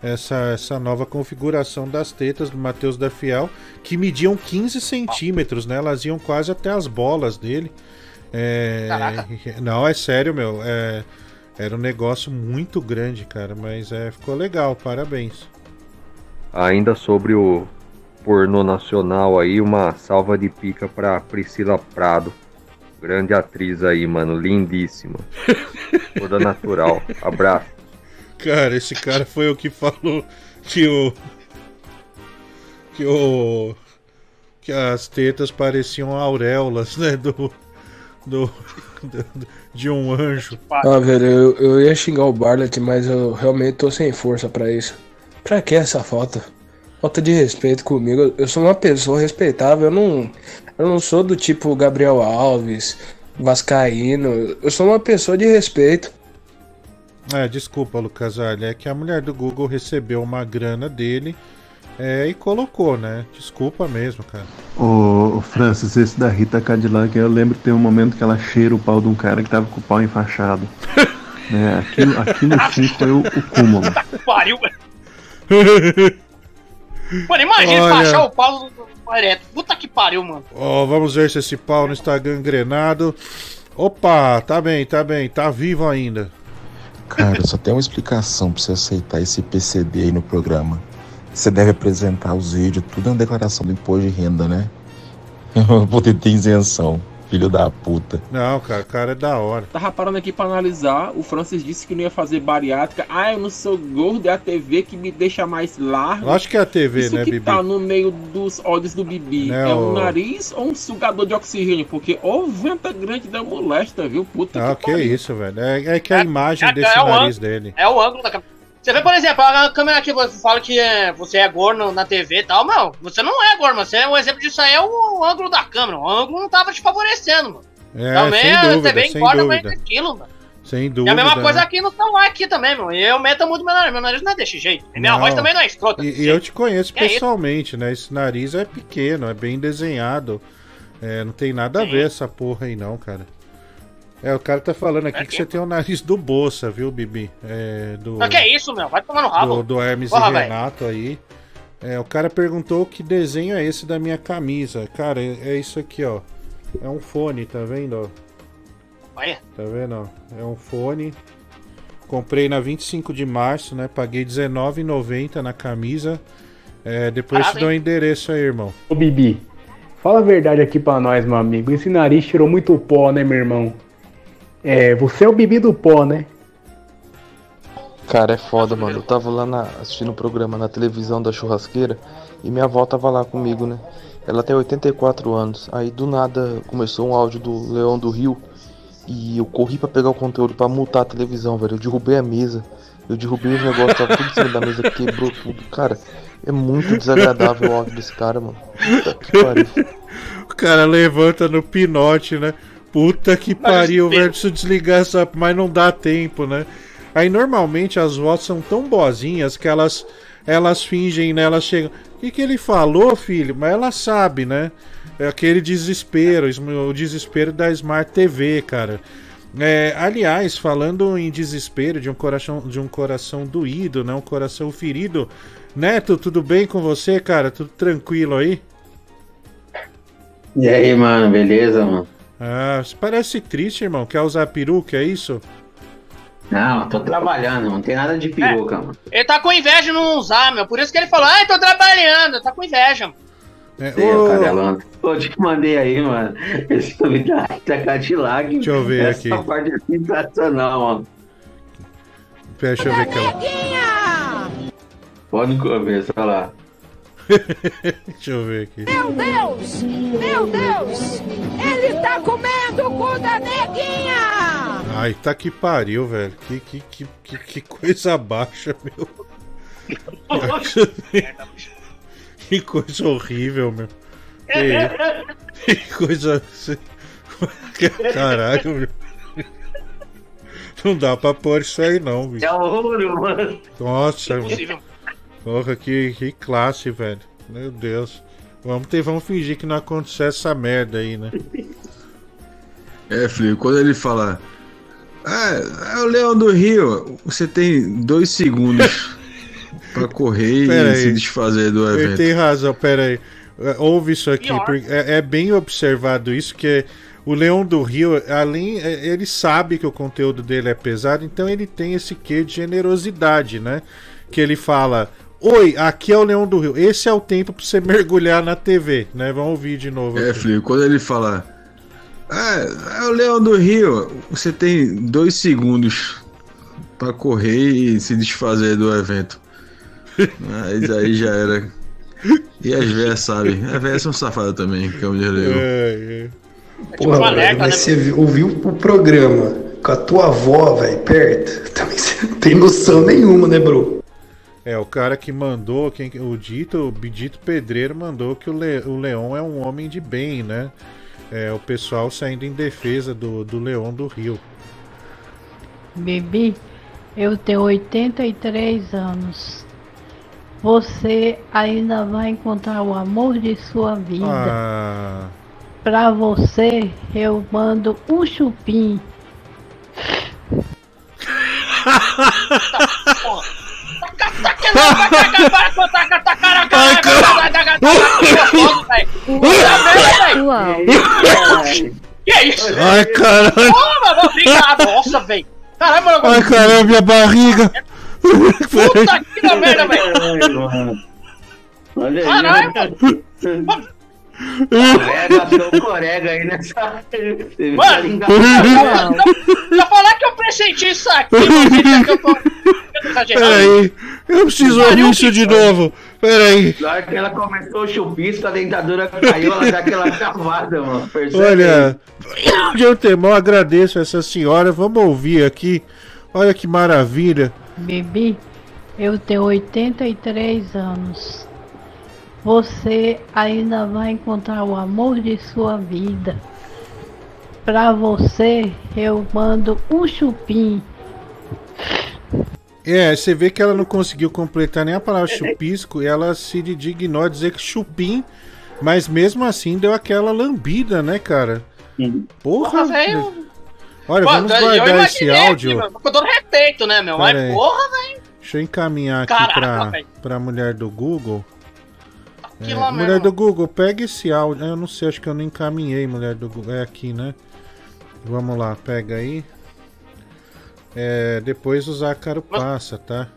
essa, essa nova configuração das tetas do Matheus da Fiel, que mediam 15 centímetros, né? Elas iam quase até as bolas dele. É, Caraca. não, é sério, meu. é, era um negócio muito grande, cara, mas é, ficou legal, parabéns. Ainda sobre o pornô nacional aí, uma salva de pica pra Priscila Prado. Grande atriz aí, mano, lindíssima. Toda natural. Abraço. Cara, esse cara foi o que falou que o. Que o. Que as tetas pareciam auréolas, né? Do. Do. do- de um anjo. Ah, velho, eu, eu ia xingar o Barlet, mas eu realmente tô sem força pra isso. Pra que essa falta? Falta de respeito comigo. Eu sou uma pessoa respeitável, eu não. Eu não sou do tipo Gabriel Alves, Vascaíno. Eu sou uma pessoa de respeito. É, desculpa, Lucas Alha, é que a mulher do Google recebeu uma grana dele é, e colocou, né? Desculpa mesmo, cara. Ô, Francis, esse da Rita Cadillac, eu lembro que tem um momento que ela cheira o pau de um cara que tava com o pau enfaixado. né? Aquilo, aquilo sim foi o, o cúmulo. Pariu, velho. Mano, imagina Olha. baixar o pau ereto. Puta que pariu, mano. Ó, vamos ver se esse pau não está gangrenado. Opa, tá bem, tá bem, tá vivo ainda. Cara, só tem uma explicação pra você aceitar esse PCD aí no programa. Você deve apresentar os vídeos, tudo na declaração do imposto de renda, né? Poder ter isenção. Filho da puta. Não, cara, o cara é da hora. Tava parando aqui pra analisar. O Francis disse que não ia fazer bariátrica. Ah, eu não sou gordo, é a TV que me deixa mais largo. Eu acho que é a TV, Isso né, que Bibi? tá no meio dos olhos do Bibi É é, o- um nariz ou um sugador de oxigênio? Porque o venta grande da molesta, viu? Puta Ah, que que pariu. isso, velho. É, é que a imagem é- desse é nariz ângulo. dele. É o ângulo da câmera. Você vê, por exemplo, a câmera aqui, você fala que é, você é gordo na TV e tal, não. Você não é gordo, mas você, um exemplo disso aí é o ângulo da câmera. O ângulo não tava te favorecendo, mano. É, também sem a dúvida, TV sem engorda mais aquilo, mano. Sem E dúvida. a mesma coisa né? aqui no celular aqui também, mano. E eu meto muito meu nariz. Meu nariz não é desse jeito. E minha Não. voz também não é escrota. E, e eu te conheço Que é pessoalmente, né? Esse nariz é pequeno, é bem desenhado. É, não tem nada a ver essa porra aí, não, cara. É, o cara tá falando aqui que você tem o nariz do Bolsa, viu, Bibi? É, do, Mas que é isso, meu? Vai tomar no rabo. do, do Hermes Porra, e. Renato aí. É, o cara perguntou que desenho é esse da minha camisa. Cara, é, é isso aqui, ó. É um fone, tá vendo? ó? Olha. Tá vendo? ó? É um fone. Comprei na 25 de março, né? Paguei R$19,90 na camisa. É, depois Parado, te dou o hein? endereço aí, irmão. Ô Bibi, fala a verdade aqui pra nós, meu amigo. Esse nariz tirou muito pó, né, meu irmão? É, você é o Bibi do pó, né? Cara, é foda, mano. Eu tava lá na- assistindo o programa na televisão da churrasqueira e minha avó tava lá comigo, né? Ela tem 84 anos. Aí do nada começou um áudio do Leão do Rio e eu corri pra pegar o conteúdo pra multar a televisão, velho. Eu derrubei a mesa. Eu derrubei os negócios, tava tudo em cima da mesa, quebrou tudo. Cara, é muito desagradável o áudio desse cara, mano. Puta que pariu. O cara levanta no pinote, né? Puta que pariu, velho. Preciso desligar essa. Mas não dá tempo, né? Aí normalmente as vozes são tão boazinhas que elas elas fingem, né? Elas chegam. O que, que ele falou, filho? Mas ela sabe, né? É aquele desespero, o desespero da Smart TV, cara. É, aliás, falando em desespero de um coração de um coração doído, né? Um coração ferido. Neto, tudo bem com você, cara? Tudo tranquilo aí? E aí, mano, beleza, mano? Ah, você parece triste, irmão. Quer usar peruca, é isso? Não, tô trabalhando, não tem nada de peruca, mano. Ele tá com inveja de não usar, meu. Por isso que ele falou, ai, tô trabalhando. Tá com inveja, mano. É, Sei, ô. Pô, te mandei aí, mano. Esse novidade da Cadillac. Deixa eu ver Essa aqui. parte é sensacional, mano. Deixa eu ver aqui. ó. Pode começar lá. Deixa eu ver aqui. Meu Deus! Meu Deus! Ele tá comendo o cu da neguinha! Ai, tá que pariu, velho. Que, que, que, que, que coisa baixa, meu. que coisa horrível, meu. Que, que coisa. Caralho, meu. Não dá pra pôr isso aí, não, bicho. É ouro, mano. Nossa, Impossível. Porra, que, que classe, velho. Meu Deus. Vamos, ter, vamos fingir que não aconteceu essa merda aí, né? É, filho, quando ele fala. Ah, é o Leão do Rio, você tem dois segundos pra correr Pera e aí. se desfazer do Ele evento. tem razão, pera aí. É, Ouve isso aqui, porque é, é bem observado isso, que o Leão do Rio, além, é, ele sabe que o conteúdo dele é pesado, então ele tem esse quê de generosidade, né? Que ele fala, oi, aqui é o Leão do Rio, esse é o tempo pra você mergulhar na TV, né? Vamos ouvir de novo. É, aqui. filho, quando ele fala. Ah, é o Leão do Rio, você tem dois segundos pra correr e se desfazer do evento. Mas aí já era. E as velhas sabem. As velhas são safadas também, como diz Leo. É, Porra, um velho, mas você ouviu o programa com a tua avó, velho, perto? Também você não tem noção nenhuma, né, bro? É, o cara que mandou, quem, o dito, o dito pedreiro mandou que o, Le, o Leão é um homem de bem, né? É, o pessoal saindo em defesa do, do Leão do Rio. Bibi, eu tenho 83 anos. Você ainda vai encontrar o amor de sua vida. Ah, Pra você, eu mando um chupim. Que isso? Ai, caralho. Mano, obrigado. Nossa, velho. Caramba. Ai, caramba, minha barriga! Puta que merda, velho. Caralho. Corega, corega aí nessa. Mano, eu falar que eu pressenti isso aqui, mano, que eu tô. Peraí, eu preciso ouvir isso de novo. Peraí. Na hora que ela começou o chupisco, a dentadura caiu, ela dá aquela travada, mano. Percebe? Olha, de antemão agradeço essa senhora. Vamos ouvir aqui. Olha que maravilha. Bibi, eu tenho 83 anos. Você ainda vai encontrar o amor de sua vida. Pra você, eu mando um chupim. É, você vê que ela não conseguiu completar nem a palavra chupisco e ela se dignou a dizer que chupim, mas mesmo assim deu aquela lambida, né, cara? Porra, Porra, velho. Olha, Pô, vamos eu guardar esse áudio. Aqui, com todo respeito, né, meu? Pera Mas aí. porra, velho. Deixa eu encaminhar aqui Caraca, pra, pra mulher do Google. É, lá mulher mesmo. do Google, pega esse áudio. Eu não sei, acho que eu não encaminhei, mulher do Google. É aqui, né? Vamos lá, pega aí. É, depois o Zácaro passa, tá?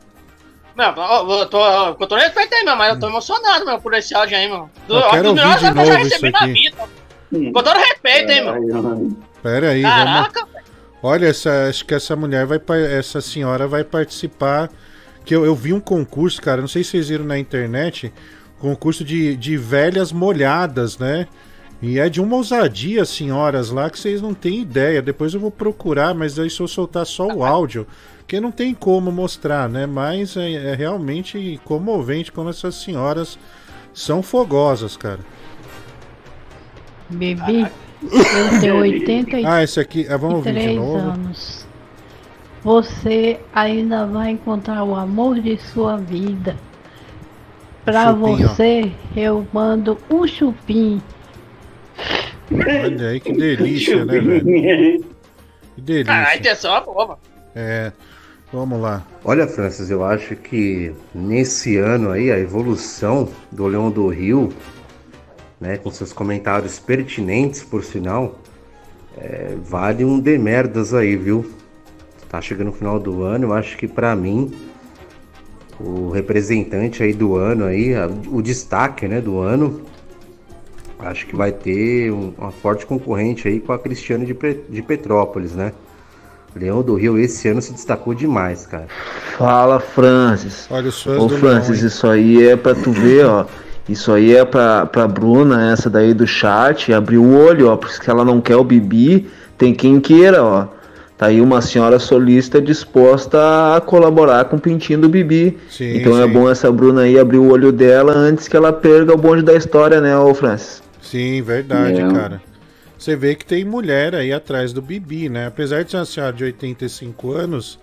Meu, eu eu tô, com todo respeito aí, meu, mas eu tô emocionado, meu, por esse áudio aí, meu. Do, Eu quero dos melhores ouvir de áudios que eu já novo recebi isso na aqui. vida. Com todo respeito, hein, meu. Pera aí, Caraca, vamos. Olha, essa, acho que essa mulher vai, essa senhora vai participar. Que eu, eu vi um concurso, cara. Não sei se vocês viram na internet, concurso de, de velhas molhadas, né? E é de uma ousadia, senhoras lá, que vocês não têm ideia. Depois eu vou procurar, mas aí se eu soltar só o áudio, que não tem como mostrar, né? Mas é, é realmente comovente como essas senhoras são fogosas, cara. Bibi, eu tenho 83 Ah, esse aqui, ah, vamos ouvir de novo. anos. Você ainda vai encontrar o amor de sua vida. Pra Chupim, ó. você, eu mando um chupim. Olha aí que delícia, né, velho? Que delícia. Ah, a intenção é boa. É, vamos lá. Olha, Francis, eu acho que nesse ano aí a evolução do Leão do Rio, né, com seus comentários pertinentes, por sinal, é, vale um demerdas aí, viu? Tá chegando o final do ano, eu acho que pra mim o representante aí do ano aí, a- o destaque, né, do ano, acho que vai ter um- uma forte concorrente aí com a Cristiane de, de Petrópolis, né? Leão do Rio esse ano se destacou demais, cara. Fala, Francis. Olha os fãs Ô, Francis, Leão, isso aí é pra tu ver, ó. Isso aí é pra, pra Bruna, essa daí do chat, abrir o olho, ó. Porque ela não quer o Bibi, tem quem queira, ó. Tá aí uma senhora solista disposta a colaborar com o pintinho do Bibi. Sim, então é sim. bom essa Bruna aí abrir o olho dela antes que ela perca o bonde da história, né, ô Francis? Sim, verdade, É. cara. Você vê que tem mulher aí atrás do Bibi, né? Apesar de ser uma senhora de 85 anos,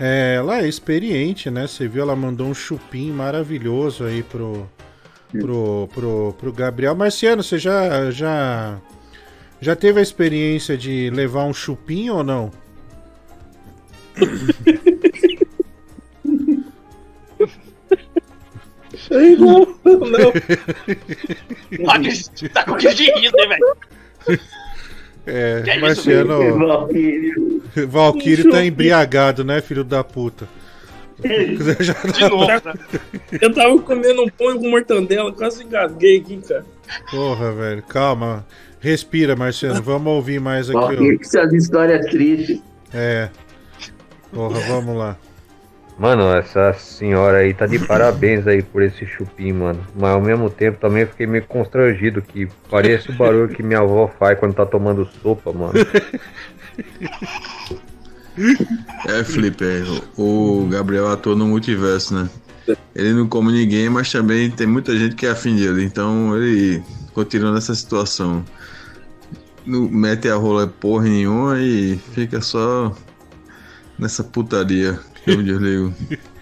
é, ela é experiente, né? Você viu, ela mandou um chupim maravilhoso aí pro, pro, pro, pro Gabriel. Marciano, você já, já, já teve a experiência de levar um chupim ou não? Não, não. Tá com- Tá com de riso, né, velho? É, Que isso, Marciano. Valquírio. Valkyrie tá embriagado, né, filho da puta? Já De novo. Eu tava comendo um pão com mortandela, quase engasguei aqui, cara. Porra, velho, calma. Respira, Marciano. Vamos ouvir mais aqui. Valquírio com suas histórias tristes. ó. É. Porra, vamos lá. Mano, essa senhora aí tá de parabéns aí por esse chupim, mano. Mas ao mesmo tempo também eu fiquei meio constrangido, que parece o barulho que minha avó faz quando tá tomando sopa, mano. É, Felipe, é, o Gabriel atua no multiverso, né? Ele não come ninguém, mas também tem muita gente que é afim dele, então ele continua nessa situação. Não mete a rola porra nenhuma e fica só nessa putaria que eu desligo.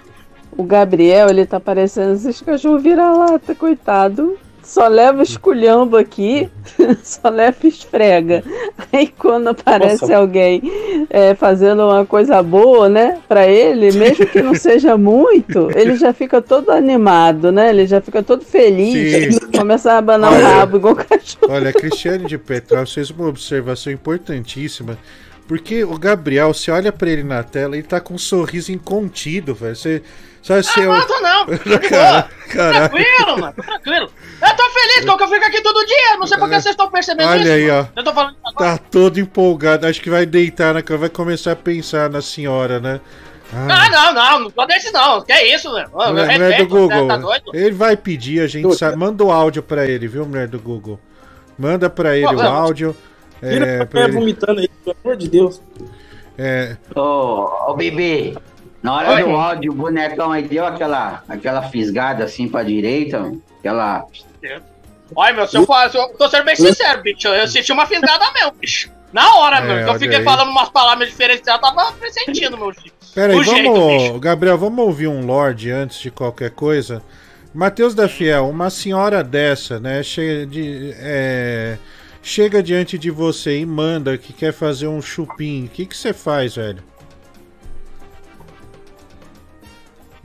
O Gabriel, ele tá parecendo esses cachorros vira-lata, coitado. Só leva esculhambo aqui, só leva esfrega. Aí quando aparece Nossa. alguém é, fazendo uma coisa boa, né, pra ele, mesmo que não seja muito, ele já fica todo animado, né? Ele já fica todo feliz, começa a abanar o rabo igual cachorro. Olha, a Cristiane de Petrópolis fez uma observação importantíssima. Porque o Gabriel, você olha pra ele na tela, ele tá com um sorriso incontido, velho. Você. Sabe eu. Não, tô não. Cara, caralho. Tranquilo, mano, tô tranquilo. Eu tô feliz, porque eu fico aqui todo dia. Não sei por que vocês estão percebendo isso. Olha aí, ó. Eu tô falando. Tá todo empolgado. Acho que vai deitar na cama, vai começar a pensar na senhora, né? Ah, não, não, não tô desse não. Que é isso, velho? Meu mulher, mulher do Google. tá doido? ele vai pedir, a gente sabe. Manda o áudio pra ele, viu, mulher do Google? Manda pra ele Pô, o vamos. áudio. Tira É, pra vomitando aí, pelo amor de Deus. é, Ô, ô Bibi, na hora Oi. do áudio, o bonecão aí deu aquela, aquela fisgada assim pra direita, mano. aquela. Olha, meu, se eu, falar, se eu tô sendo bem sincero, bicho, eu senti uma fisgada mesmo, bicho. Na hora, É, meu, que eu fiquei aí. falando umas palavras diferenciadas, eu tava pressentindo, meu filho. Pera aí, vamos. bicho. Gabriel, vamos ouvir um Lorde antes de qualquer coisa. Matheus da Fiel, uma senhora dessa, né? Chega, de, é, chega diante de você e manda que quer fazer um chupim. O que, que você faz, velho?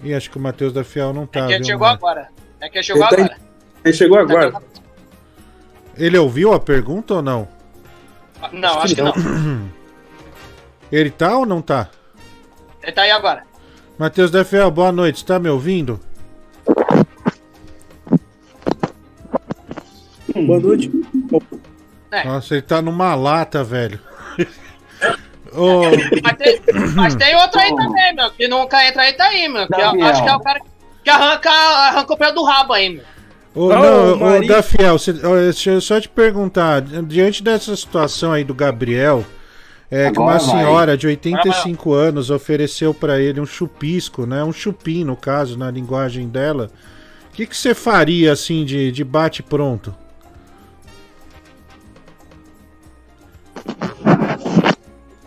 Ih, acho que o Matheus da Fiel não tá. É que ele viu, chegou mano? agora. É que ele chegou Ele tá em- agora. Ele chegou agora. Ele ouviu a pergunta ou não? Não, acho que não. Ele tá ou não tá? Ele tá aí agora. Matheus da Fiel, boa noite. Você tá me ouvindo? Boa noite. É. Nossa, ele tá numa lata, velho. Ô, Mas tem, mas tem outro aí também, meu, que nunca entra aí, tá aí, meu. Que eu Gabriel. acho que é o cara que arranca, arranca o pé do rabo aí, meu. Ô, Não, não, ô, deixa eu só te perguntar, diante dessa situação aí do Gabriel, é, que uma Agora vai. senhora de 85 anos ofereceu pra ele um chupisco, né? Um chupim, no caso, na linguagem dela. O que que você faria, assim, de, de bate-pronto?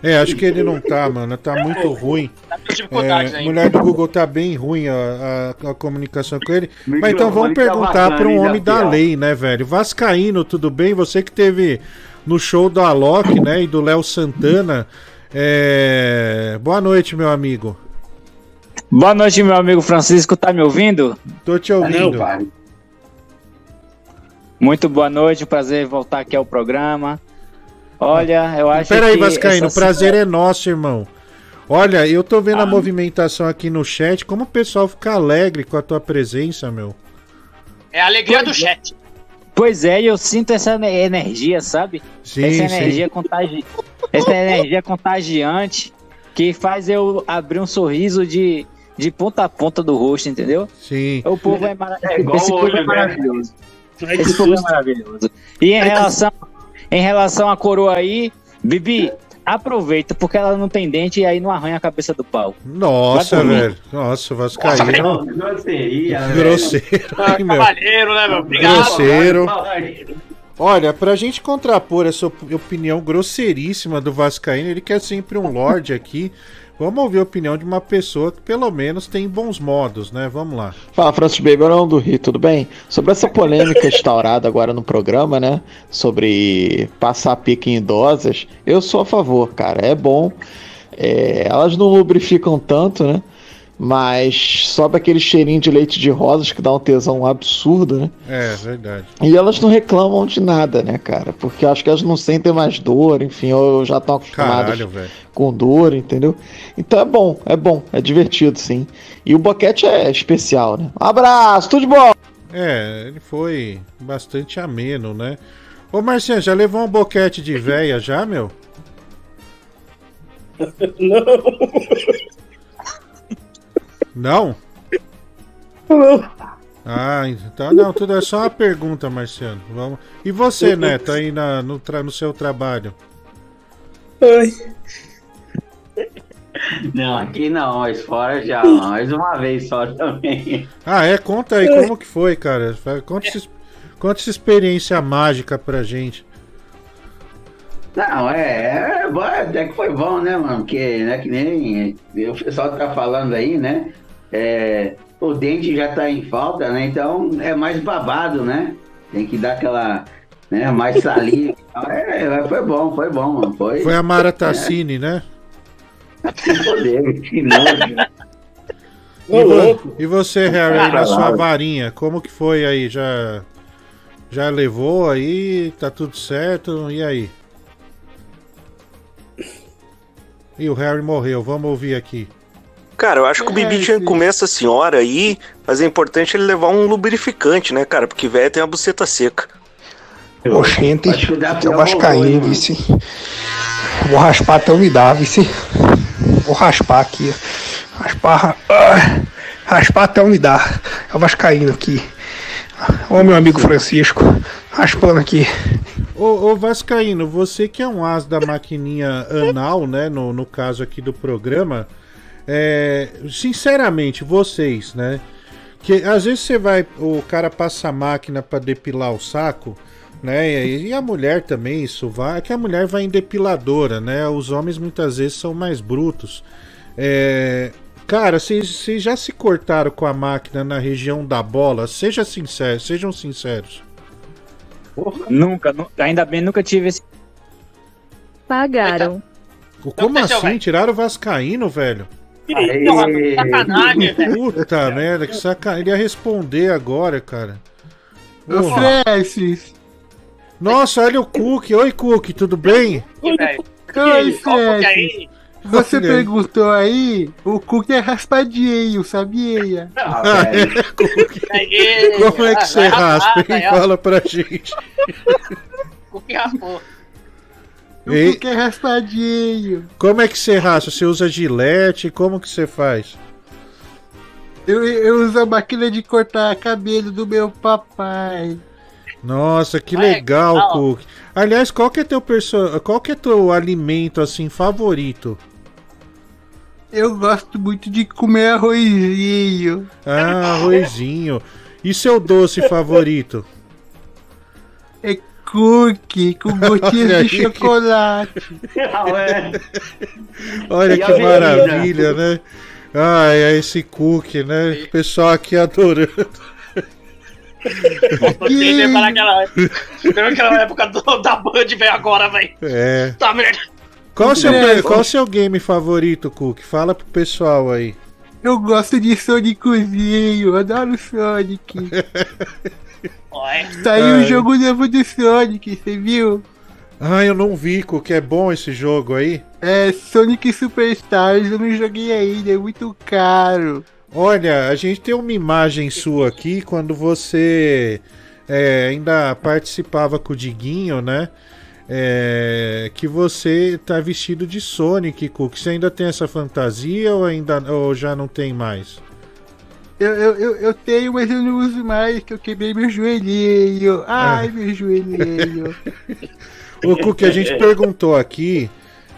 É, acho que ele não tá, mano. Tá muito ruim. Tá É, mulher do Google tá bem ruim a, a- a comunicação com ele. Mas então vamos tá perguntar para um homem da lei, né, velho? Vascaíno, tudo bem? Você que teve no show do Alok, né, e do Léo Santana. É... Boa noite, meu amigo. Boa noite, meu amigo Francisco, tá me ouvindo? Tô te Não, ouvindo. pai. Muito boa noite, prazer em voltar aqui ao programa. Olha, eu acho Pera aí, que Vascaíno, o prazer é nosso, irmão. Olha, eu tô vendo a movimentação aqui no chat, como o pessoal fica alegre com a tua presença, meu. É a alegria do chat. Pois é, e eu sinto essa ne- energia, sabe? Sim, essa sim. energia contagi... essa energia contagiante que faz eu abrir um sorriso de, de ponta a ponta do rosto, entendeu? Sim. O povo é, mara... É igual Esse povo hoje, é né? maravilhoso. Que Esse povo é maravilhoso. E em relação, em relação à coroa aí, Bibi, aproveita, porque ela não tem dente e aí não arranha a cabeça do pau. Nossa, velho. Nossa, Vascaíno. Não, grosseria, velho. Grosseiro, Ah, hein, meu. Cavalheiro, né, meu? Obrigado. Grosseiro. Vai. Olha, pra gente contrapor essa op- opinião grosseiríssima do Vascaíno, ele quer sempre um Lorde aqui. Vamos ouvir a opinião de uma pessoa que pelo menos tem bons modos, né? Vamos lá. Fala, Francis Beberão do Rio, tudo bem? Sobre essa polêmica instaurada agora no programa, né? Sobre passar pique em idosas, eu sou a favor, cara. É bom. É, elas não lubrificam tanto, né? Mas sobe aquele cheirinho de leite de rosas que dá um tesão absurdo, né? É, verdade. E elas não reclamam de nada, né, cara? Porque eu acho que elas não sentem mais dor, enfim, ou já estão acostumadas Caralho, velho. com dor, entendeu? Então é bom, é bom, é divertido, sim. E o boquete é especial, né? Um abraço, tudo de bom! É, ele foi bastante ameno, né? Ô, Marciano, já levou um boquete de véia já, meu? Não? Não. Ah, então não, tudo é só uma pergunta, Marciano. Vamos. E você, Neto, aí na, no, tra- no seu trabalho? Ai. Não, aqui não, mas fora já. Mais uma vez só também. Ah, é? Conta aí como que foi, cara. Fa- Conta, essa, conta essa experiência mágica pra gente. Não, é, é bom, até que foi bom, né, mano? Porque, né, que nem o pessoal tá falando aí, né? É, o dente já tá em falta, né? Então é mais babado, né? Tem que dar aquela, né, mais saliva. É, foi bom, foi bom, mano. Foi, Foi a Mara Tassini, né? que poder, que nojo. E, vo- e você, Harry, aí na sua varinha, como que foi aí? Já, já levou aí? Tá tudo certo? E aí? E o Harry morreu, vamos ouvir aqui. Cara, eu acho que o Bibi tinha que comer essa senhora aí, mas é importante ele levar um lubrificante, né, cara? Porque velho tem a buceta seca. Dá que é o Vascaíno, vice. Vou raspar até umidade, vice. Vou raspar aqui. Raspar. ah, raspar até umidade. É o Vascaíno aqui. Ô, meu amigo Francisco. Raspando aqui. Ô, ô Vascaíno, você que é um as da maquininha anal, né? No, no caso aqui do programa. É, sinceramente, vocês, né? Que às vezes você vai. O cara passa a máquina pra depilar o saco, né? E, a mulher também, isso vai. É que a mulher vai em depiladora, né? Os homens muitas vezes são mais brutos. É, cara, vocês já se cortaram com a máquina na região da bola? Seja sincero, sejam sinceros. Nunca, nu- ainda bem, nunca tive esse. Pagaram. Como aconteceu, assim? Tiraram o Vascaíno, velho? Aí, sacanagem, velho. Puta merda, que sacanagem. Ele ia responder agora, cara. Ô, Porra. Francis. Nossa, olha o Cook. Oi, Cook, tudo bem? Oi, Francis. Francis. Você perguntou aí, o Cook é raspadinho, sabia? Ah, é. Aí, Como é que você vai raspa, hein? Fala pra gente. Que raspou? O Ei. Cook é raspadinho. Como é que você raspa? Você usa gilete? Como que você faz? Eu, eu uso a máquina de cortar cabelo do meu papai. Nossa, que Olha, legal. Cook. Aliás, qual que é teu perso... qual que é teu alimento assim favorito? Eu gosto muito de comer arrozinho. Ah, arrozinho. E seu doce favorito? É cookie com gotinhas Olha de chocolate. Olha E que a bebida? maravilha, né? Ai, é esse cookie, né? O pessoal aqui adorando. Tem que lembrar aquela, lembra aquela época do- da Band, velho, agora, velho. É. Tá merda. Qual o seu, É. qual o seu game favorito, Cook? Fala pro pessoal aí. Eu gosto de Sonicozinho, adoro Sonic. Saiu Ai. o jogo novo do Sonic, você viu? Ah, eu não vi, Cook. É bom esse jogo aí? É Sonic Superstars, eu não joguei ainda, é muito caro. Olha, a gente tem uma imagem sua aqui quando você é, ainda participava com o Diguinho, né? É, que você tá vestido de Sonic, Cook. Você ainda tem essa fantasia ou ainda ou já não tem mais? Eu, eu, eu, tenho, mas eu não uso mais, que eu quebrei meu joelhinho. Ai, meu joelhinho. O Cook, a gente perguntou aqui,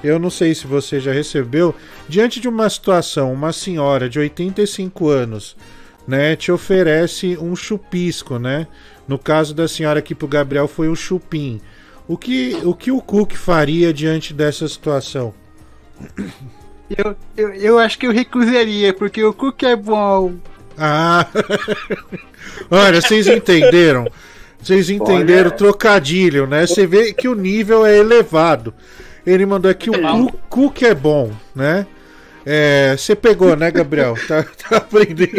eu não sei se você já recebeu, diante de uma situação, uma senhora de 85 anos, né, te oferece um chupisco, né? No caso da senhora aqui pro Gabriel foi um chupim. O que o, que o Cook faria diante dessa situação? Eu, eu, eu acho que eu recusaria, porque o cookie é bom. Ah! Olha, vocês entenderam? Vocês entenderam o trocadilho, né? Você vê que o nível é elevado. Ele mandou aqui o Cook é bom, né? É, você pegou, né, Gabriel? Tá, tá aprendendo.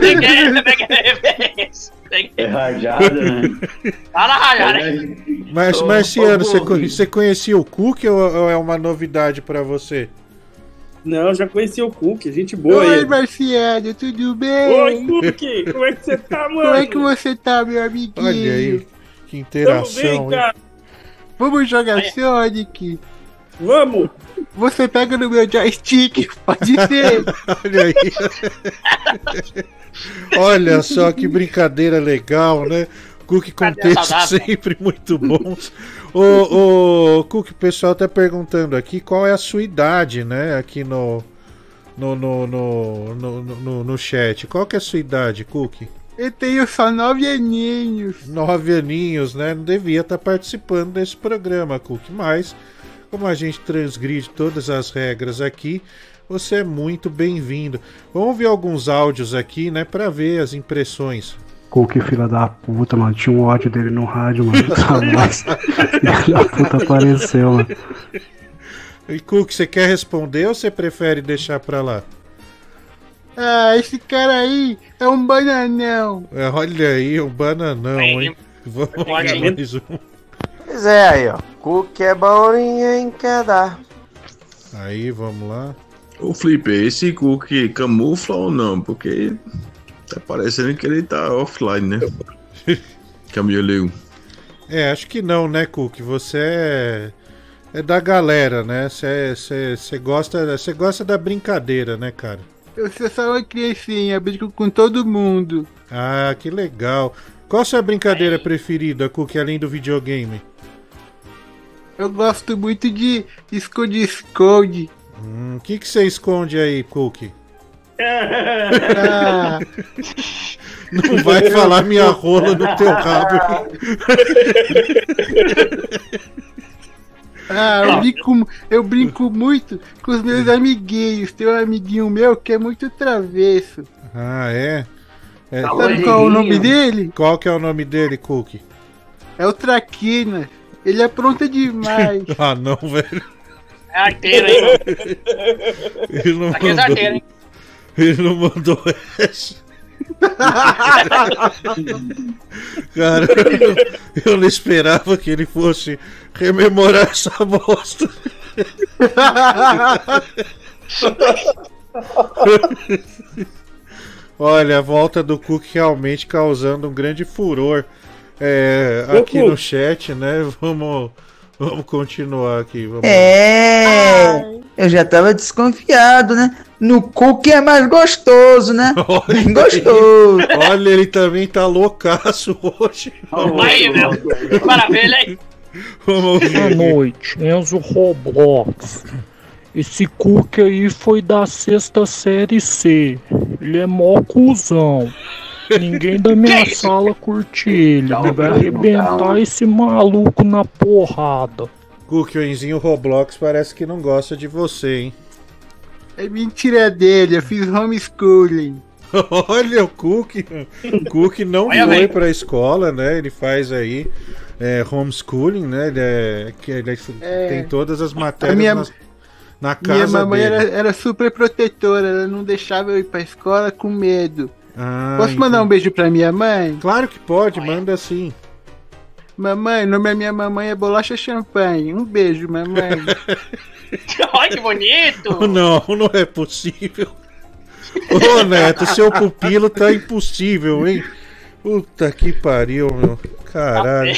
Peguei, peguei, peguei. É rajada, né? Na rajada, hein? Mas, Marciano, você, você conhecia o Cook ou, é uma novidade pra você? Não, já conheci o Cook, gente boa Oi, ele. Marciano, tudo bem? Oi, Cook, como é que você tá, mano? Como é que você tá, meu amiguinho? Olha aí, que interação. cara. Vamos jogar Sonic? Vamos! Você pega no meu joystick, pode ser. Olha aí. Olha só que brincadeira legal, né? Cook com saudade? sempre muito bons. Ô, ô, Cook, o pessoal tá perguntando aqui qual é a sua idade, né? Aqui no, no, no, no, no, no, no chat. Qual que é a sua idade, Cook? Eu tenho só nove aninhos. Nove aninhos, né? Não devia estar participando desse programa, Cook. Mas, como a gente transgride todas as regras aqui, você é muito bem-vindo. Vamos ver alguns áudios aqui, né? Pra ver as impressões. Cook, filha da puta, mano. Tinha um ódio dele no rádio, mano. Mais. Filha da puta apareceu, mano. E Cook, você quer responder ou você prefere deixar pra lá? Ah, esse cara aí é um bananão. É, olha aí, o bananão, hein? Vamos mais um. Pois é, aí, ó. Cook é bom, ninguém quer dar. Aí, vamos lá. Ô Felipe, esse cookie camufla ou não? Porque tá parecendo que ele tá offline, né? Camaleão. É, acho que não, né, Cook? Você é, é da galera, né? Você você- você gosta, você gosta da brincadeira, né, cara? Eu sou só uma criancinha, brinco com todo mundo. Ah, que legal. Qual a sua brincadeira preferida, Cook, além do videogame? Eu gosto muito de esconde-esconde. Hum, O que, que você esconde aí, Cook? Ah, Não vai falar minha rola no teu rabo. ah, eu brinco, eu brinco muito com os meus amiguinhos. Tem um amiguinho meu que é muito travesso. Ah, é? é Sabe qual é o nome dele? Qual que é o nome dele, Cook? É o Traquina. Ele apronta demais. Ah, não, velho. É arteiro, hein? Ele não Aqui é mandou. arteiro, hein? Ele não mandou essa. Cara, eu não, eu não esperava que ele fosse rememorar essa bosta. Olha, a volta do Cook realmente causando um grande furor é, aqui no chat, né? Vamos, vamos continuar aqui. Vamos É, eu já tava desconfiado, né? No cookie é mais gostoso, né? Bem gostoso. Olha, ele também tá loucaço hoje. Aí, meu. Maravilha, hein? Vamos. Boa noite, Enzo Roblox. Esse cookie aí foi da sexta série C. Ele é mó cuzão. Ninguém da minha sala curte ele. Ele vai arrebentar esse maluco na porrada. Cook, o Enzinho Roblox parece que não gosta de você, hein? É mentira dele, eu fiz homeschooling. Olha o Cook. O Cook não Olha, foi velho. pra escola, né? Ele faz aí é, homeschooling, né? Ele, é, que ele É. tem todas as matérias minha- nas- na casa Minha mamãe dele. era, era super protetora, ela não deixava eu ir pra escola com medo. Ah, Posso mandar um beijo pra minha mãe? Claro que pode, manda sim. Mamãe, o nome da minha mamãe é Bolacha Champanhe. Um beijo, mamãe. Olha que bonito! Não, não é possível. Ô Neto, seu pupilo tá impossível, hein? Puta que pariu, meu. Caralho.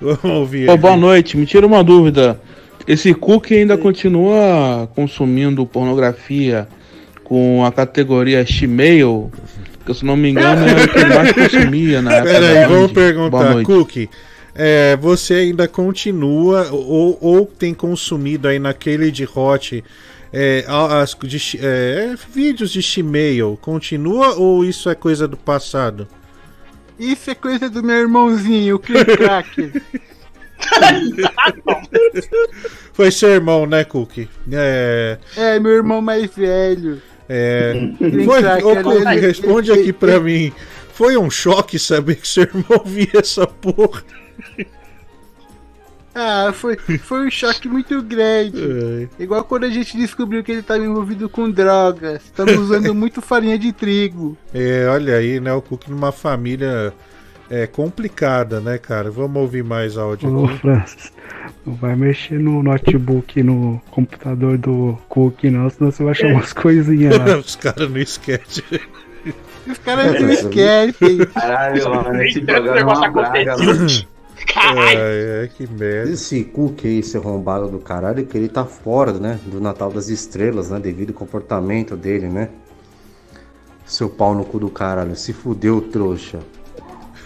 Vamos ouvir aqui. boa noite, me tira uma dúvida. Esse Cook ainda continua consumindo pornografia com a categoria Shemale? Se não me engano é o que ele mais consumia na época. Pera da aí, vamos perguntar, noite. Cook. é, você ainda continua ou, ou tem consumido aí naquele de hot é, as, de é, vídeos de Shmail? Continua ou isso é coisa do passado? Isso é coisa do meu irmãozinho, o Cracker. Foi seu irmão, né, Cook? É. É, meu irmão mais velho. É. Foi, ô, ele- responde aqui pra mim. Foi um choque saber que seu irmão via essa porra. Ah, foi, foi um choque muito grande. Igual quando a gente descobriu que ele estava envolvido com drogas. Estamos usando muito farinha de trigo. É, olha aí, né? O Cook numa família é, complicada, né, cara? Vamos ouvir mais áudio. Ô, aqui. Francis, não vai mexer no notebook, no computador do Cook, não, senão você vai achar umas coisinhas lá. Os caras não esquecem. Os caras não esquecem. Caralho, mano, esse programa é uma praga. Caralho! É, é, que merda. Esse Cook aí, esse arrombado do caralho, que ele tá fora, né? Do Natal das Estrelas, né? Devido ao comportamento dele, né? Seu pau no cu do caralho. Se fudeu, trouxa.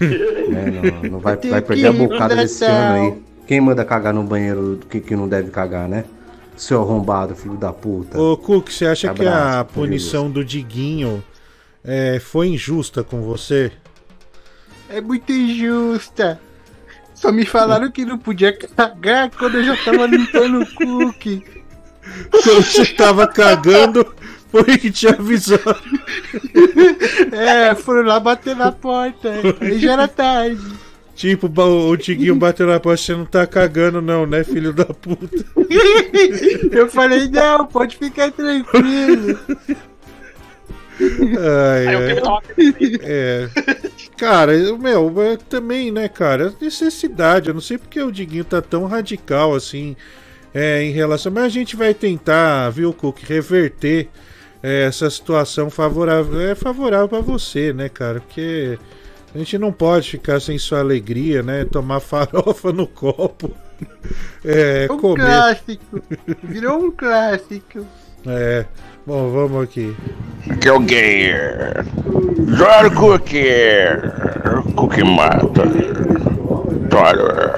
Né, Não, não vai, vai perder a bocada desse ano aí. Quem manda cagar no banheiro que, que não deve cagar, né? Seu arrombado, filho da puta. Ô, Cook, você acha que a Abraço, punição do Diguinho é, foi injusta com você? É muito injusta. Só me falaram que não podia cagar quando eu já tava limpando o cookie. Quando você tava cagando, foi que te avisaram. É, foram lá bater na porta. Aí já era tarde. Tipo, ba- o Diguinho bateu na porta, você não tá cagando não, né, filho da puta? Eu falei, não, pode ficar tranquilo. Ai, Aí o tava É. Cara, eu- meu, é também, né, cara, necessidade. Eu não sei porque o Diguinho tá tão radical assim é, em relação. Mas a gente vai tentar, viu, Cook, reverter é, essa situação favorável. É favorável para você, né, cara? Porque a gente não pode ficar sem sua alegria, né? Tomar farofa no copo. É, um comer. clássico. Virou um clássico. É. Bom, vamos aqui. Joguei. Joga cookie. Cookie mata. Olha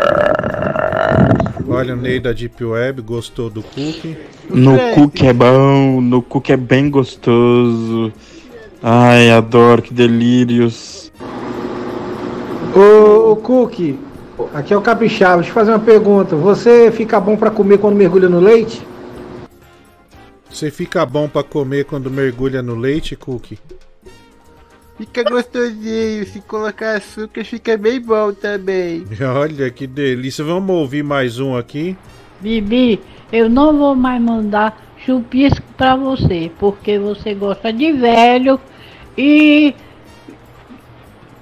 o Ney da Deep Web, gostou do cookie. No cookie é bom, no cookie é bem gostoso. Ai, adoro, que delírios. Ô, ô Cook, aqui é o Capixaba. Deixa eu fazer uma pergunta. Você fica bom pra comer quando mergulha no leite? Você fica bom pra comer quando mergulha no leite, cookie? Fica gostosinho. Se colocar açúcar, fica bem bom também. Olha que delícia. Vamos ouvir mais um aqui. Bibi, eu não vou mais mandar chupisco pra você, porque você gosta de velho e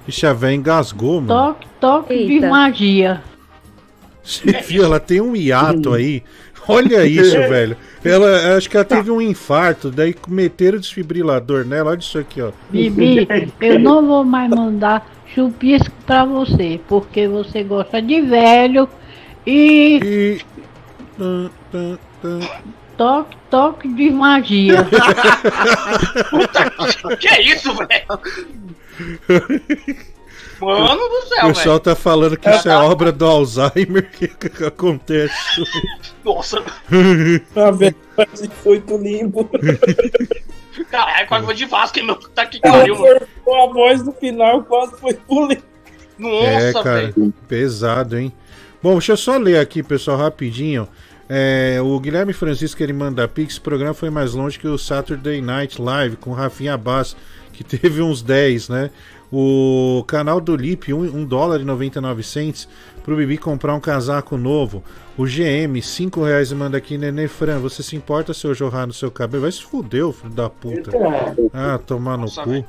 Ixi, a véia engasgou, mano. toque, toque de Eita. magia. Você viu? Ela tem um hiato aí. Olha isso, velho. Ela, acho que ela teve um infarto, daí meteram o desfibrilador nela. Olha isso aqui, ó. Bibi, eu não vou mais mandar chupisco pra você, porque você gosta de velho e. Toque, toque de magia. que é isso, velho? Mano do O céu, pessoal velho. tá falando que isso é obra do Alzheimer que, que acontece. Nossa, A velha quase foi pro limbo. caralho, quase foi de Vasco, hein, meu? Tá que Ela pariu, mano. a voz no final, quase foi pro limbo. é, Nossa, cara, velho. pesado, hein? Bom, deixa eu só ler aqui, pessoal, rapidinho. É, o Guilherme Francisco ele manda Pix. O programa foi mais longe que o Saturday Night Live com Rafinha Bass, que teve uns 10, né? O canal do Lip, 1 um, um dólar e 99 cents pro Bibi comprar um casaco novo. O GM, 5 reais e manda aqui, Nenê Fran, você se importa se eu jorrar no seu cabelo? Vai se fudeu, filho da puta. Ah, tomar no cu.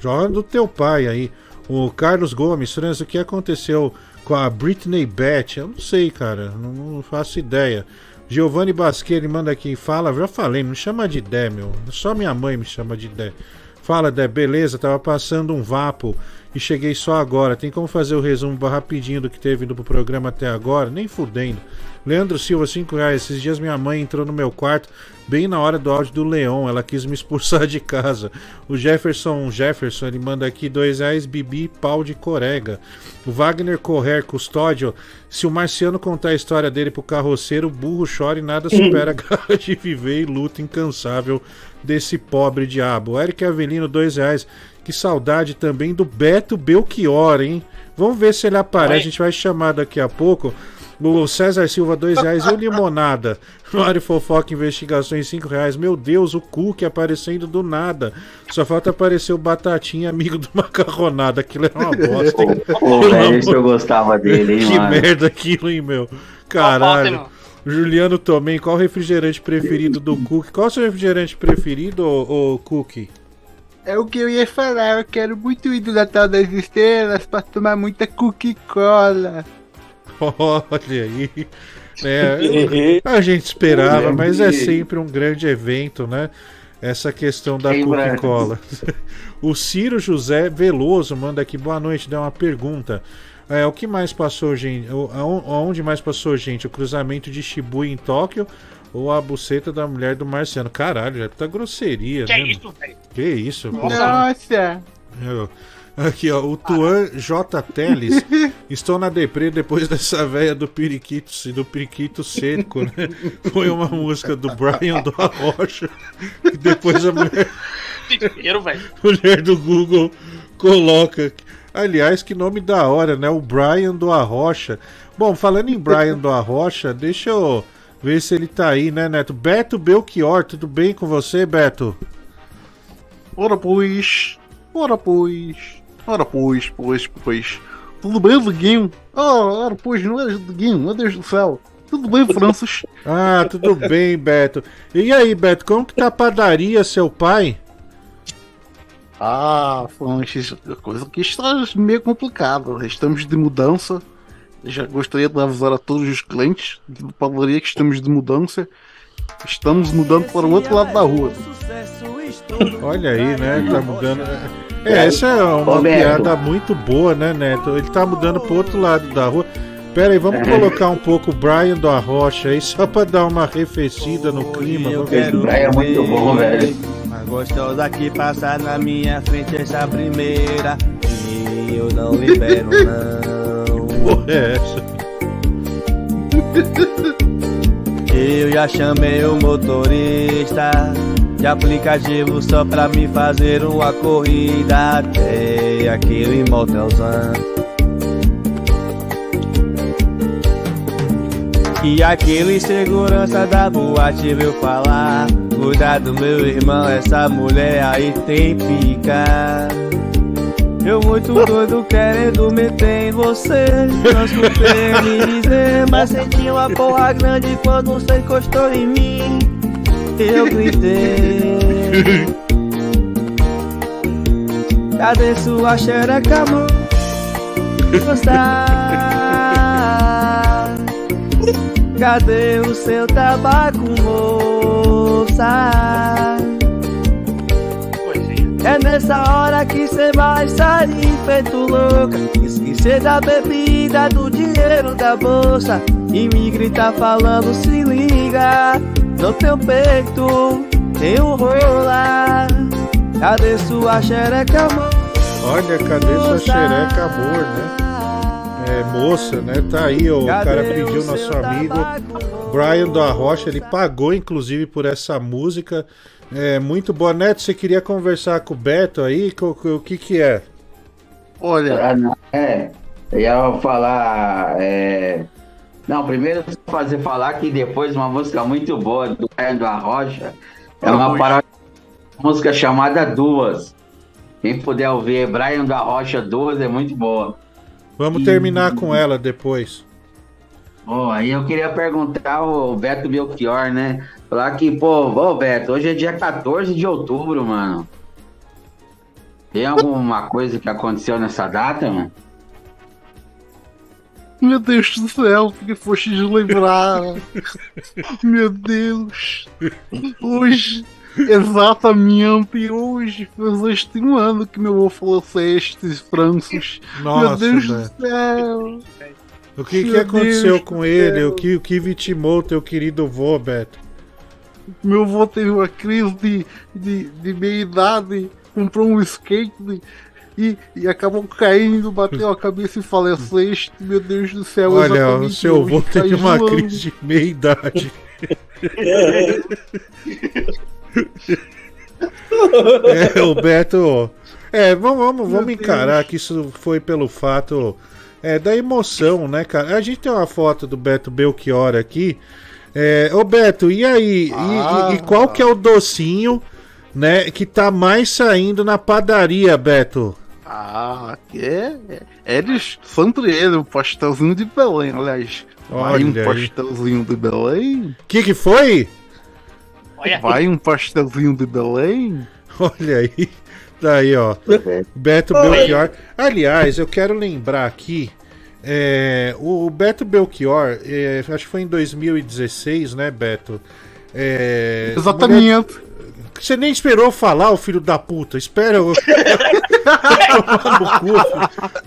Joga do teu pai aí. O Carlos Gomes, Franz, o que aconteceu com a Britney Beth? Eu não sei, cara. Não, não faço ideia. Giovanni Basqueira manda aqui, fala, já falei, não me chama de Dé, meu. Só minha mãe me chama de Dé. Fala, Dé, beleza, tava passando um vapo e cheguei só agora. Tem como fazer o resumo rapidinho do que teve indo pro programa até agora? Nem fudendo. Leandro Silva, 5 reais. Esses dias minha mãe entrou no meu quarto bem na hora do áudio do Leão. Ela quis me expulsar de casa. O Jefferson Jefferson, ele manda aqui 2 reais, Bibi, pau de corega. O Wagner Correr, custódio. Se o Marciano contar a história dele pro carroceiro, o burro chora e nada supera a garra de viver e luta incansável desse pobre diabo. O Eric Avelino, 2 reais. Que saudade também do Beto Belchior, hein? Vamos ver se ele aparece. A gente vai chamar daqui a pouco. O César Silva, 2 reais. E o Limonada? Mário Fofoca Investigações, 5 reais. Meu Deus, o Cook aparecendo do nada. Só falta aparecer o Batatinha, amigo do Macarronada. Aquilo é uma bosta. hein? Pô, Pelo velho, amor- eu gostava dele, hein, Que mano. merda aquilo, hein, meu? Caralho. Juliano Tomem, qual o refrigerante preferido do Cook? Qual o seu refrigerante preferido, ô, ô Cook? É o que eu ia falar, eu quero muito ir do Natal das Estrelas pra tomar muita Coca-Cola. Olha aí. É, a gente esperava, mas é sempre um grande evento, né? Essa questão da breve. Coca-Cola. O Ciro José Veloso manda aqui, boa noite, dá uma pergunta. É, o que mais passou, gente? O- aon- Aonde mais passou, gente? O cruzamento de Shibuya em Tóquio ou a buceta da mulher do Marciano? Caralho, já tá grosseria, Que né? é isso, velho? Que isso? Nossa! Eu- Aqui, ó, o Tuan J. Teles. Estou na deprê depois dessa véia do periquito, do periquito seco, né? Foi uma música do Brian do Arrocha. E depois a mulher, mulher do Google coloca. Aliás, que nome da hora, né? O Brian do Arrocha. Bom, falando em Brian do Arrocha, deixa eu ver se ele tá aí, né, Neto? Beto Belchior, tudo bem com você, Beto? Ora pois, ora pois, ora pois, pois, pois. Tudo bem, Diguinho? Oh, ora pois, não és Diguinho, meu Deus do céu. Tudo bem, Francis? Ah, tudo bem, Beto. E aí, Beto, como que tá a padaria, seu pai? Ah, a coisa aqui está meio complicada. Estamos de mudança Já gostaria de avisar a todos os clientes do padaria que estamos de mudança. Estamos mudando para o outro lado da rua. Olha aí, né? Tá mudando. É, essa é uma piada muito boa, né, Neto? Ele tá mudando pro outro lado da rua. Pera aí, vamos É. colocar um pouco o Brian do Arrocha aí, só pra dar uma arrefecida no clima. Vamos ver. É muito bom, velho. Gostosa que passar na minha frente essa primeira. E eu não libero, não. Porra, é essa? Eu já chamei o motorista de aplicativo só pra me fazer uma corrida até aquele motelzão. E aquele segurança da boate veio falar Cuidado meu irmão, essa mulher aí tem pica. Eu muito doido querendo meter em você Não escutei me dizer, mas senti uma porra grande quando você encostou em mim. Eu gritei. Cadê sua xereca, amor? Gostar. Cadê o seu tabaco, É nessa hora que cê vai sair feito louca. Esquecer da bebida, do dinheiro da bolsa. E me gritar falando se liga No teu peito tem um rola. Cadê sua xereca, amor? Olha, cadê sua xereca, amor, né? É, moça, né? Tá aí, o cara pediu nosso amigo Brian do Arrocha, ele pagou inclusive por essa música. É muito boa. Neto, você queria conversar com o Beto aí? O que que é? Olha. É, eu ia falar. é, Não, primeiro fazer falar que depois uma música muito boa do Brian do Arrocha é uma uma música chamada Duas. Quem puder ouvir Brian do Arrocha Duas é muito boa. Vamos E- terminar com ela depois. Bom, aí eu queria perguntar ao Beto Belchior, né? Falar que, pô, ô Beto, hoje é dia 14 de outubro, mano. Tem alguma coisa que aconteceu nessa data, mano? Meu Deus do céu, porque foste lembrar. Meu Deus. Hoje, exatamente hoje, fez este um ano que meu avô faleceste, Francis. meu Nossa, Deus velho. do céu. O que, que aconteceu Deus com ele? céu. O que, o que vitimou teu querido vô, Beto? Meu avô teve uma crise de, de, de meia idade, comprou um skate e, e acabou caindo, bateu a cabeça e faleceste. Meu Deus do céu, Olha, o seu hoje, vô teve uma um crise de meia idade. É, o Beto. É, vamos, vamos, vamos encarar que isso foi pelo fato é, da emoção, né, cara? A gente tem uma foto do Beto Belchior aqui. É, ô Beto, e aí? E- E, e qual que é o docinho, né, que tá mais saindo na padaria, Beto? Ah, que é. é eles, sempre ele, o pastelzinho de Belém, aliás. Vai Olha um aí. pastelzinho de Belém? Que que foi? Vai um pastelzinho de Belém? Olha aí. Tá aí, ó. Beto. Belchior. Aliás, eu quero lembrar aqui. É, o Beto Belchior, é, acho que foi em 2016, né, Beto? É, Exatamente. Você nem esperou falar, o filho da puta. Espera. eu-.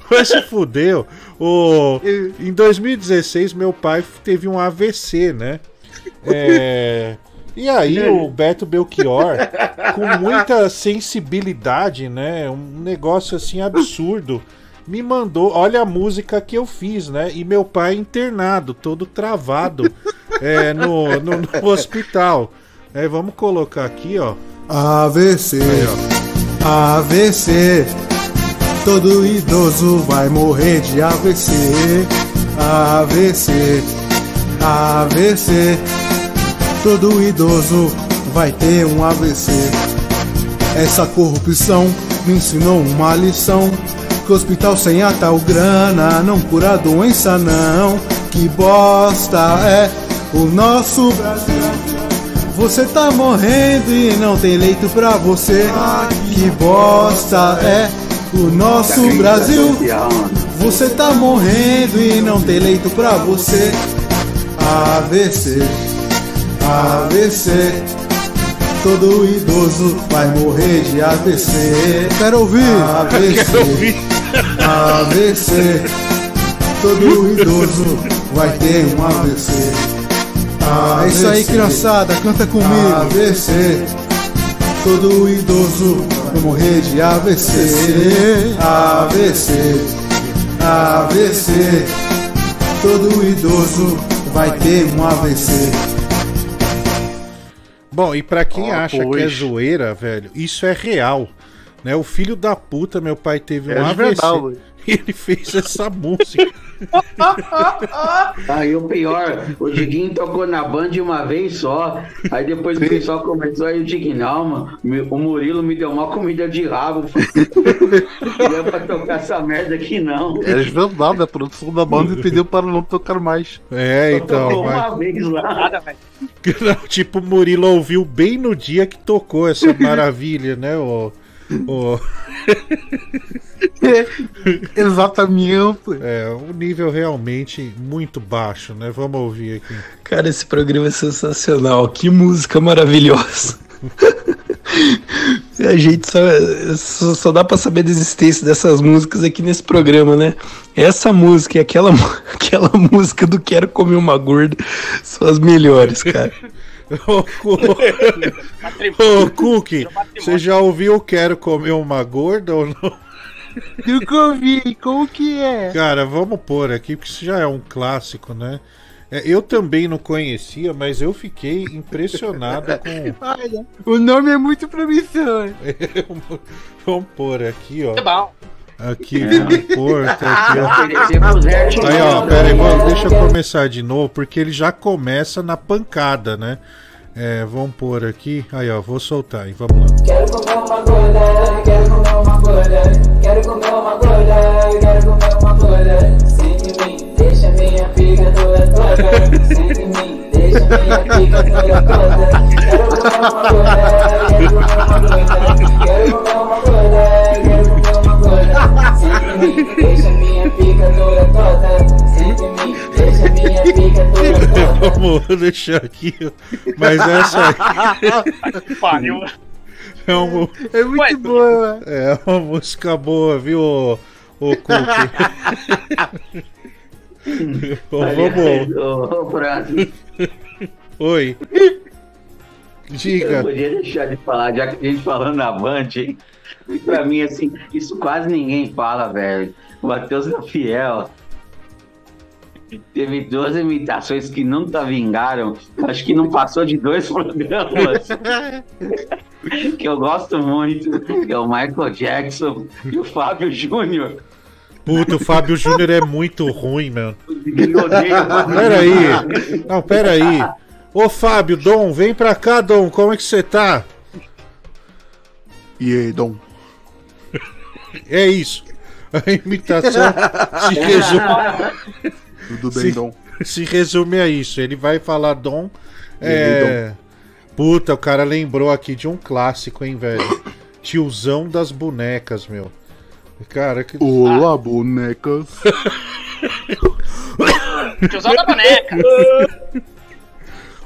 Vai se fudeu. O... Em 2016, meu pai teve um AVC, né? É, E aí, o Beto Belchior, com muita sensibilidade, né? Um negócio assim absurdo, me mandou. Olha a música que eu fiz, né? E meu pai internado, todo travado é, no, no, no hospital. É, vamos colocar aqui, ó. AVC, AVC, todo idoso vai morrer de AVC, AVC, AVC, todo idoso vai ter um AVC. Essa corrupção me ensinou uma lição. Que hospital sem a tal grana não cura doença não. Que bosta é o nosso Brasil. Você tá morrendo e não tem leito pra você. Que bosta é o nosso Brasil. Você tá morrendo e não tem leito pra você. AVC, AVC. Todo idoso vai morrer de AVC. Quero ouvir. AVC, Quero ouvir. AVC. Todo idoso vai ter um AVC. É isso aí, criançada, canta comigo. AVC. Todo idoso vai morrer de AVC. AVC. AVC. Todo idoso vai ter um AVC. Bom, e pra quem Ah, acha que é pois. zoeira, velho, isso é real. Né? O filho da puta, meu pai teve um É de AVC. e ele fez essa música. Aí o pior, o Diguinho tocou na Band uma vez só. Aí depois o pessoal começou aí o Diguinho, não, mano. O Murilo me deu uma comida de rabo. Não é pra tocar essa merda aqui, não. É de verdade, a produção da banda pediu para não tocar mais. É, então. Tocou mas- uma vez lá. Não, tipo, o Murilo ouviu bem no dia que tocou essa maravilha, né? O, o... Exatamente. É, um nível realmente muito baixo, né? Vamos ouvir aqui. Cara, esse programa é sensacional. Que música maravilhosa. A gente só, só, só dá pra saber da existência dessas músicas aqui nesse programa, né? Essa música e aquela, aquela música do Quero Comer Uma Gorda são as melhores, cara. Ô, Cu- Ô, Cookie, você já ouviu Quero Comer Uma Gorda ou não? Nunca ouvi, como que é? Cara, vamos pôr aqui, porque isso já é um clássico, né? É, eu também não conhecia, mas eu fiquei impressionado com. Olha, o nome é muito promissor. Vamos pôr aqui, ó. É bom. Aqui, pôr. tá aqui, ó. Aí, ó, pera aí, vamos- deixa eu começar de novo, porque ele já começa na pancada, né? É, vamos pôr aqui. Aí, ó, vou soltar aí, vamos lá. Quero comer uma gorda, quero comer uma gorda, quero comer uma gorda, quero comer uma gorda. Sente mim, deixa minha pica toda toda. Sente mim, deixa minha pica toda toda. Quero comer uma gorda, quero comer uma gorda, quero comer uma gorda, quero comer uma deixa minha pica toda deixa minha pica toda toda. Vamos deixar aqui, mas essa aí Pariu. é, um, É muito boa. é uma música boa, viu, ô, ô? Bom, vamos. Ô, Oi. eu Diga. podia deixar de falar, já que a gente falando na Band, hein? Pra mim, assim, isso quase ninguém fala, velho. O Matheus é fiel. Teve duas imitações que nunca vingaram. Acho que não passou de dois programas. que eu gosto muito. Que é o Michael Jackson e o Fábio Júnior. Puta, o Fábio Júnior é muito ruim, mano. Eu odeio o Fábio Pera aí. Júnior. Não, pera aí. Ô Fábio, Dom, vem pra cá, Dom. Como é que você tá? E aí, Dom? É isso. A imitação se resume, Tudo bem, se, Dom? se resume a isso. Ele vai falar Dom. E É... Puta, o cara lembrou aqui de um clássico, hein, velho? Tiozão das bonecas, meu. Cara, que. Olá, bonecas. Tiozão da boneca.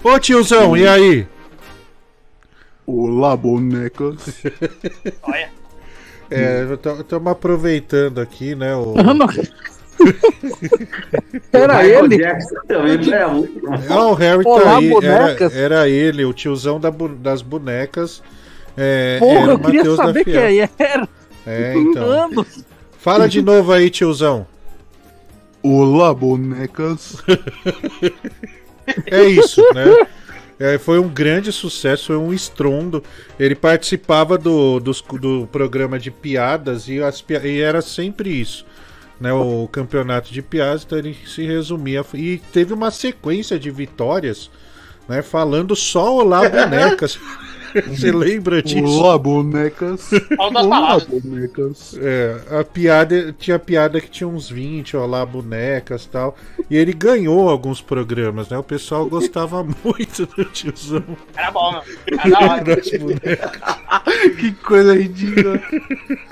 Ô tiozão, e aí? Olá, bonecas. Olha. É, estamos aproveitando aqui, né? O... Era Michael ele? Jackson também era muito bom. Ah, o Harry tá Olá, aí. Era, bonecas. era ele, o tiozão da das bonecas. É, Porra, eu queria Matheus da saber quem era. É, então. Anos. Fala de novo aí, tiozão. Olá, bonecas. É isso, né? É, foi um grande sucesso, foi um estrondo. Ele participava do, dos- do programa de piadas e, as e era sempre isso. Né, o campeonato de piadas, então ele se resumia. E teve uma sequência de vitórias, né? Falando só olá bonecas. Você lembra disso? Olá, bonecas. Olá, bonecas. É, a piada tinha piada que tinha uns 20, ó lá, bonecas e tal. E ele ganhou alguns programas, né? O pessoal gostava muito do tiozão. Era bom, meu. Era da hora. Que coisa ridícula.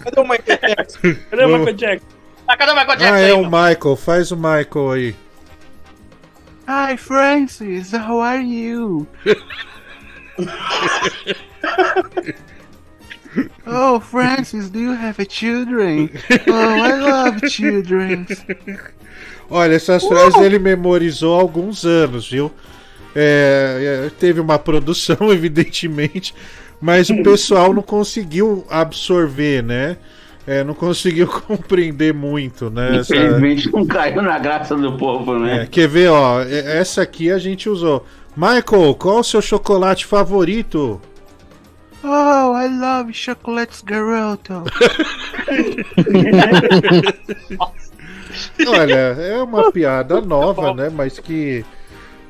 Cadê o Michael Jackson? Cadê o. Michael Jackson? Ah, cadê o Michael Jackson Ah, aí, é o meu? Michael. Faz o Michael aí. Hi, Francis. How are you? Oh, Francis, do you have a children? Oh, I love children. Olha, essas frases ele memorizou há alguns anos, viu? É, é, teve uma produção, evidentemente, mas o pessoal não conseguiu absorver, né? É, não conseguiu compreender muito, né? essa- Infelizmente não caiu na graça do povo, né? É, quer ver, ó? é- Essa aqui a gente usou. Michael, qual o seu chocolate favorito? Oh, I love chocolates garoto. Olha, é uma piada nova, né? Mas que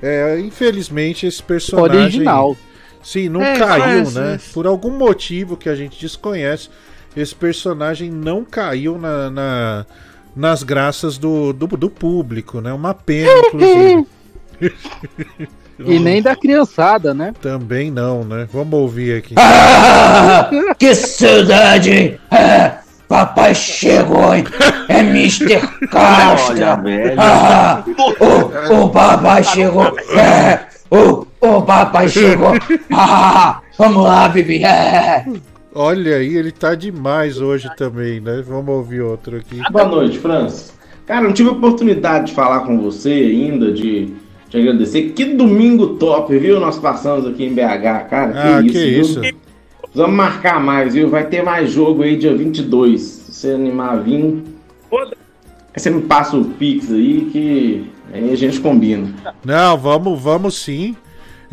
é, infelizmente esse personagem Original. Sim, não É, caiu, Francis. né? Por algum motivo que a gente desconhece, esse personagem não caiu na, na- nas graças do, do, do público, né? Uma pena, inclusive. E nem da criançada, né? Também não, né? Vamos ouvir aqui. Ah, que saudade! Ah, papai chegou, hein? É Mr. Castro! Ah, o, o papai chegou! É, o, o papai chegou! Ah, vamos lá, Bibi! É. Olha aí, ele tá demais hoje também, né? Vamos ouvir outro aqui. Boa noite, Francis. Cara, não tive a oportunidade de falar com você ainda, de, de agradecer. Que domingo top, viu? Nós passamos aqui em BH, cara. Ah, que viu? isso. Vamos marcar mais, viu? Vai ter mais jogo aí dia 22. Se você animar a vir. Aí você me passa o Pix aí que aí a gente combina. Não, vamos, vamos sim.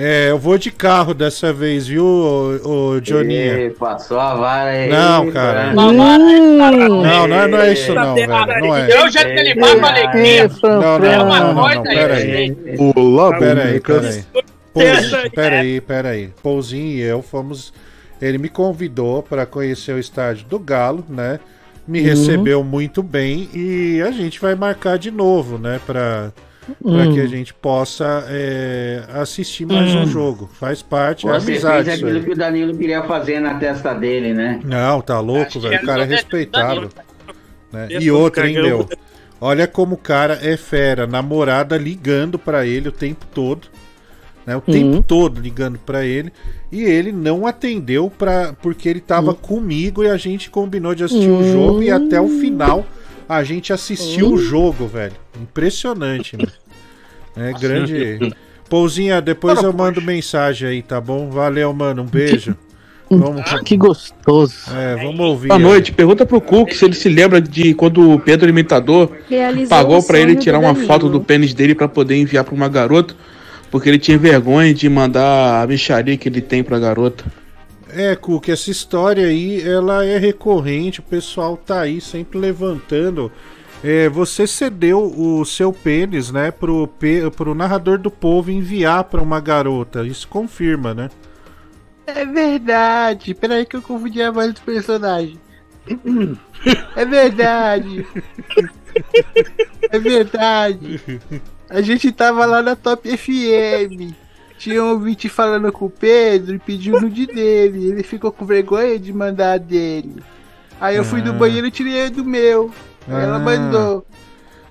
É, eu vou de carro dessa vez, viu, ô, ô, Joninha? Passou a vara aí. Não, cara. Não, não é, não é isso não, velho. Não é. Eu já que ele vai com alegria. Não, não, É não, uma não, não, coisa não, pera aí. aí. Olá, pera aí, pera aí. Essa Pouzinho, pera aí, pera aí. Pouzinho e eu fomos. Ele me convidou para conhecer o estádio do Galo, né? Me Uhum. recebeu muito bem e a gente vai marcar de novo, né? Pra, pra Hum. que a gente possa é, assistir mais um Hum. jogo. Faz parte, é Você amizade. fez aquilo que o Danilo queria fazer na testa dele, né? Não, tá louco, velho. O cara é respeitável. Né? Eu E outra, hein, meu? Olha como o cara é fera. Namorada ligando pra ele o tempo todo. Né? O tempo todo ligando pra ele. E ele não atendeu pra, porque ele tava comigo e a gente combinou de assistir o jogo. E até o final a gente assistiu o jogo, velho. Impressionante, mano. É grande. Pouzinha, depois eu mando mensagem aí, tá bom? Valeu, mano. Um beijo. Vamos... Que gostoso. É, vamos ouvir. Boa noite. Pergunta pro Cook se ele se lembra de quando o Pedro Imitador Realizou pagou o pra ele tirar uma foto do pênis dele pra poder enviar pra uma garota, porque ele tinha vergonha de mandar a micharia que ele tem pra garota. É, Cook, essa história aí, ela é recorrente, o pessoal tá aí sempre levantando. É, você cedeu o seu pênis, né, pro, pro narrador do povo enviar pra uma garota. Isso confirma, né? É verdade. Peraí que eu confundi a voz do personagem. É verdade. É verdade. A gente tava lá na Top FM. Tinha um ouvinte falando com o Pedro e pediu o nude dele. Ele ficou com vergonha de mandar a dele. Aí eu fui Ah. do banheiro e tirei do meu. Aí ela Ah. mandou.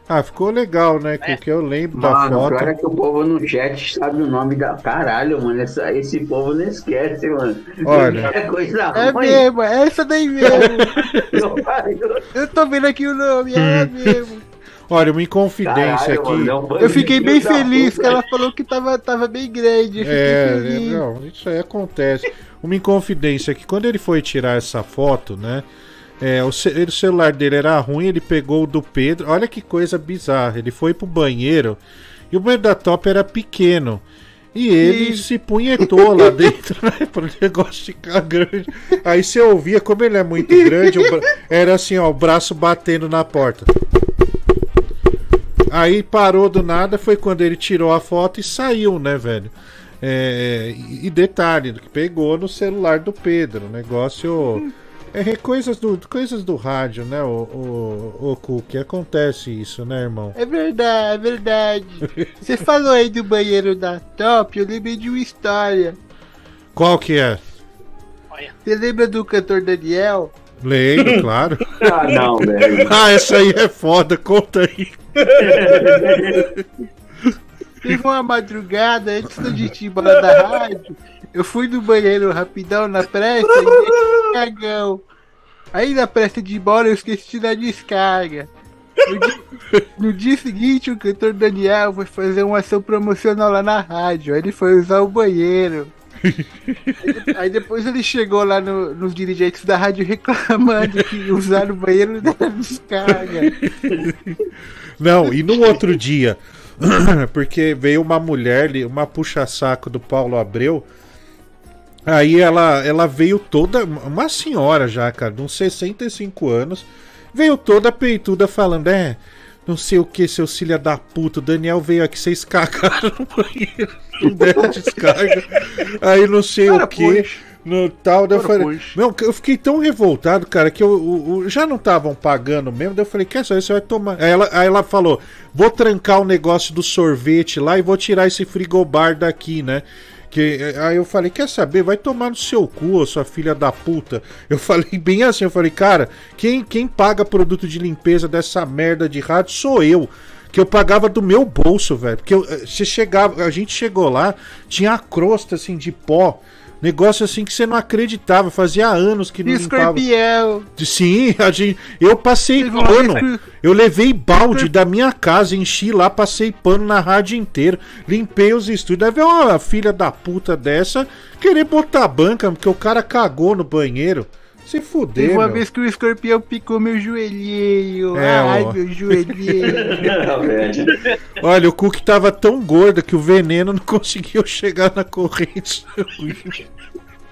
Ah, ficou legal, né, Cook? Eu lembro da Mano, o foto. pior é que o povo no chat sabe o nome da. Caralho, mano. Essa, esse povo não esquece, mano. Olha. É coisa É ruim. mesmo, é essa daí mesmo. eu tô vendo aqui o nome, é mesmo. Olha, uma inconfidência Caralho, aqui. mano, é um Eu fiquei bem feliz que ela falou que tava, tava bem grande. Eu fiquei É, feliz. é, não, isso aí acontece. Uma inconfidência que quando ele foi tirar essa foto, né? é, o, ce- o celular dele era ruim, ele pegou o do Pedro. Olha que coisa bizarra. Ele foi pro banheiro e o banheiro da Top era pequeno. E ele se punhetou lá dentro, né? Pro negócio ficar grande. Aí você ouvia, como ele é muito grande, o bra- era assim, ó, o braço batendo na porta. Aí parou do nada, foi quando ele tirou a foto e saiu, né, velho? É, e detalhe, que pegou no celular do Pedro. Negócio. É coisas do, coisas do rádio, né, o, o, o Cook? Acontece isso, né, irmão? É verdade, é verdade. Você falou aí do banheiro da Top, eu lembrei de uma história. Qual que é? Você lembra do cantor Daniel? Lembro, claro. Ah, não, velho. ah, essa aí é foda, conta aí. Teve uma madrugada antes da gente ir embora da rádio. Eu fui no banheiro rapidão na pressa e cagão. Aí na pressa de ir embora eu esqueci da descarga. No dia, no dia seguinte, o cantor Daniel foi fazer uma ação promocional lá na rádio. Aí ele foi usar o banheiro. Aí, aí depois ele chegou lá no- nos dirigentes da rádio reclamando que usar o banheiro não dava descarga. Não, e no outro dia, porque veio uma mulher, ali, uma puxa-saco do Paulo Abreu. Aí ela, ela veio toda, uma senhora já, cara, de uns 65 anos, veio toda peituda falando: É, não sei o que, seu filha da puta, o Daniel veio aqui, vocês cagaram no banheiro, não deram descarga. Aí não sei o que. No tal, daí eu falei, não, eu fiquei tão revoltado, cara, que eu, o- o- já não estavam pagando mesmo. Daí eu falei, quer saber, você vai tomar. Aí ela, aí ela falou: vou trancar o negócio do sorvete lá e vou tirar esse frigobar daqui, né? Que, aí eu falei, quer saber? Vai tomar no seu cu, sua filha da puta. Eu falei bem assim, eu falei, cara, quem, quem paga produto de limpeza dessa merda de rádio sou eu. Que eu pagava do meu bolso, velho. Porque eu, eh, você chegava, a gente chegou lá, tinha a crosta assim de pó. Negócio assim que você não acreditava, fazia anos que não limpava. Escorpião. Sim, a gente, eu passei Teve pano. Eu levei balde da minha casa, enchi lá, passei pano na rádio inteira, limpei os estúdios. Veio uma filha da puta dessa querer botar a banca, porque o cara cagou no banheiro. Se fuder, Teve uma meu. vez que o escorpião picou meu joelhinho. É, Ai, ó. meu joelhinho. Olha, o Cook tava tão gordo que o veneno não conseguiu chegar na corrente.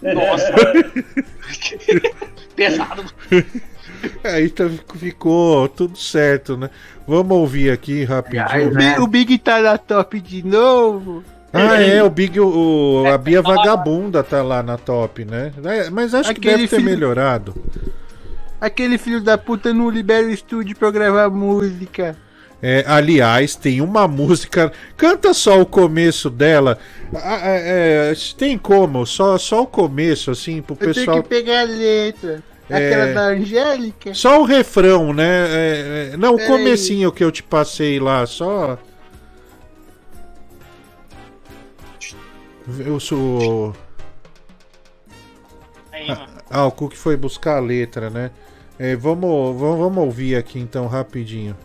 Nossa. Pesado. Aí tá- ficou tudo certo, né? Vamos ouvir aqui rapidinho. O Big- O Big tá na top de novo. Ah, é, o Big, o, a Bia Vagabunda tá lá na top, né? É, Mas acho que Aquele deve ter filho- melhorado. Aquele filho da puta não libera o estúdio pra gravar música. É, aliás, tem uma música. Canta só o começo dela. Ah, é, é, tem como? Só, só o começo, assim, pro Eu pessoal. tenho que pegar a letra. É. Aquela da Angélica. Só o refrão, né? É, é, não, o comecinho que eu te passei lá, só. Eu sou. Aí. Ah, o Cook foi buscar a letra, né? É, vamos, vamos, vamos ouvir aqui então rapidinho.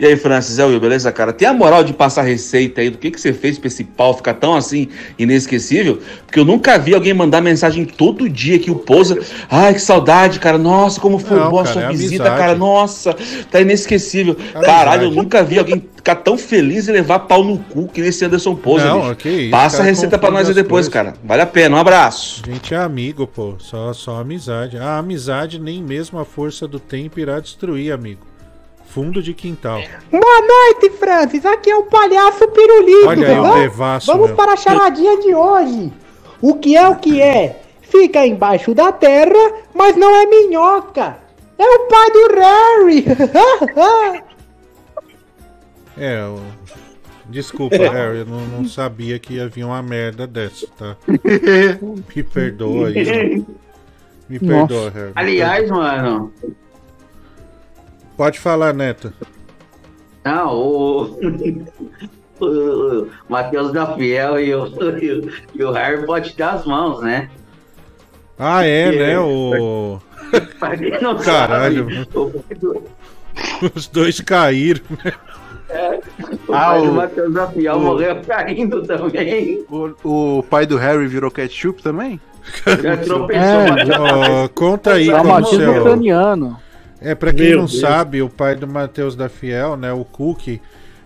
E aí, Francis, é o Will, beleza, cara? Tem a moral de passar receita aí do que, que você fez pra esse pau ficar tão assim inesquecível? Porque eu nunca vi alguém mandar mensagem todo dia que o pousa. Ai, que saudade, cara. Nossa, como foi Não, boa a cara, sua é visita, amizade. cara. Nossa, tá inesquecível. Amizade. Caralho, eu nunca vi alguém ficar tão feliz e levar pau no cu que nesse Anderson Pousa, Não, bicho. Passa a cara, receita pra nós aí depois, coisas. cara. Vale a pena. Um abraço. A gente é amigo, pô. Só, só amizade. A amizade nem mesmo a força do tempo irá destruir, amigo. Fundo de quintal. Boa noite, Francis. Aqui é o palhaço Pirulito. Olha aí o Vamos- devasso, Vamos meu. para a charadinha de hoje. O que é o que é? Fica embaixo da terra, mas não é minhoca. É o pai do Harry. É, o... desculpa, Harry, eu não, não sabia que havia uma merda dessa, tá? Me perdoa aí. Me Nossa. perdoa, Harry. Aliás, mano. Pode falar, Neto. Não, o. o Matheus da Fiel e o, e o, Harry pode dar as mãos, né? Ah, é, É. né? O. Caralho. sabe, do, Os dois caíram, né? o Ah, pai do o- Matheus da Fiel o- morreu caindo também. O, o pai do Harry virou ketchup também? Já tropeçou. Ó, conta aí Traumatismo seu... ucraniano. É, pra quem Meu não Deus. sabe, o pai do Matheus da Fiel, né, o Cook,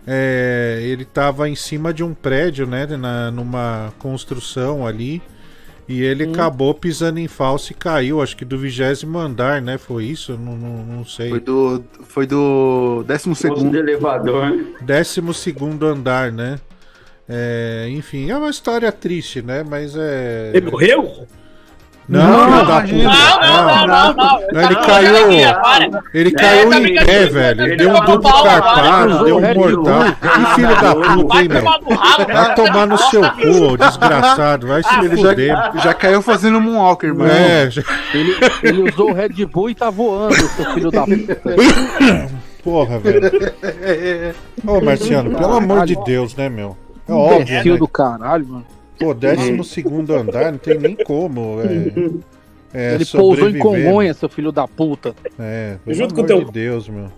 é, ele tava em cima de um prédio, né, na, numa construção ali, e ele Hum. acabou pisando em falso e caiu, acho que do vigésimo andar, né, foi isso? Não, não, não sei. Foi do. Foi do. Décimo segundo. do elevador. Décimo segundo andar, né? É, enfim, é uma história triste, né? Mas é. Ele morreu? Não, Não, filho da puta. Não, não, não, não, não. Ele caiu. Ele caiu tá em pé, velho. Ele Deu um duplo carpado, deu um mortal. Que filho da puta, hein, meu? Vai tomar no seu cu, ô desgraçado. Vai se Ah, ele fuder. já, caiu fazendo Moonwalker, mano. É, já- Ele, usou o Red Bull e tá voando, seu filho da puta. Porra, velho. Ô, Marciano, pelo amor de Deus, né, meu? É óbvio. Né? do caralho, mano. Pô, décimo segundo andar, não tem nem como. É, é ele pousou em. Congonha, seu filho da puta. É, pelo Junto com amor o de teu- Deus, meu.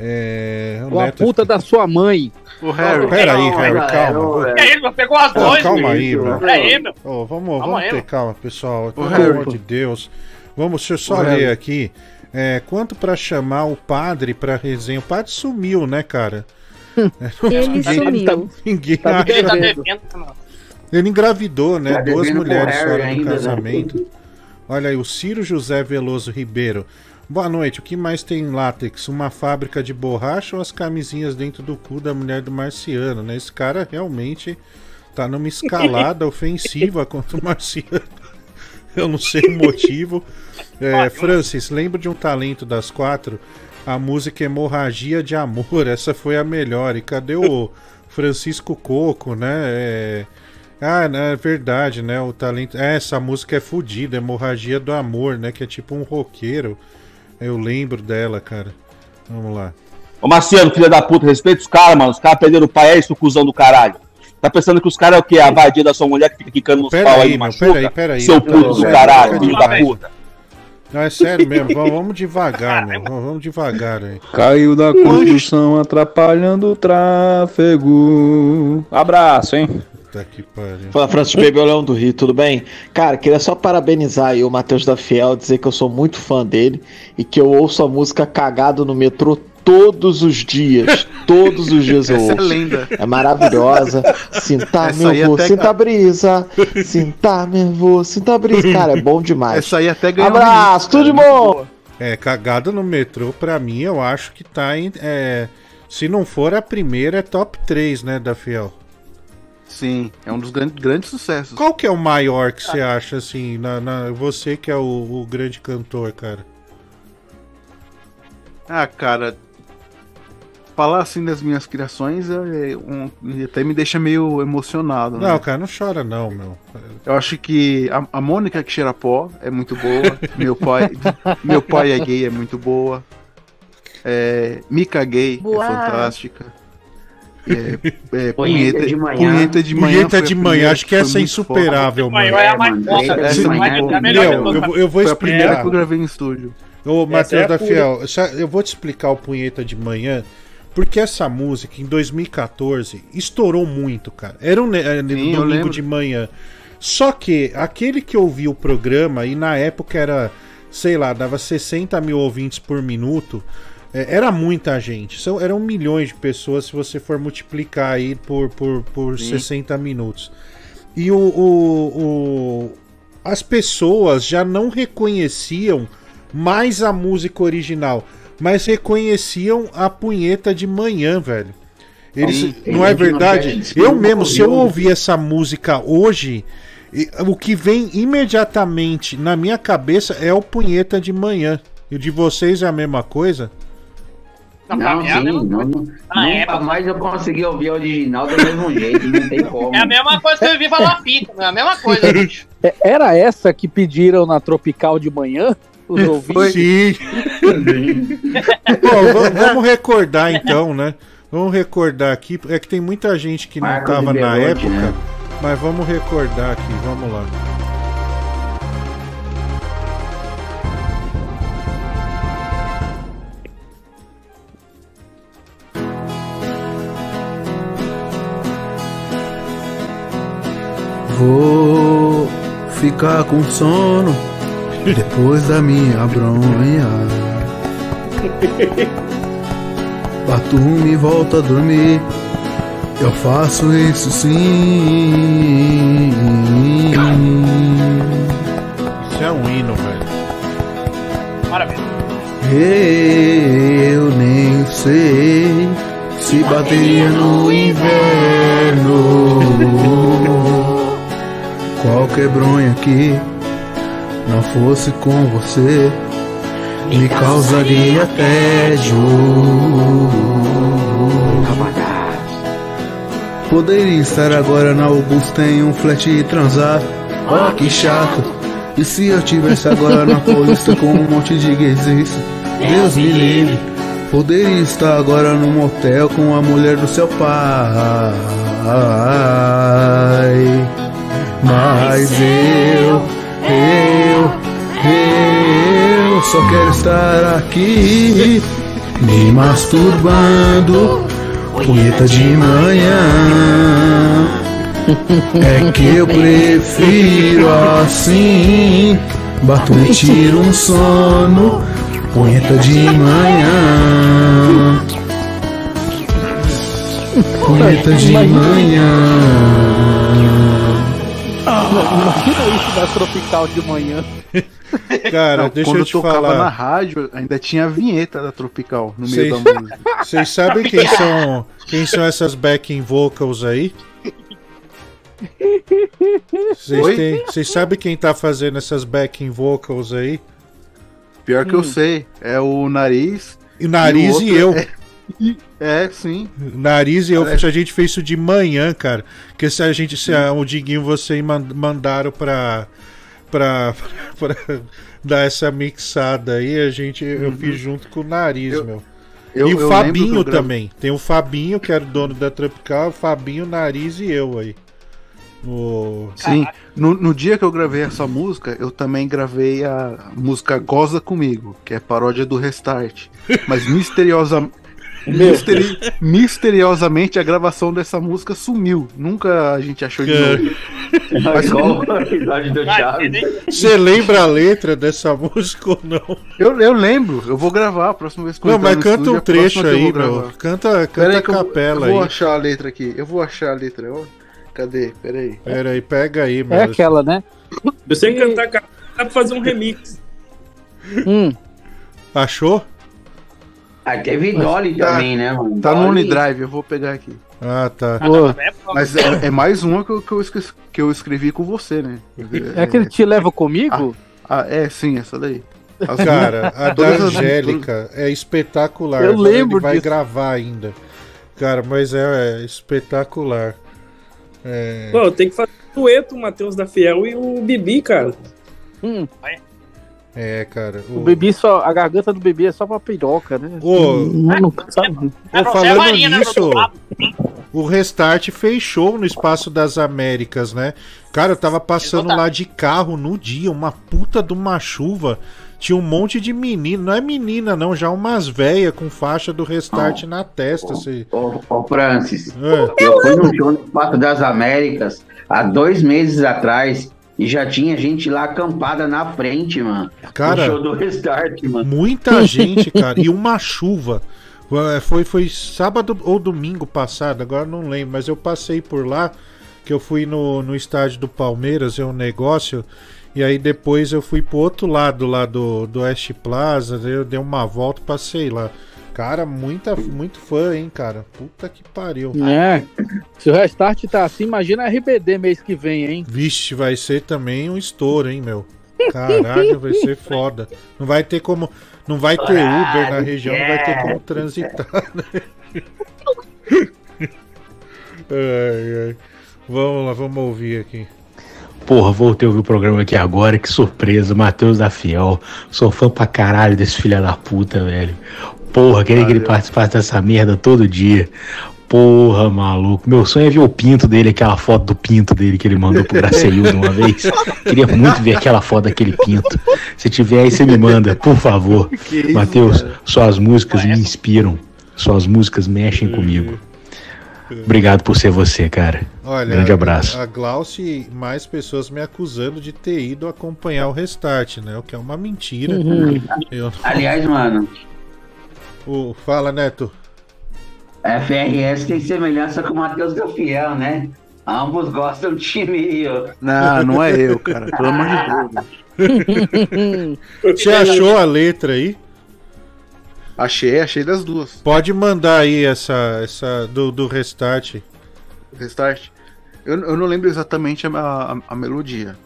É, o Com a puta da sua mãe. Ô, Harry. Pera aí, Harry, calma. Isso, meu? Pegou as duas. calma aí, aí, meu. Ô, vamos Calma vamos aí, ter calma, pessoal. Pelo Harry, amor pô. de Deus. Vamos, deixa eu só Ô, ler Harry. aqui. É, quanto pra chamar o padre pra resenha? O padre sumiu, né, cara? Ele Ninguém- sumiu. Ninguém Ele tá acha. devendo, mano. Ele engravidou, né? Tá Duas mulheres fora do né? casamento. Olha aí, o Ciro José Veloso Ribeiro. Boa noite. O que mais tem em látex? Uma fábrica de borracha ou as camisinhas dentro do cu da mulher do marciano, né? Esse cara realmente tá numa escalada ofensiva contra o marciano. Eu não sei o motivo. É, Francis, lembro de um talento das quatro? A música Hemorragia de Amor. Essa foi a melhor. E cadê o Francisco Coco, né? É... Ah, é verdade, né? O talento. É, essa música é fodida, Hemorragia do Amor, né? Que é tipo um roqueiro. Eu lembro dela, cara. Vamos lá. Ô Marciano, filha da puta, respeita os caras, mano. Os caras perderam o pai, é isso, cuzão do caralho. Tá pensando que os caras é o quê? A vadia da sua mulher que fica quicando nos Pera pau aí, aí, machuca? pera aí, pera aí. Seu puto do caralho, filho da puta. Não, é sério mesmo. vamos, devagar, meu. Vamos, vamos devagar aí. Caiu da construção atrapalhando o tráfego. Abraço, hein? Puta que pariu. Fala, Francis Baby, Leão do Rio, tudo bem? Cara, queria só parabenizar aí o Matheus da Fiel, dizer que eu sou muito fã dele e que eu ouço a música Cagado no Metrô todos os dias. Todos os dias eu Essa é ouço. lenda. É maravilhosa. Sinta Essa meu vô, até sinta a brisa. Sinta meu vô, sinta a brisa. Cara, é bom demais. Essa aí até ganhou Abraço, um tudo de bom! É, cagada no metrô, pra mim, eu acho que tá em. É, se não for a primeira, é top 3, né, da Fiel. Sim, é um dos grandes, grandes sucessos. Qual que é o maior que você acha, assim, na, na- você que é o, o grande cantor, cara? Ah, cara. Falar assim das minhas criações é um- até me deixa meio emocionado. né? Não, cara, não chora não, meu. Eu acho que a, a Mônica que cheira pó é muito boa. meu pai, meu pai é gay é muito boa. É, Mica gay Boa. é fantástica. É, é, Punheta de manhã. Punheta de manhã. Punheta de primeira manhã, acho que essa é insuperável, foda. mano. é mais foda. Essa é é a melhor eu, vou- eu vou Foi a primeira explicar. que eu gravei em estúdio. Ô, Matheus é da. Fiel, eu vou te explicar o Punheta de Manhã, porque essa música, em 2014, estourou muito, cara. Era um eu domingo de manhã. Só que aquele que ouvia o programa, e na época era, sei lá, dava 60 mil ouvintes por minuto, eh, era muita gente. São, eram milhões de pessoas se você for multiplicar aí por, por, por Sim. 60 minutos. E o, o- o- as pessoas já não reconheciam mais a música original, mas reconheciam a punheta de manhã, velho. Eles, Sim, não é não verdade? quer- Eu não mesmo, se eu ouvir essa música hoje, o que vem imediatamente na minha cabeça é o punheta de manhã. E o de vocês é a mesma coisa? Não, pra Não, a sim, mesma não, não, Ah, é, nunca mais eu consegui ouvir a original do mesmo jeito, não tem como. É a mesma coisa que eu vi falar fita, é a mesma coisa, bicho. É- Era essa que pediram na Tropical de manhã? Os ouvintes? Sim. Bom, va- vamos recordar então, né? Vamos recordar aqui. É que tem muita gente que não Marcos tava e na época, né? mas vamos recordar aqui. Vamos lá. Vou ficar com sono depois da minha bronha. Batum e volta a dormir. Eu faço isso sim. Isso é um hino, velho. Maravilha. Eu nem sei se bateria no inverno. Qualquer bronha aqui não fosse com você, me causaria tédio. Poderia estar agora na Augusta em um flat e transar. Oh, que chato. E se eu tivesse agora na Paulista com um monte de gays? Deus me livre. Poderia estar agora num motel com a mulher do seu pai. Mas eu, eu, eu só quero estar aqui me masturbando, punheta de manhã. É que eu prefiro assim, bato tiro, um sono, punheta de manhã. Punheta de manhã. Imagina isso da Tropical de manhã. Cara, Não, deixa quando eu te tocava falar. na rádio, ainda tinha a vinheta da Tropical no meio Vocês- da música. Vocês sabem quem são, quem são essas backing vocals aí? Vocês sabem quem tá fazendo essas backing vocals aí? Pior que eu sei, é o nariz. E o nariz o e, outro eu. É, é, sim. Nariz e eu, a gente fez isso de manhã, cara. Porque se a gente, se a- o Diguinho você man- mandaram pra, pra, pra dar essa mixada aí, a gente, eu fiz junto com o nariz, meu. Uhum. eu- e eu o Fabinho eu também. Tem o Fabinho, que era o dono da Tropical, o Fabinho, Nariz e eu aí. No... Sim, no, no dia que eu gravei essa música, eu também gravei a música Goza Comigo, que é paródia do Restart. Mas misteriosa... misteri- misteriosamente a gravação dessa música sumiu. Nunca a gente achou de Cara. novo. Mas igual episódio do Chaves. Você lembra a letra dessa música ou não? Eu, eu lembro, eu vou gravar a próxima vez que eu Não, mas canta estúdio, um é a trecho eu aí, meu. Canta, canta aí a eu- capela eu vou aí. achar a letra aqui. Eu vou achar a letra. ó. Cadê? Pera aí. Pera aí, pega aí, meu. É aquela, né? Se você cantar, cara, dá pra fazer um remix. Hum. Achou? Ah, teve Dolly Tá- também, né, mano? Tá no Dolly. OneDrive, eu vou pegar aqui. Ah, tá. Mas é, é mais uma que eu, que, eu esque- que eu escrevi com você, né? É aquele Te Leva Comigo? Ah, é, sim, essa daí. As Cara, a da Angélica é espetacular. Eu lembro Ele vai disso. gravar ainda. Cara, mas é, é espetacular. É... Pô, tem que fazer um dueto, o Matheus da Fiel e o Bibi, cara. Hum. É, cara. O bebê só. A garganta do bebê é só pra piroca, né? Ô. não, não, sabe? Ô, falando nisso, o Restart fez show no Espaço das Américas, né? Cara, eu tava passando lá de carro no dia, uma puta de uma chuva. Tinha um monte de menina, não é menina não, já umas véia com faixa do Restart na testa. Assim. Ô, ô, Francis, É. eu fui no show no Espaço das Américas há dois meses atrás e já tinha gente lá acampada na frente, mano. Cara, show do Restart, mano. Muita gente, cara, e uma chuva. Foi, foi sábado ou domingo passado, agora não lembro, mas eu passei por lá, que eu fui no, no estádio do Palmeiras, é um negócio, e aí depois eu fui pro outro lado lá do, do Oeste Plaza, eu dei uma volta, passei lá. Cara, muita, muito fã, hein, cara. Puta que pariu. É. Se o Restart tá assim, imagina a RBD mês que vem, hein? Vixe, vai ser também um estouro, hein, meu. Caralho, vai ser foda. Não vai ter como. Não vai ter Uber na região, não vai ter como transitar, né? Ai, ai. Vamos lá, vamos ouvir aqui. Porra, voltei a ouvir o programa aqui agora, que surpresa, Matheus da Fiel. Sou fã pra caralho desse filho da puta, velho. Porra, queria que ele participasse dessa merda todo dia. Porra, maluco. Meu sonho é ver o pinto dele, aquela foto do pinto dele que ele mandou pro Graceildo uma vez. Queria muito ver aquela foto daquele pinto. Se tiver aí, você me manda, por favor. Matheus, suas músicas me inspiram. Suas músicas mexem comigo. Obrigado por ser você, cara. Olha, Grande abraço. A Glauci e mais pessoas me acusando de ter ido acompanhar o restart, né? O que é uma mentira. Uhum. Eu- Aliás, mano, O, fala, Neto. a FRS tem semelhança com o Matheus da Fiel, né? Ambos gostam de chineio. Não, não é eu, cara. Pelo amor de Deus. Você achou a letra aí? Achei, achei das duas. Pode mandar aí essa, essa do, do restart. Restart. Eu, eu não lembro exatamente a, a, a melodia.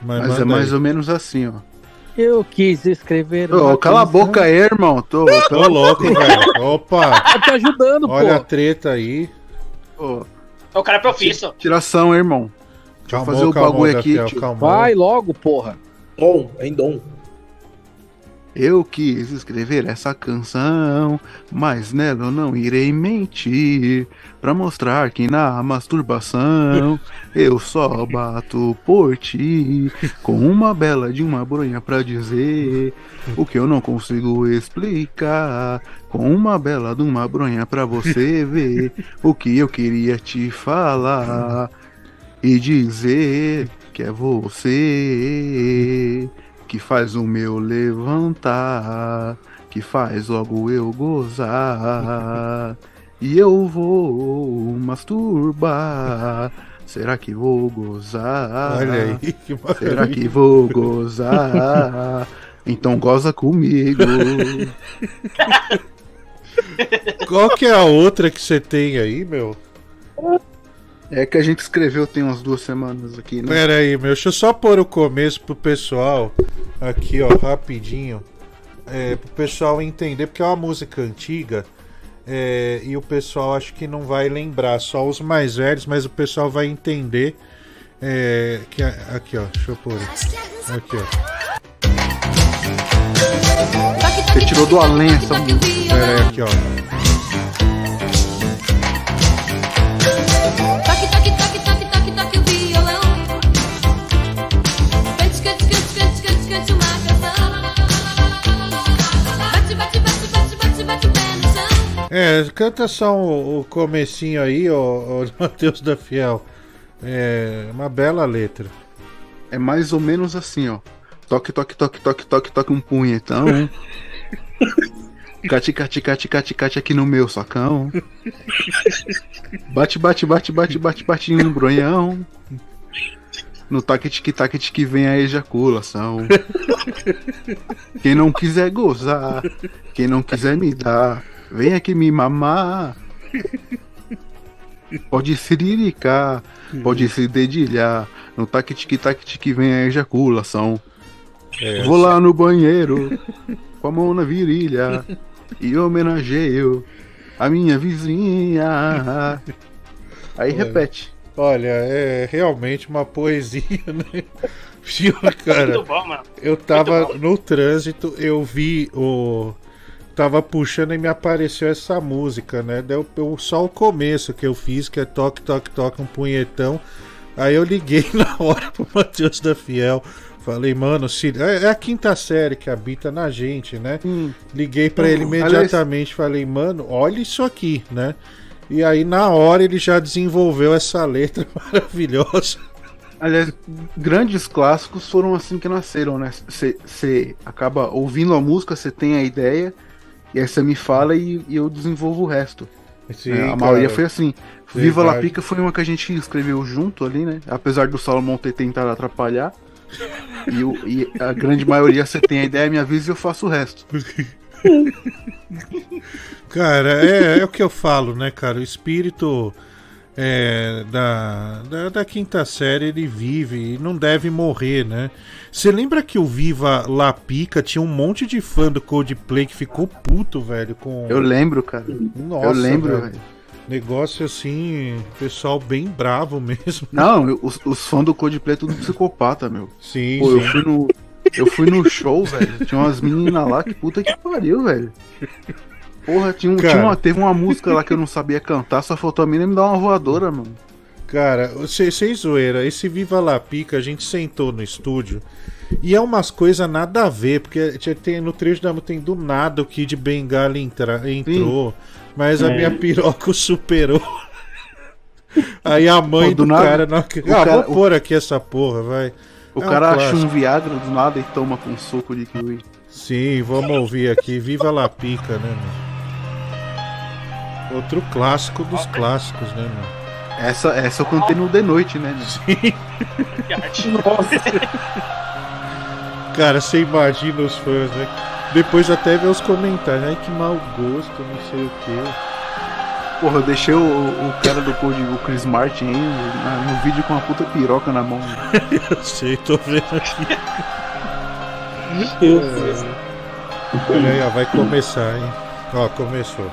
Mas, Mas é mais aí. ou menos assim, ó. Eu quis escrever. Ô, uma cala a boca aí, irmão. Tô, Tô louco, velho. Opa! Tá te ajudando, Olha a pô. treta aí. Ô, O cara é profissa. tiração, irmão. Deixa eu Calmou, fazer o calmou, bagulho aqui, calmou. Vai logo, porra. Dom, é em dom. Eu quis escrever essa canção, mas nela eu não irei mentir. Pra mostrar que na masturbação eu só bato por ti. Com uma bela de uma bronha pra dizer o que eu não consigo explicar. Com uma bela de uma bronha pra você ver o que eu queria te falar. E dizer que é você que faz o meu levantar, que faz logo eu gozar. E eu vou masturbar. Será que vou gozar? Olha aí, que Será maravilha. que vou gozar? Então goza comigo. Qual que é a outra que você tem aí, meu? É que a gente escreveu tem umas duas semanas aqui, né? Pera aí, meu. Deixa eu só pôr o começo pro pessoal. Aqui, ó, rapidinho. É, pro pessoal entender, porque é uma música antiga. é, e o pessoal acho que não vai lembrar, só os mais velhos, mas o pessoal vai entender. é, que aqui, ó, deixa eu pôr. Aqui, ó. Você tirou do além essa música. Pera aí, aqui, ó. É, canta só o, o comecinho aí, ó, ó Matheus da Fiel. É uma bela letra. É mais ou menos assim, ó. Toque, toque, toque, toque, toque, toque um punhetão. Cate, cate, cate, cate, cate aqui no meu sacão. Bate, bate, bate, bate, bate, bate um bronhão. No taque, tique, taque, tique vem a ejaculação. Quem não quiser gozar, quem não quiser me dar, vem aqui me mamar. Pode se liricar, pode se dedilhar. No taque, tique, taque, tique vem a ejaculação. É, Vou lá no banheiro, com a mão na virilha, e homenageio a minha vizinha. Aí Olha. repete. Olha, é realmente uma poesia, né? Cara? Muito bom, mano. Eu tava no trânsito, eu vi o. Tava puxando e me apareceu essa música, né? Deu eu- só o começo que eu fiz, que é toque, toque, toque, um punhetão. Aí eu liguei na hora pro Matheus da Fiel. Falei, mano, se... é é a quinta série que habita na gente, né? Liguei pra ele Hum, imediatamente, falei, mano, olha isso aqui, né? E aí na hora ele já desenvolveu essa letra maravilhosa. Aliás, grandes clássicos foram assim que nasceram, né? Você acaba ouvindo a música, você tem a ideia, e aí você me fala e, e eu desenvolvo o resto. Sim, É, a cara. maioria foi assim. Viva La Verdade. Pica foi uma que a gente escreveu junto ali, né? Apesar do Salomão ter tentado atrapalhar. E, e a grande maioria você tem a ideia, me avisa e eu faço o resto. Cara, é, é o que eu falo, né, cara? O espírito é, da, da, da quinta série ele vive e não deve morrer, né? Você lembra que o Viva La Pica tinha um monte de fã do Coldplay que ficou puto, velho? Com... Eu lembro, cara. Nossa, eu lembro, velho. Negócio assim, pessoal bem bravo mesmo. Não, eu- os, os fãs do Coldplay é tudo psicopata, meu. Sim, Pô, eu sim. fui no. Eu fui no show, velho. Tinha umas meninas lá que puta que pariu, velho. Porra, tinha, um, Cara. tinha uma, teve uma música lá que eu não sabia cantar, só faltou a menina me dar uma voadora, mano. Cara, sem, zoeira, esse Viva La Pica, a gente sentou no estúdio e é umas coisas nada a ver, porque tinha- tem, no trecho da tem do nada o Kid Bengala entra, entrou, mas a É. minha piroca o superou. Aí a mãe Pô, do do, nada, cara não o Ah, cara- vou pôr aqui essa porra, vai. O É um cara acha um. Viagra do nada e toma com um soco de kiwi. Sim, vamos ouvir aqui. Viva La Pica, né, mano? Outro clássico dos clássicos, né, mano? Essa, essa eu cantei no The Noite, né? meu? Nossa. Cara, você imagina os fãs, né? Depois até ver os comentários. Ai, que mau gosto, não sei o quê. Porra, eu deixei o, o cara do Code, o Chris Martin, aí, na- no vídeo com uma puta piroca na mão. Eu sei, tô vendo aqui. Meu Deus. Olha aí, ó, vai começar, hein? Ó, começou.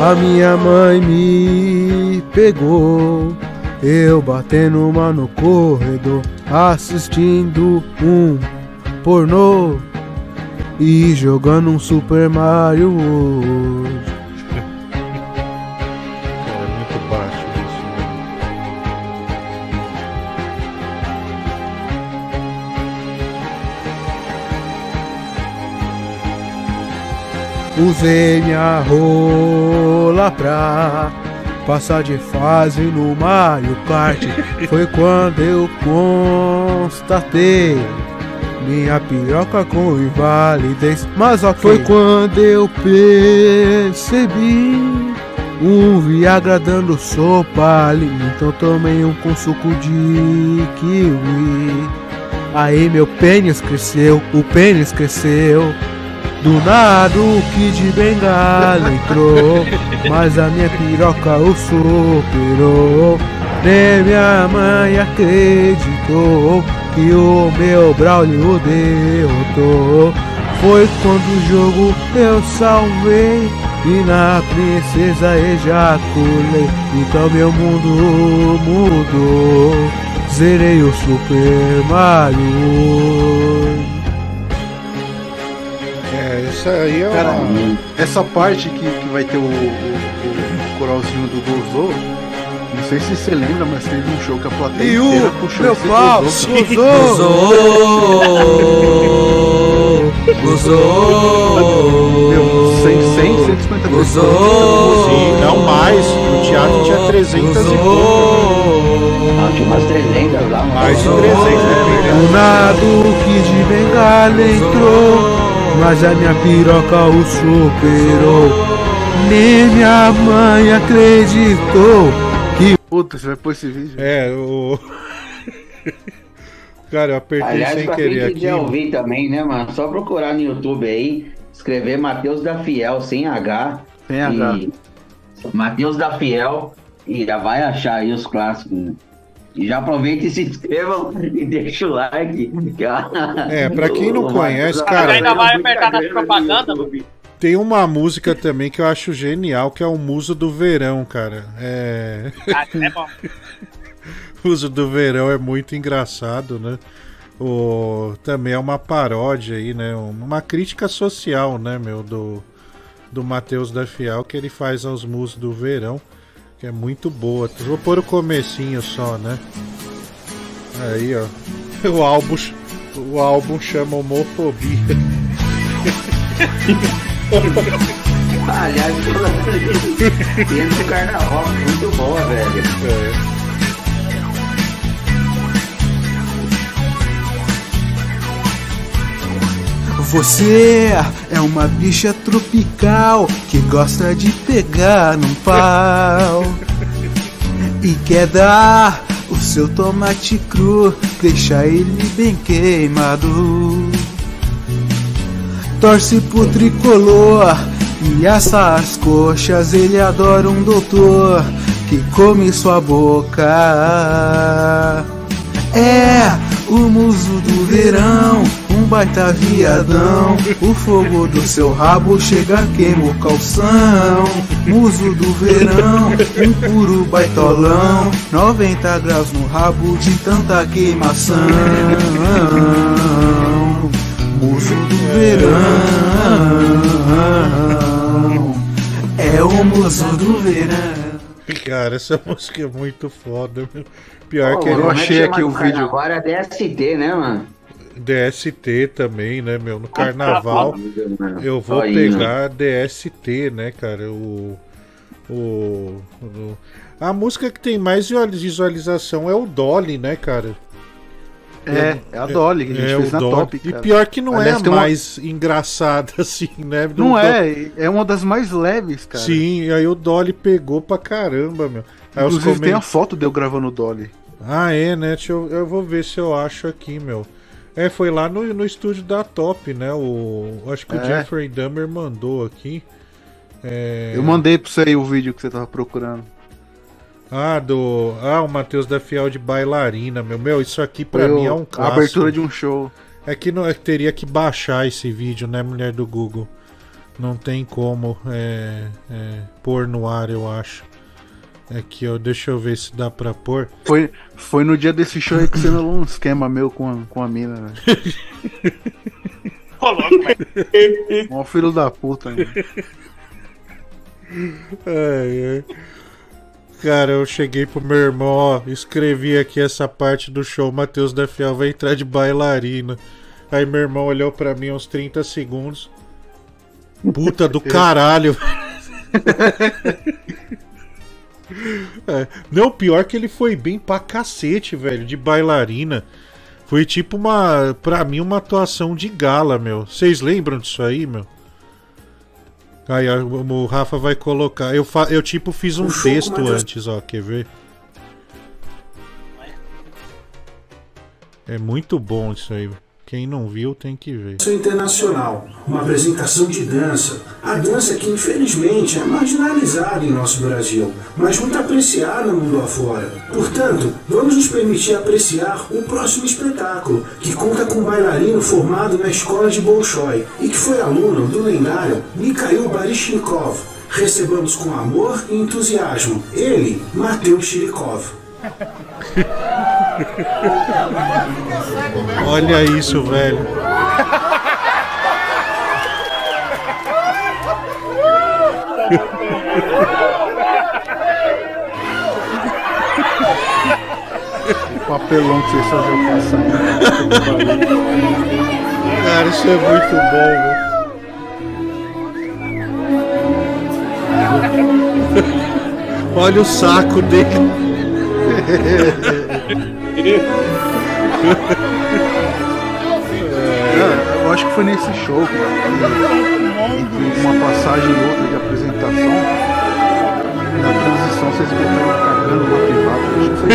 A minha mãe me pegou, eu batendo uma no corredor, assistindo um pornô e jogando um Super Mario World. Usei minha rola pra passar de fase no Mario Kart. Foi quando eu constatei minha piroca com invalidez. Mas. Foi quando eu percebi um Viagra dando sopa ali. Então tomei um com suco de kiwi. Aí meu pênis cresceu, o pênis cresceu. Do nada o Kid Bengala entrou, mas a minha piroca o superou. Nem minha mãe acreditou que o meu Braulio derrotou. Foi quando o jogo eu salvei e na princesa ejaculei. Então meu mundo mudou. Zerei o Super Mario. Isso aí é Cara, uma... essa parte que, que vai ter o, o, o coralzinho do Gozô, não sei se você lembra, mas teve um show que a plateia E o puxou meu esse pau, Gozô. Gozô. Meu, 100, 100, 150 pessoas. Sim, não mais. O teatro tinha 300 e pouco. Ah, tinha umas 300 lá. Mais de 300, né? Do nada o Kid Bengala entrou, mas a minha piroca o superou. Nem minha mãe acreditou que. Puta, você vai pôr esse vídeo? É, o. Cara, eu apertei Aliás, sem pra querer quem aqui. quiser ouvir também, né, mano? Só procurar no YouTube aí, escrever Matheus da Fiel sem H. Sem H. Matheus da Fiel e já vai achar aí os clássicos. Já aproveita e se inscrevam e deixa o like. É, pra quem não conhece, cara- Ainda vai muita apertar nas propagandas. Tem uma música também que eu acho genial, que é o Muso do Verão, cara. É. Ah, é bom. O Muso do Verão é muito engraçado, né? O... Também é uma paródia aí, né? Uma crítica social, né, meu? Do, do Matheus da Fiel, que ele faz aos Musos do Verão, que é muito boa. Vou pôr o comecinho só, né? Aí, ó. O álbum, o álbum chama Homofobia. Aliás, dentro do carnaval, muito boa, velho. É. Você é uma bicha tropical que gosta de pegar num pau e quer dar o seu tomate cru, deixar ele bem queimado. Torce pro tricolor e assa as coxas. Ele adora um doutor que come sua boca. É o muso do verão, um baita viadão. O fogo do seu rabo chega, queima o calção. Muso do verão, um puro baitolão. 90 graus no rabo de tanta queimação. Muso do verão, é o muso do verão. Cara, essa música é muito foda. meu. Pior Pô, que ele é que chama no carnaval Era DST, né, mano? DST também, né, meu? No carnaval eu vou pegar DST, né, cara? O, o, o- A música que tem mais visualização é o Dolly, né, cara? É, é a Dolly que a gente é, fez o na Dolly. top. E cara. pior que não Aliás, é a tem uma- mais engraçada, assim, né? Não Do- é, é uma das mais leves, cara. Sim, e aí o Dolly pegou pra caramba, meu. Aí Inclusive tem comen- a foto de eu gravando o Dolly. Ah, é, né? Deixa eu, eu vou ver se eu acho aqui, meu. É, foi lá no, no estúdio da Top, né? O, acho que o É. Jeffrey Dahmer mandou aqui. É... Eu mandei pra você aí o vídeo que você tava procurando. Ah, do. Ah, o Matheus da Fiel de bailarina, meu. Meu, isso aqui pra Foi mim é um a clássico. abertura de um show. É que não, é que teria que baixar esse vídeo, né, mulher do Google? Não tem como é, é, pôr no ar, eu acho. Aqui, ó, deixa eu ver se dá pra pôr. Foi, foi no dia desse show aí que você rolou um esquema meu com a, com a mina, velho. Mó filho da puta, né? Ai, ai. Cara, eu cheguei pro meu irmão, ó, escrevi aqui essa parte do show, Matheus da Fiel vai entrar de bailarina. Aí meu irmão olhou pra mim uns 30 segundos. Puta do caralho. É, Não, pior que ele foi bem pra cacete, velho, de bailarina. Foi tipo uma, pra mim, uma atuação de gala, meu. Vocês lembram disso aí, meu? Aí o Rafa vai colocar. Eu, fa... eu tipo fiz um texto antes, ó, quer ver? É muito bom isso aí. Quem não viu tem que ver. Isso é internacional, uma apresentação de dança. A dança que infelizmente é marginalizada em nosso Brasil, mas muito apreciada no mundo afora. Portanto, vamos nos permitir apreciar o próximo espetáculo, que conta com um bailarino formado na escola de Bolshoi e que foi aluno do lendário Mikhail Baryshnikov. Recebamos com amor e entusiasmo ele, Mateus Chirikov. Olha isso, velho. O papelão que vocês faziam passar. Cara, isso é muito bom, velho. Olha o saco dele. É, eu acho que foi nesse show, que Entre uma passagem e outra de apresentação. Na transição vocês botaram cagando na privada. Acho que foi.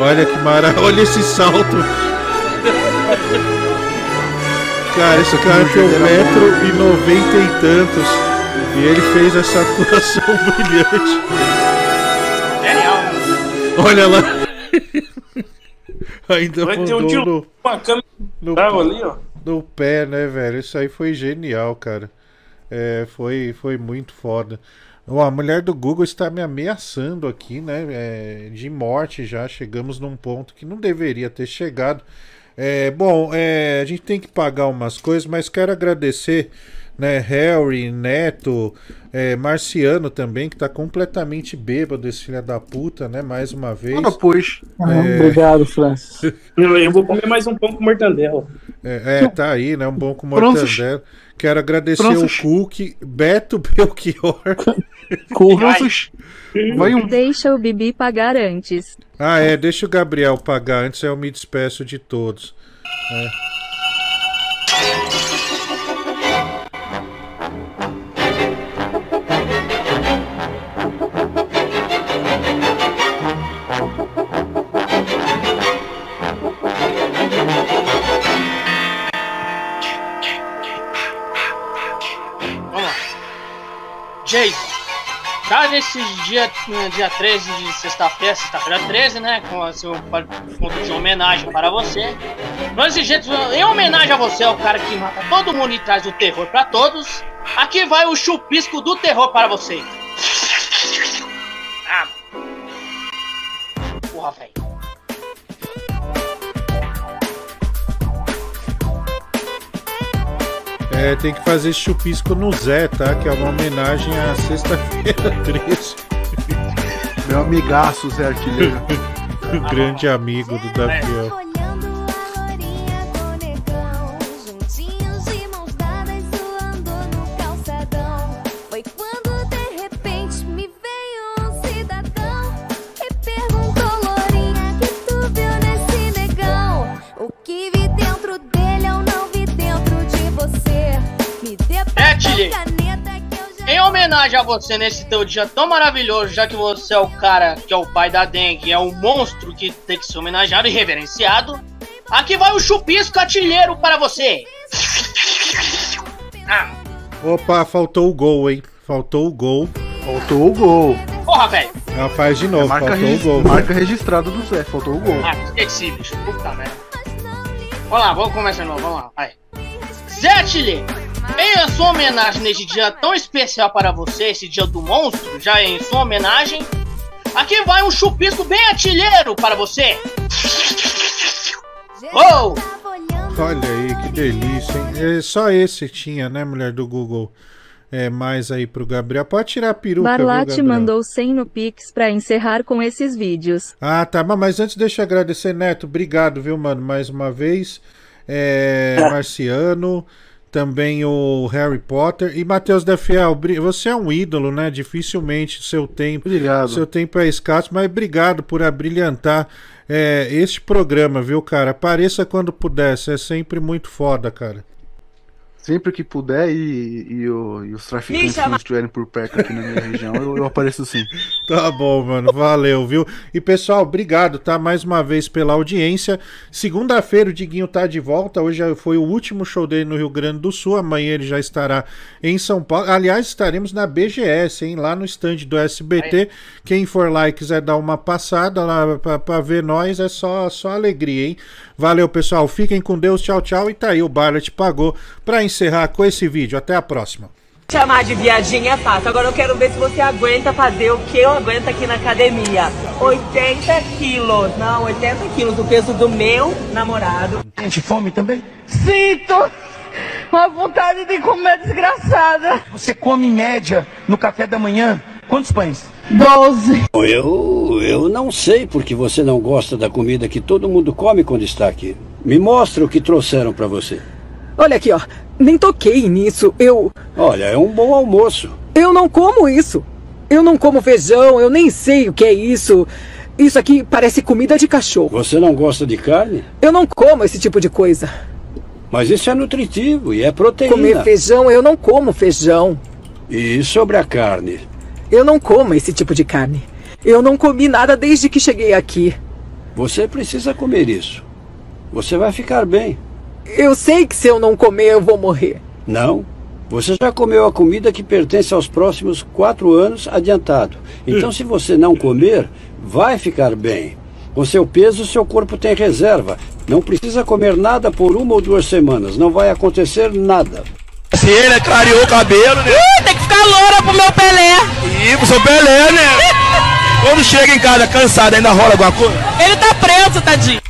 Olha que maravilha. Olha esse salto. Cara, esse cara tem um metro e noventa e tantos. E ele fez essa atuação brilhante. Olha lá. Ainda Vai ter um tio no, uma câmera no, ali, ó. no pé, né, velho? Isso aí foi genial, cara. É, foi, foi muito foda. Ó, a mulher do Google está me ameaçando aqui, né? é, de morte já. Chegamos num ponto que não deveria ter chegado. É, bom, é, a gente tem que pagar umas coisas, mas quero agradecer, né, Harry, Neto, é, Marciano também, que tá completamente bêbado, esse filho da puta, né? Mais uma vez. Ora, pois. Ah, É. Obrigado, Francis. Eu, vou comer mais um pão com mortandela. É, é, tá aí, né? Um bom com mortandela. Quero agradecer Pronto. o Cook, Beto Belchior. Cursos. Vai um. Deixa o Bibi pagar antes. Ah, é, deixa o Gabriel pagar antes, eu me despeço de todos. É. Jason. Já nesse dia, dia 13 de sexta-feira, sexta-feira 13, né? Com a seu ponto de homenagem para você. Desse jeito, em homenagem a você, ao cara que mata todo mundo e traz o terror para todos. Aqui vai o chupisco do terror para você. É, tem que fazer chupisco no Zé, tá? Que é uma homenagem à sexta-feira 13. Meu amigaço, Zé Artilheiro. o grande amigo do Daviel. Homenagem a você nesse teu dia tão maravilhoso, já que você é o cara que é o pai da dengue, é um monstro que tem que ser homenageado e reverenciado, aqui vai o chupisco artilheiro para você. Ah, Opa, faltou o gol, hein? Faltou o gol. Faltou o gol. porra, velho. Ela faz de novo, É marca, faltou o gol. marca registrada do Zé, faltou o gol. Ah, esqueci, bicho. Puta merda. Vamos lá, vamos começar de novo, vamos lá, vai. Zé em a sua homenagem neste dia tão especial para você, esse dia do monstro, já em sua homenagem, aqui vai um chupisco bem artilheiro para você. Oh! Olha aí, que delícia, hein? É, só esse tinha, né, mulher do Google? É, mais aí pro Gabriel. Pode tirar a peruca, viu, Gabriel? mandou 100 no Pix pra encerrar com esses vídeos. Ah, tá. Mas- Mas antes deixa eu agradecer, Neto. Obrigado, viu, mano? Mais uma vez. É, Marciano, também o Harry Potter e Matheus da Fiel. Você é um ídolo, né? Dificilmente seu tempo. Obrigado. Seu tempo é escasso, mas obrigado por abrilhantar é, este programa, viu, cara? Apareça quando puder. Você é sempre muito foda, cara. Sempre que puder e, e, o- e os traficantes não estiverem por perto aqui na minha região, eu, eu apareço sim. Tá bom, mano. Valeu, viu? E pessoal, obrigado, tá? Mais uma vez pela audiência. Segunda-feira o Diguinho tá de volta. Hoje foi o último show dele no Rio Grande do Sul. Amanhã ele já estará em São Paulo. Aliás, estaremos na BGS, hein? Lá no stand do SBT. Quem for lá e quiser dar uma passada lá pra, pra ver nós, é só, só alegria, hein? Valeu, pessoal. Fiquem com Deus. Tchau, tchau. E tá aí, o Barlet pagou pra encerrar com esse vídeo. Até a próxima. Chamar de viadinha é fácil. Agora eu quero ver se você aguenta fazer o que eu aguento aqui na academia. 80 quilos. Não, 80 quilos, o peso do meu namorado. Sente fome também? Sinto uma vontade de comer desgraçada. Você come em média no café da manhã quantos pães? 12. Eu, eu não sei porque você não gosta da comida que todo mundo come quando está aqui. Me mostra o que trouxeram para você. Olha aqui, ó. Nem toquei nisso. Eu. Olha, é um bom almoço. Eu não como isso. Eu não como feijão, eu nem sei o que é isso. Isso aqui parece comida de cachorro. Você não gosta de carne? Eu não como esse tipo de coisa. Mas isso é nutritivo e é proteína. Comer feijão, eu não como feijão. E sobre a carne? Eu não como esse tipo de carne. Eu não comi nada desde que cheguei aqui. Você precisa comer isso. Você vai ficar bem. Eu sei que se eu não comer, eu vou morrer. Não. Você já comeu a comida que pertence aos próximos quatro anos adiantado. Então, se você não comer, vai ficar bem. Com seu peso, seu corpo tem reserva. Não precisa comer nada por uma ou duas semanas. Não vai acontecer nada. Se ele clareou o cabelo, né? Uh, tem que ficar loura pro meu Pelé. E pro seu Pelé, né? Quando chega em casa cansado, ainda rola alguma coisa? Ele tá preso, tadinho.